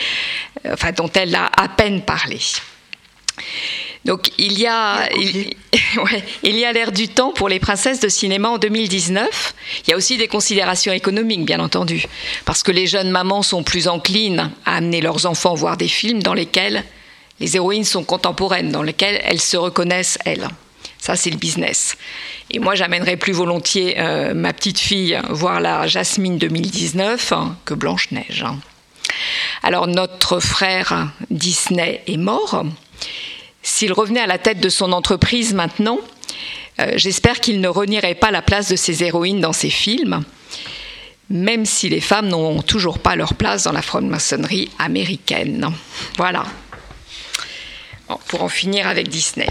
euh, enfin dont elle a à peine parlé. Donc il y a, il, ouais, il y a l'air du temps pour les princesses de cinéma en 2019. Il y a aussi des considérations économiques, bien entendu, parce que les jeunes mamans sont plus enclines à amener leurs enfants voir des films dans lesquels les héroïnes sont contemporaines, dans lesquelles elles se reconnaissent elles. Ça, c'est le business. Et moi, j'amènerais plus volontiers euh, ma petite fille voir la Jasmine 2019 hein, que Blanche-Neige. hein. Alors, notre frère Disney est mort. S'il revenait à la tête de son entreprise maintenant, euh, j'espère qu'il ne renierait pas la place de ses héroïnes dans ses films, même si les femmes n'ont toujours pas leur place dans la franc-maçonnerie américaine. Voilà. Pour en finir avec Disney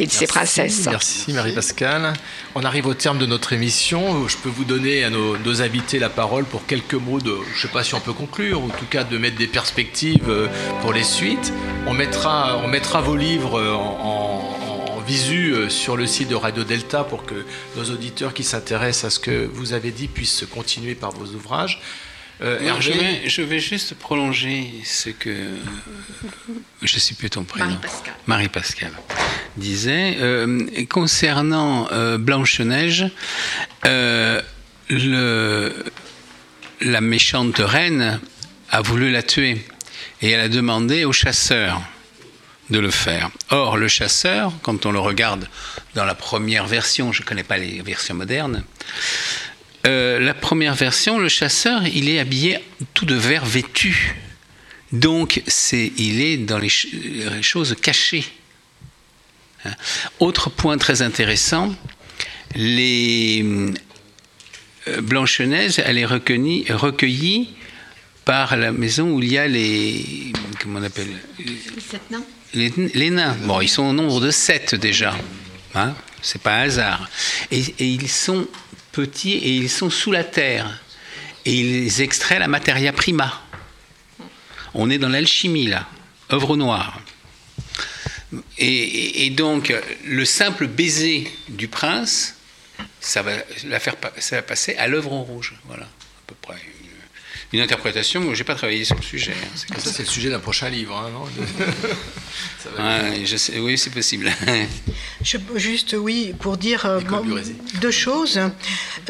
et de ses princesses. Merci Marie-Pascale. On arrive au terme de notre émission. Je peux vous donner à nos, nos invités la parole pour quelques mots de, je ne sais pas si on peut conclure, ou en tout cas de mettre des perspectives euh, pour les suites. On mettra, on mettra vos livres euh, en, en- en visu euh, sur le site de Radio Delta pour que nos auditeurs qui s'intéressent à ce que vous avez dit puissent continuer par vos ouvrages. Euh, je, vais, je vais juste prolonger ce que. Je ne sais plus ton prénom. Marie-Pascale. Marie-Pascale disait. Euh, concernant euh, Blanche-Neige, euh, le- la méchante reine a voulu la tuer et elle a demandé au chasseur de le faire. Or, le chasseur, quand on le regarde dans la première version, je ne connais pas les versions modernes, euh, la première version, le chasseur, il est habillé tout de vert vêtu. Donc, c'est, il est dans les, ch- les choses cachées. Hein. Autre point très intéressant, les euh, Blanche-Neige, elle est recueillie, recueillie par la maison où il y a les comment on appelle les, les nains. Bon, ils sont au nombre de sept déjà. Hein C'est pas un hasard. Et, et ils sont petits et ils sont sous la terre. Et ils extraient la materia prima. On est dans l'alchimie là, œuvre noire. Et, donc, le simple baiser du prince, ça va, faire, ça va passer à l'œuvre en rouge. Voilà, à peu près. Une, interprétation, moi, j'ai pas travaillé sur le sujet. hein, c'est comme ça c'est le sujet d'un prochain livre, hein, non Ça va Ouais, je sais- oui, c'est possible. Je- juste, oui, pour dire euh, bon, deux choses.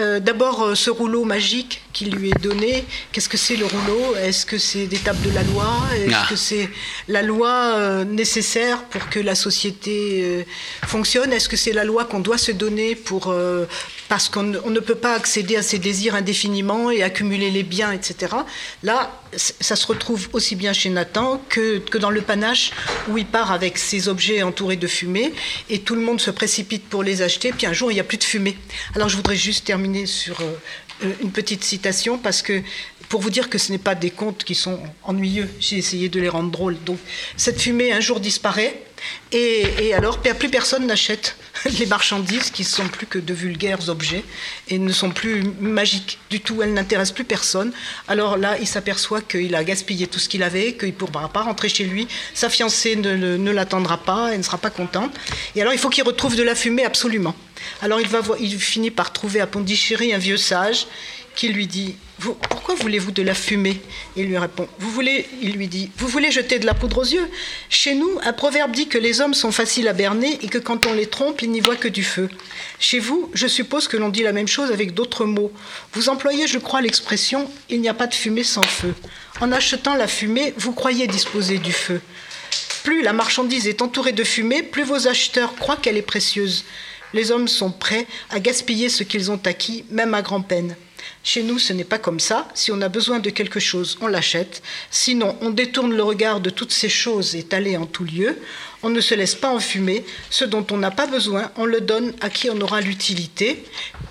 Euh, D'abord, euh, ce rouleau magique qui lui est donné, qu'est-ce que c'est le rouleau? Est-ce que c'est des tables de la loi? Est-ce Ah. que c'est la loi euh, nécessaire pour que la société fonctionne? Est-ce que c'est la loi qu'on doit se donner pour, euh, parce qu'on ne- peut pas accéder à ses désirs indéfiniment et accumuler les biens, etc. Là, ça se retrouve aussi bien chez Nathan que, que dans le panache où il part avec ses objets entourés de fumée et tout le monde se précipite pour les acheter. Puis un jour, il n'y a plus de fumée. Alors, je voudrais juste terminer sur euh, euh, une petite citation parce que pour vous dire que ce n'est pas des contes qui sont ennuyeux, j'ai essayé de les rendre drôles. Donc, cette fumée un jour disparaît et, alors plus personne n'achète les marchandises qui sont plus que de vulgaires objets et ne sont plus magiques du tout. Elles n'intéressent plus personne. Alors là, il s'aperçoit qu'il a gaspillé tout ce qu'il avait, qu'il ne pourra pas rentrer chez lui. Sa fiancée ne, ne l'attendra pas, elle ne sera pas contente. Et alors, il faut qu'il retrouve de la fumée absolument. Alors, il, va il finit par trouver à Pondichéry un vieux sage qui lui dit Pourquoi voulez-vous de la fumée? Il lui répond Vous voulez, il lui dit Vous voulez jeter de la poudre aux yeux? Chez nous, un proverbe dit que les hommes sont faciles à berner et que quand on les trompe, ils n'y voient que du feu. Chez vous, je suppose que l'on dit la même chose avec d'autres mots. Vous employez, je crois, l'expression Il n'y a pas de fumée sans feu. En achetant la fumée, vous croyez disposer du feu. Plus la marchandise est entourée de fumée, plus vos acheteurs croient qu'elle est précieuse. Les hommes sont prêts à gaspiller ce qu'ils ont acquis, même à grand-peine. Chez nous, ce n'est pas comme ça. Si on a besoin de quelque chose, on l'achète. Sinon, on détourne le regard de toutes ces choses étalées en tout lieu. On ne se laisse pas enfumer. Ce dont on n'a pas besoin, on le donne à qui en aura l'utilité.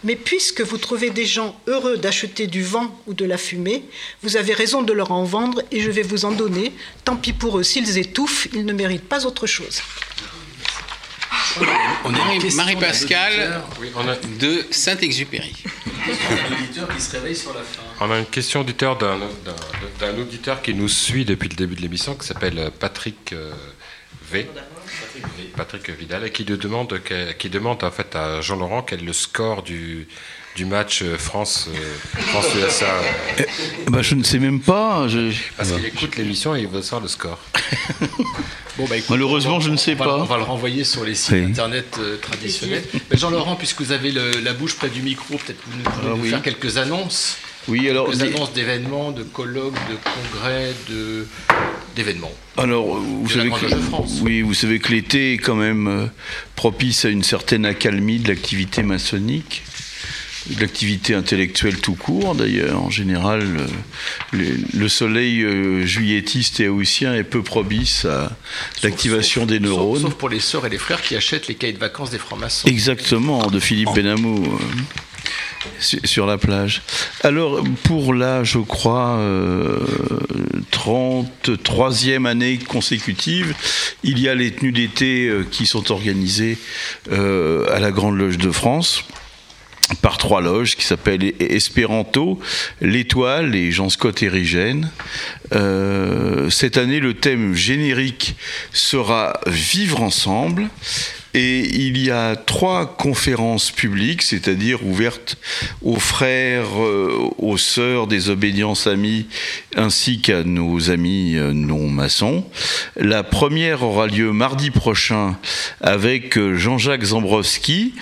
Mais puisque vous trouvez des gens heureux d'acheter du vent ou de la fumée, vous avez raison de leur en vendre et je vais vous en donner. Tant pis pour eux, s'ils étouffent, ils ne méritent pas autre chose. On a une Marie- question Marie-Pascale de Saint-Exupéry. auditeur qui se réveille sur la fin. On a une question auditeur d'un, auditeur qui nous suit depuis le début de l'émission, qui s'appelle Patrick euh, V. Patrick Vidal, et qui, demande, qui demande en fait à Jean-Laurent quel est le score du, du match euh, France, euh, France-USA. Eh ben, je ne sais même pas. je- Parce qu'il écoute l'émission et il veut savoir le score. Bon, bah, écoute, Malheureusement, va- je ne sais on va- pas. On va le renvoyer sur les sites Oui. internet euh, traditionnels. Mais Jean-Laurent, puisque vous avez le- la bouche près du micro, peut-être vous nous pouvez Ah nous oui. faire quelques annonces. Oui, alors, des- annonces d'événements, de colloques, de congrès, de d'événements. Alors, vous De savez que, France. oui, vous savez que l'été est quand même euh, propice à une certaine accalmie de l'activité maçonnique, de l'activité intellectuelle tout court d'ailleurs. En général, euh, le soleil euh, juilletiste et haussien est peu propice à l'activation des neurones. Sauf pour les sœurs et les frères qui achètent les cahiers de vacances des francs-maçons. Exactement, de Philippe Benamou. euh, su- sur la plage. Alors, pour là, je crois, euh, 33e année consécutive, il y a les tenues d'été qui sont organisées à la Grande Loge de France par trois loges qui s'appellent Espéranto, l'Étoile et Jean Scott Érigène. Euh, cette année, le thème générique sera Vivre ensemble. Et il y a trois conférences publiques, c'est-à-dire ouvertes aux frères, euh, aux sœurs des obédiences amies, ainsi qu'à nos amis euh, non-maçons. La première aura lieu mardi prochain avec euh, Jean-Jacques Zambrowski.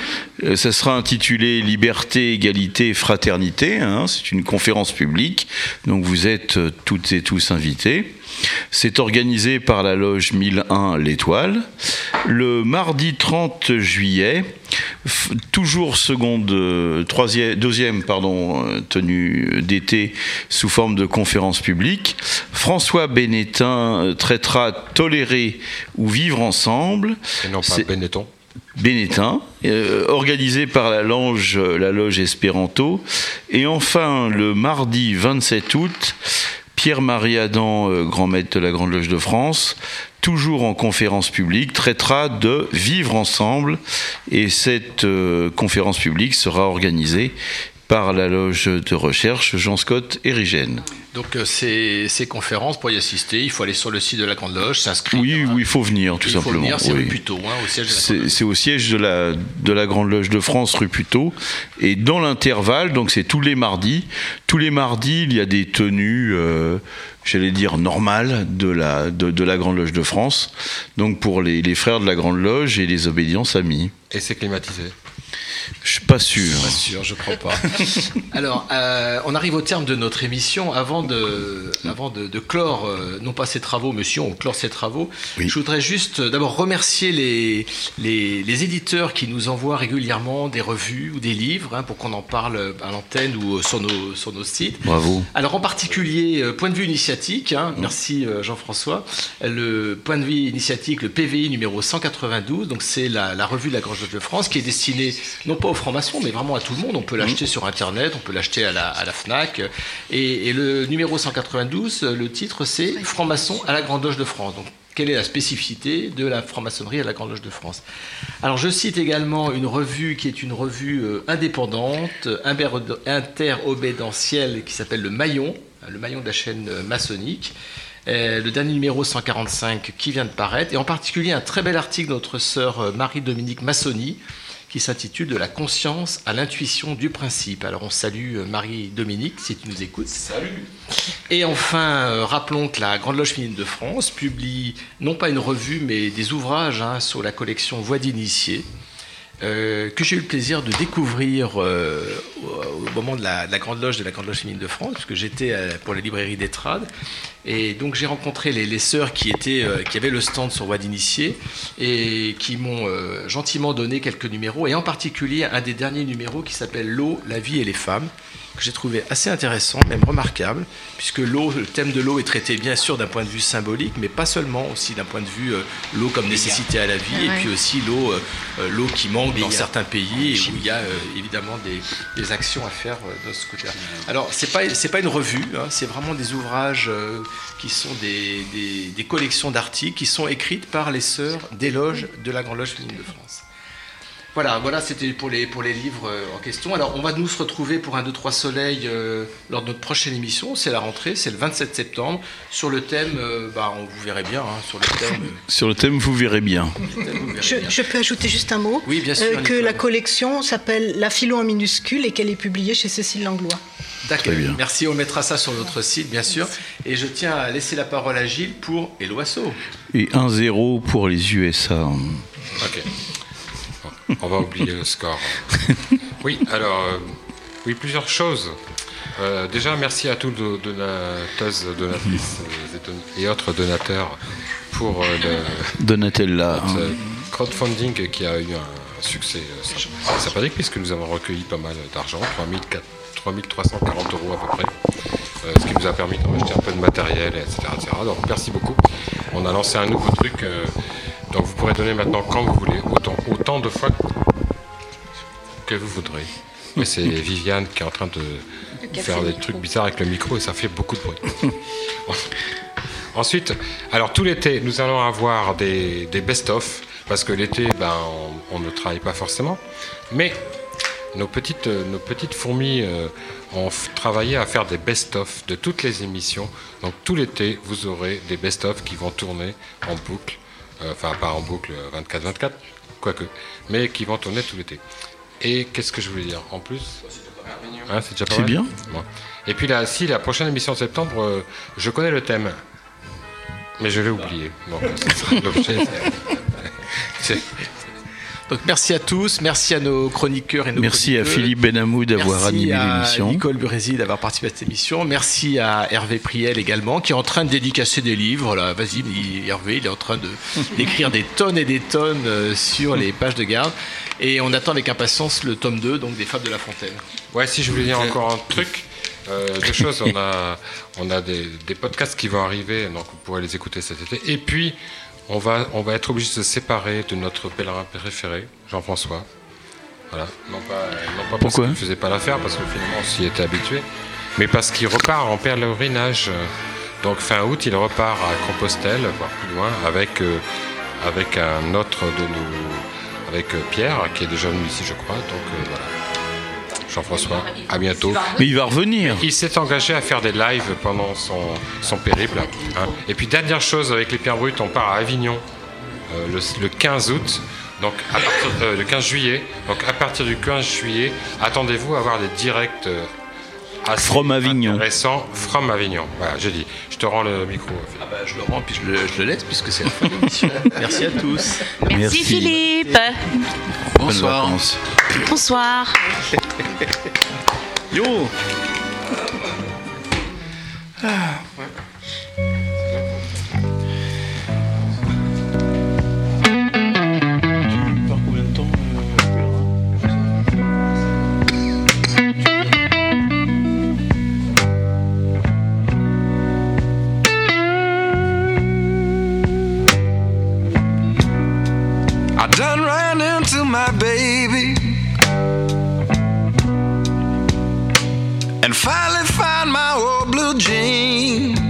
Ça sera intitulé Liberté, égalité, fraternité. hein. C'est une conférence publique, donc vous êtes toutes et tous invités. C'est organisé par la loge 1001 L'Étoile. Le mardi 30 juillet, toujours seconde, euh, troisième, deuxième pardon, euh, tenue d'été sous forme de conférence publique, François Bénétin euh, traitera Tolérer ou vivre ensemble. Et non pas Benetton. Bénétin, euh, organisé par la loge, la loge Espéranto. Et enfin, le mardi 27 août, Pierre-Marie Adam, euh, grand maître de la Grande Loge de France, toujours en conférence publique, traitera de vivre ensemble. Et cette euh, conférence publique sera organisée par la loge de recherche Jean Scott Érigène. Donc euh, ces, ces conférences, pour y assister, il faut aller sur le site de la Grande Loge, s'inscrire. Oui, oui, il faut venir, tout Il faut simplement. venir, c'est oui. rue Puteaux, hein, au siège de la Grande C'est c'est au siège de la, de la Grande Loge de France, rue Puteaux. Et dans l'intervalle, donc c'est tous les mardis, tous les mardis, il y a des tenues, euh, j'allais dire, normales de la, de, de la Grande Loge de France. Donc pour les, les frères de la Grande Loge et les obédiences amis. Et c'est climatisé. Je suis pas sûr. Pas sûr, je crois pas. Alors, euh, on arrive au terme de notre émission. Avant de, avant de, de clore, euh, non pas ces travaux, monsieur, on clore ces travaux. Je voudrais juste euh, d'abord remercier les, les, les éditeurs qui nous envoient régulièrement des revues ou des livres hein, pour qu'on en parle à l'antenne ou sur nos, sur nos sites. Bravo. Alors en particulier, euh, point de vue initiatique, hein, merci euh, Jean-François, le point de vue initiatique, le PVI numéro 192, donc c'est la, la revue de la Grande Loge de France qui est destinée non pas aux francs-maçons, mais vraiment à tout le monde. On peut l'acheter sur Internet, on peut l'acheter à la, à la FNAC. Et, et le numéro 192, euh, le titre c'est Francs-maçons à la Grande Loge de France. Donc, quelle est la spécificité de la franc-maçonnerie à la Grande Loge de France? Alors je cite également une revue qui est une revue euh, indépendante, interobédentielle, qui s'appelle Le Maillon, hein, le maillon de la chaîne euh, maçonnique. Euh, le dernier numéro 145 qui vient de paraître, et en particulier un très bel article de notre sœur Marie-Dominique Massoni, qui s'intitule De la conscience à l'intuition du principe. Alors on salue euh, Marie-Dominique si tu nous écoutes. Salut Et enfin, euh, rappelons que la Grande Loge Féminine de France publie non pas une revue, mais des ouvrages hein, sur la collection Voix d'initiés. Euh, que j'ai eu le plaisir de découvrir euh, au, moment de la, de la Grande Loge de la Grande Loge Féminine de France, puisque j'étais euh, pour la librairie d'Etrade. Et donc j'ai rencontré les, les sœurs qui, étaient, qui avaient le stand sur Voix d'initié et qui m'ont gentiment donné quelques numéros, et en particulier un des derniers numéros qui s'appelle L'eau, la vie et les femmes, que j'ai trouvé assez intéressant, même remarquable, puisque l'eau, le thème de l'eau est traité bien sûr d'un point de vue symbolique, mais pas seulement, aussi d'un point de vue euh, l'eau comme nécessité à la vie, et puis aussi l'eau, euh, euh, l'eau qui manque Mais dans certains pays, et où il y a euh, évidemment des, des actions à faire euh, de ce côté-là. Alors c'est pas c'est pas une revue, hein, c'est vraiment des ouvrages euh, qui sont des, des- des collections d'articles qui sont écrites par les sœurs des loges de la Grande Loge féminine de France. Voilà, voilà, c'était pour les, pour les livres euh, en question. Alors, on va nous se retrouver pour un 2-3 soleil euh, lors de notre prochaine émission. C'est la rentrée, c'est le 27 septembre. Sur le thème, euh, bah, on vous verrez bien, hein, sur le thème. euh, Sur le thème, vous verrez bien. Je, je peux ajouter juste un mot Oui, bien sûr, Euh, que la collection s'appelle La philo en minuscule et qu'elle est publiée chez Cécile Langlois. D'accord. Merci, on mettra ça sur notre site, bien sûr. Et je tiens à laisser la parole à Gilles pour Et l'oiseau. Et 1-0 pour les USA. Ok. On va oublier le score. Oui, alors, euh, oui, plusieurs choses. Euh, déjà, merci à tous les donateuses, donatrices et autres donateurs pour euh, le Donatella. notre crowdfunding qui a eu un succès symp- sympathique puisque nous avons recueilli pas mal d'argent, 3400 3340 euros à peu près, euh, ce qui nous a permis de racheter un peu de matériel, etc., etc. Donc merci beaucoup. On a lancé un nouveau truc, donc vous pourrez donner maintenant quand vous voulez, autant, autant de fois que vous voudrez. Mais c'est Viviane qui est en train de faire des trucs bizarres avec le micro et ça fait beaucoup de bruit. Ensuite, alors tout l'été, nous allons avoir des, des best-of, parce que l'été, ben, on, on ne travaille pas forcément. Mais nos petites, nos petites fourmis euh, ont travaillé à faire des best-of de toutes les émissions. Donc tout l'été, vous aurez des best-of qui vont tourner en boucle, enfin pas en boucle 24-24, quoique, mais qui vont tourner tout l'été. Et qu'est-ce que je voulais dire En plus, Hein, c'est déjà pas C'est mal bien. Bon. Et puis là, si la prochaine émission de septembre, euh, je connais le thème, mais je l'ai oublié. Sera l'objet. Donc merci à tous, merci à nos chroniqueurs et nos Merci à. Philippe Benamou d'avoir Merci animé à l'émission. Nicole Burézy d'avoir participé à cette émission. Merci à Hervé Priel également, qui est en train de dédicacer des livres. Là, vas-y, Hervé, il est en train de d'écrire des tonnes et des tonnes euh, sur les pages de garde. Et on attend avec impatience le tome 2, donc des Fables de la Fontaine. Ouais, si je voulais dire encore un truc, euh, deux choses. On a, on a des, des podcasts qui vont arriver, donc vous pourrez les écouter cet été. Et puis, on va, on va être obligé de se séparer de notre pèlerin préféré, Jean-François. Voilà. Non pas, non pas parce qu'il ne faisait pas l'affaire, parce que finalement on s'y était habitué, mais parce qu'il repart en pèlerinage. Donc fin août, il repart à Compostelle, voire plus loin, avec, euh, avec un autre de nous, avec euh, Pierre, qui est déjà venu ici, je crois. Donc euh, voilà. Jean-François, à bientôt. Mais il va revenir. Il s'est engagé à faire des lives pendant son, son périple. hein. Et puis dernière chose, avec les Pierres Brutes, on part à Avignon euh, le, le 15 août. Donc à partir, euh, le 15 juillet. Donc à partir du 15 juillet, attendez-vous à avoir des directs euh, assez From Avignon. intéressants from Avignon. Voilà, j'ai dit. Je te rends le micro. Ah bah, je le rends, puis je le, je le laisse, puisque c'est la fin de l'émission. Merci à tous. Merci, Philippe. Bonsoir. Bonsoir. Yo I done ran into my baby and finally found my old blue jean.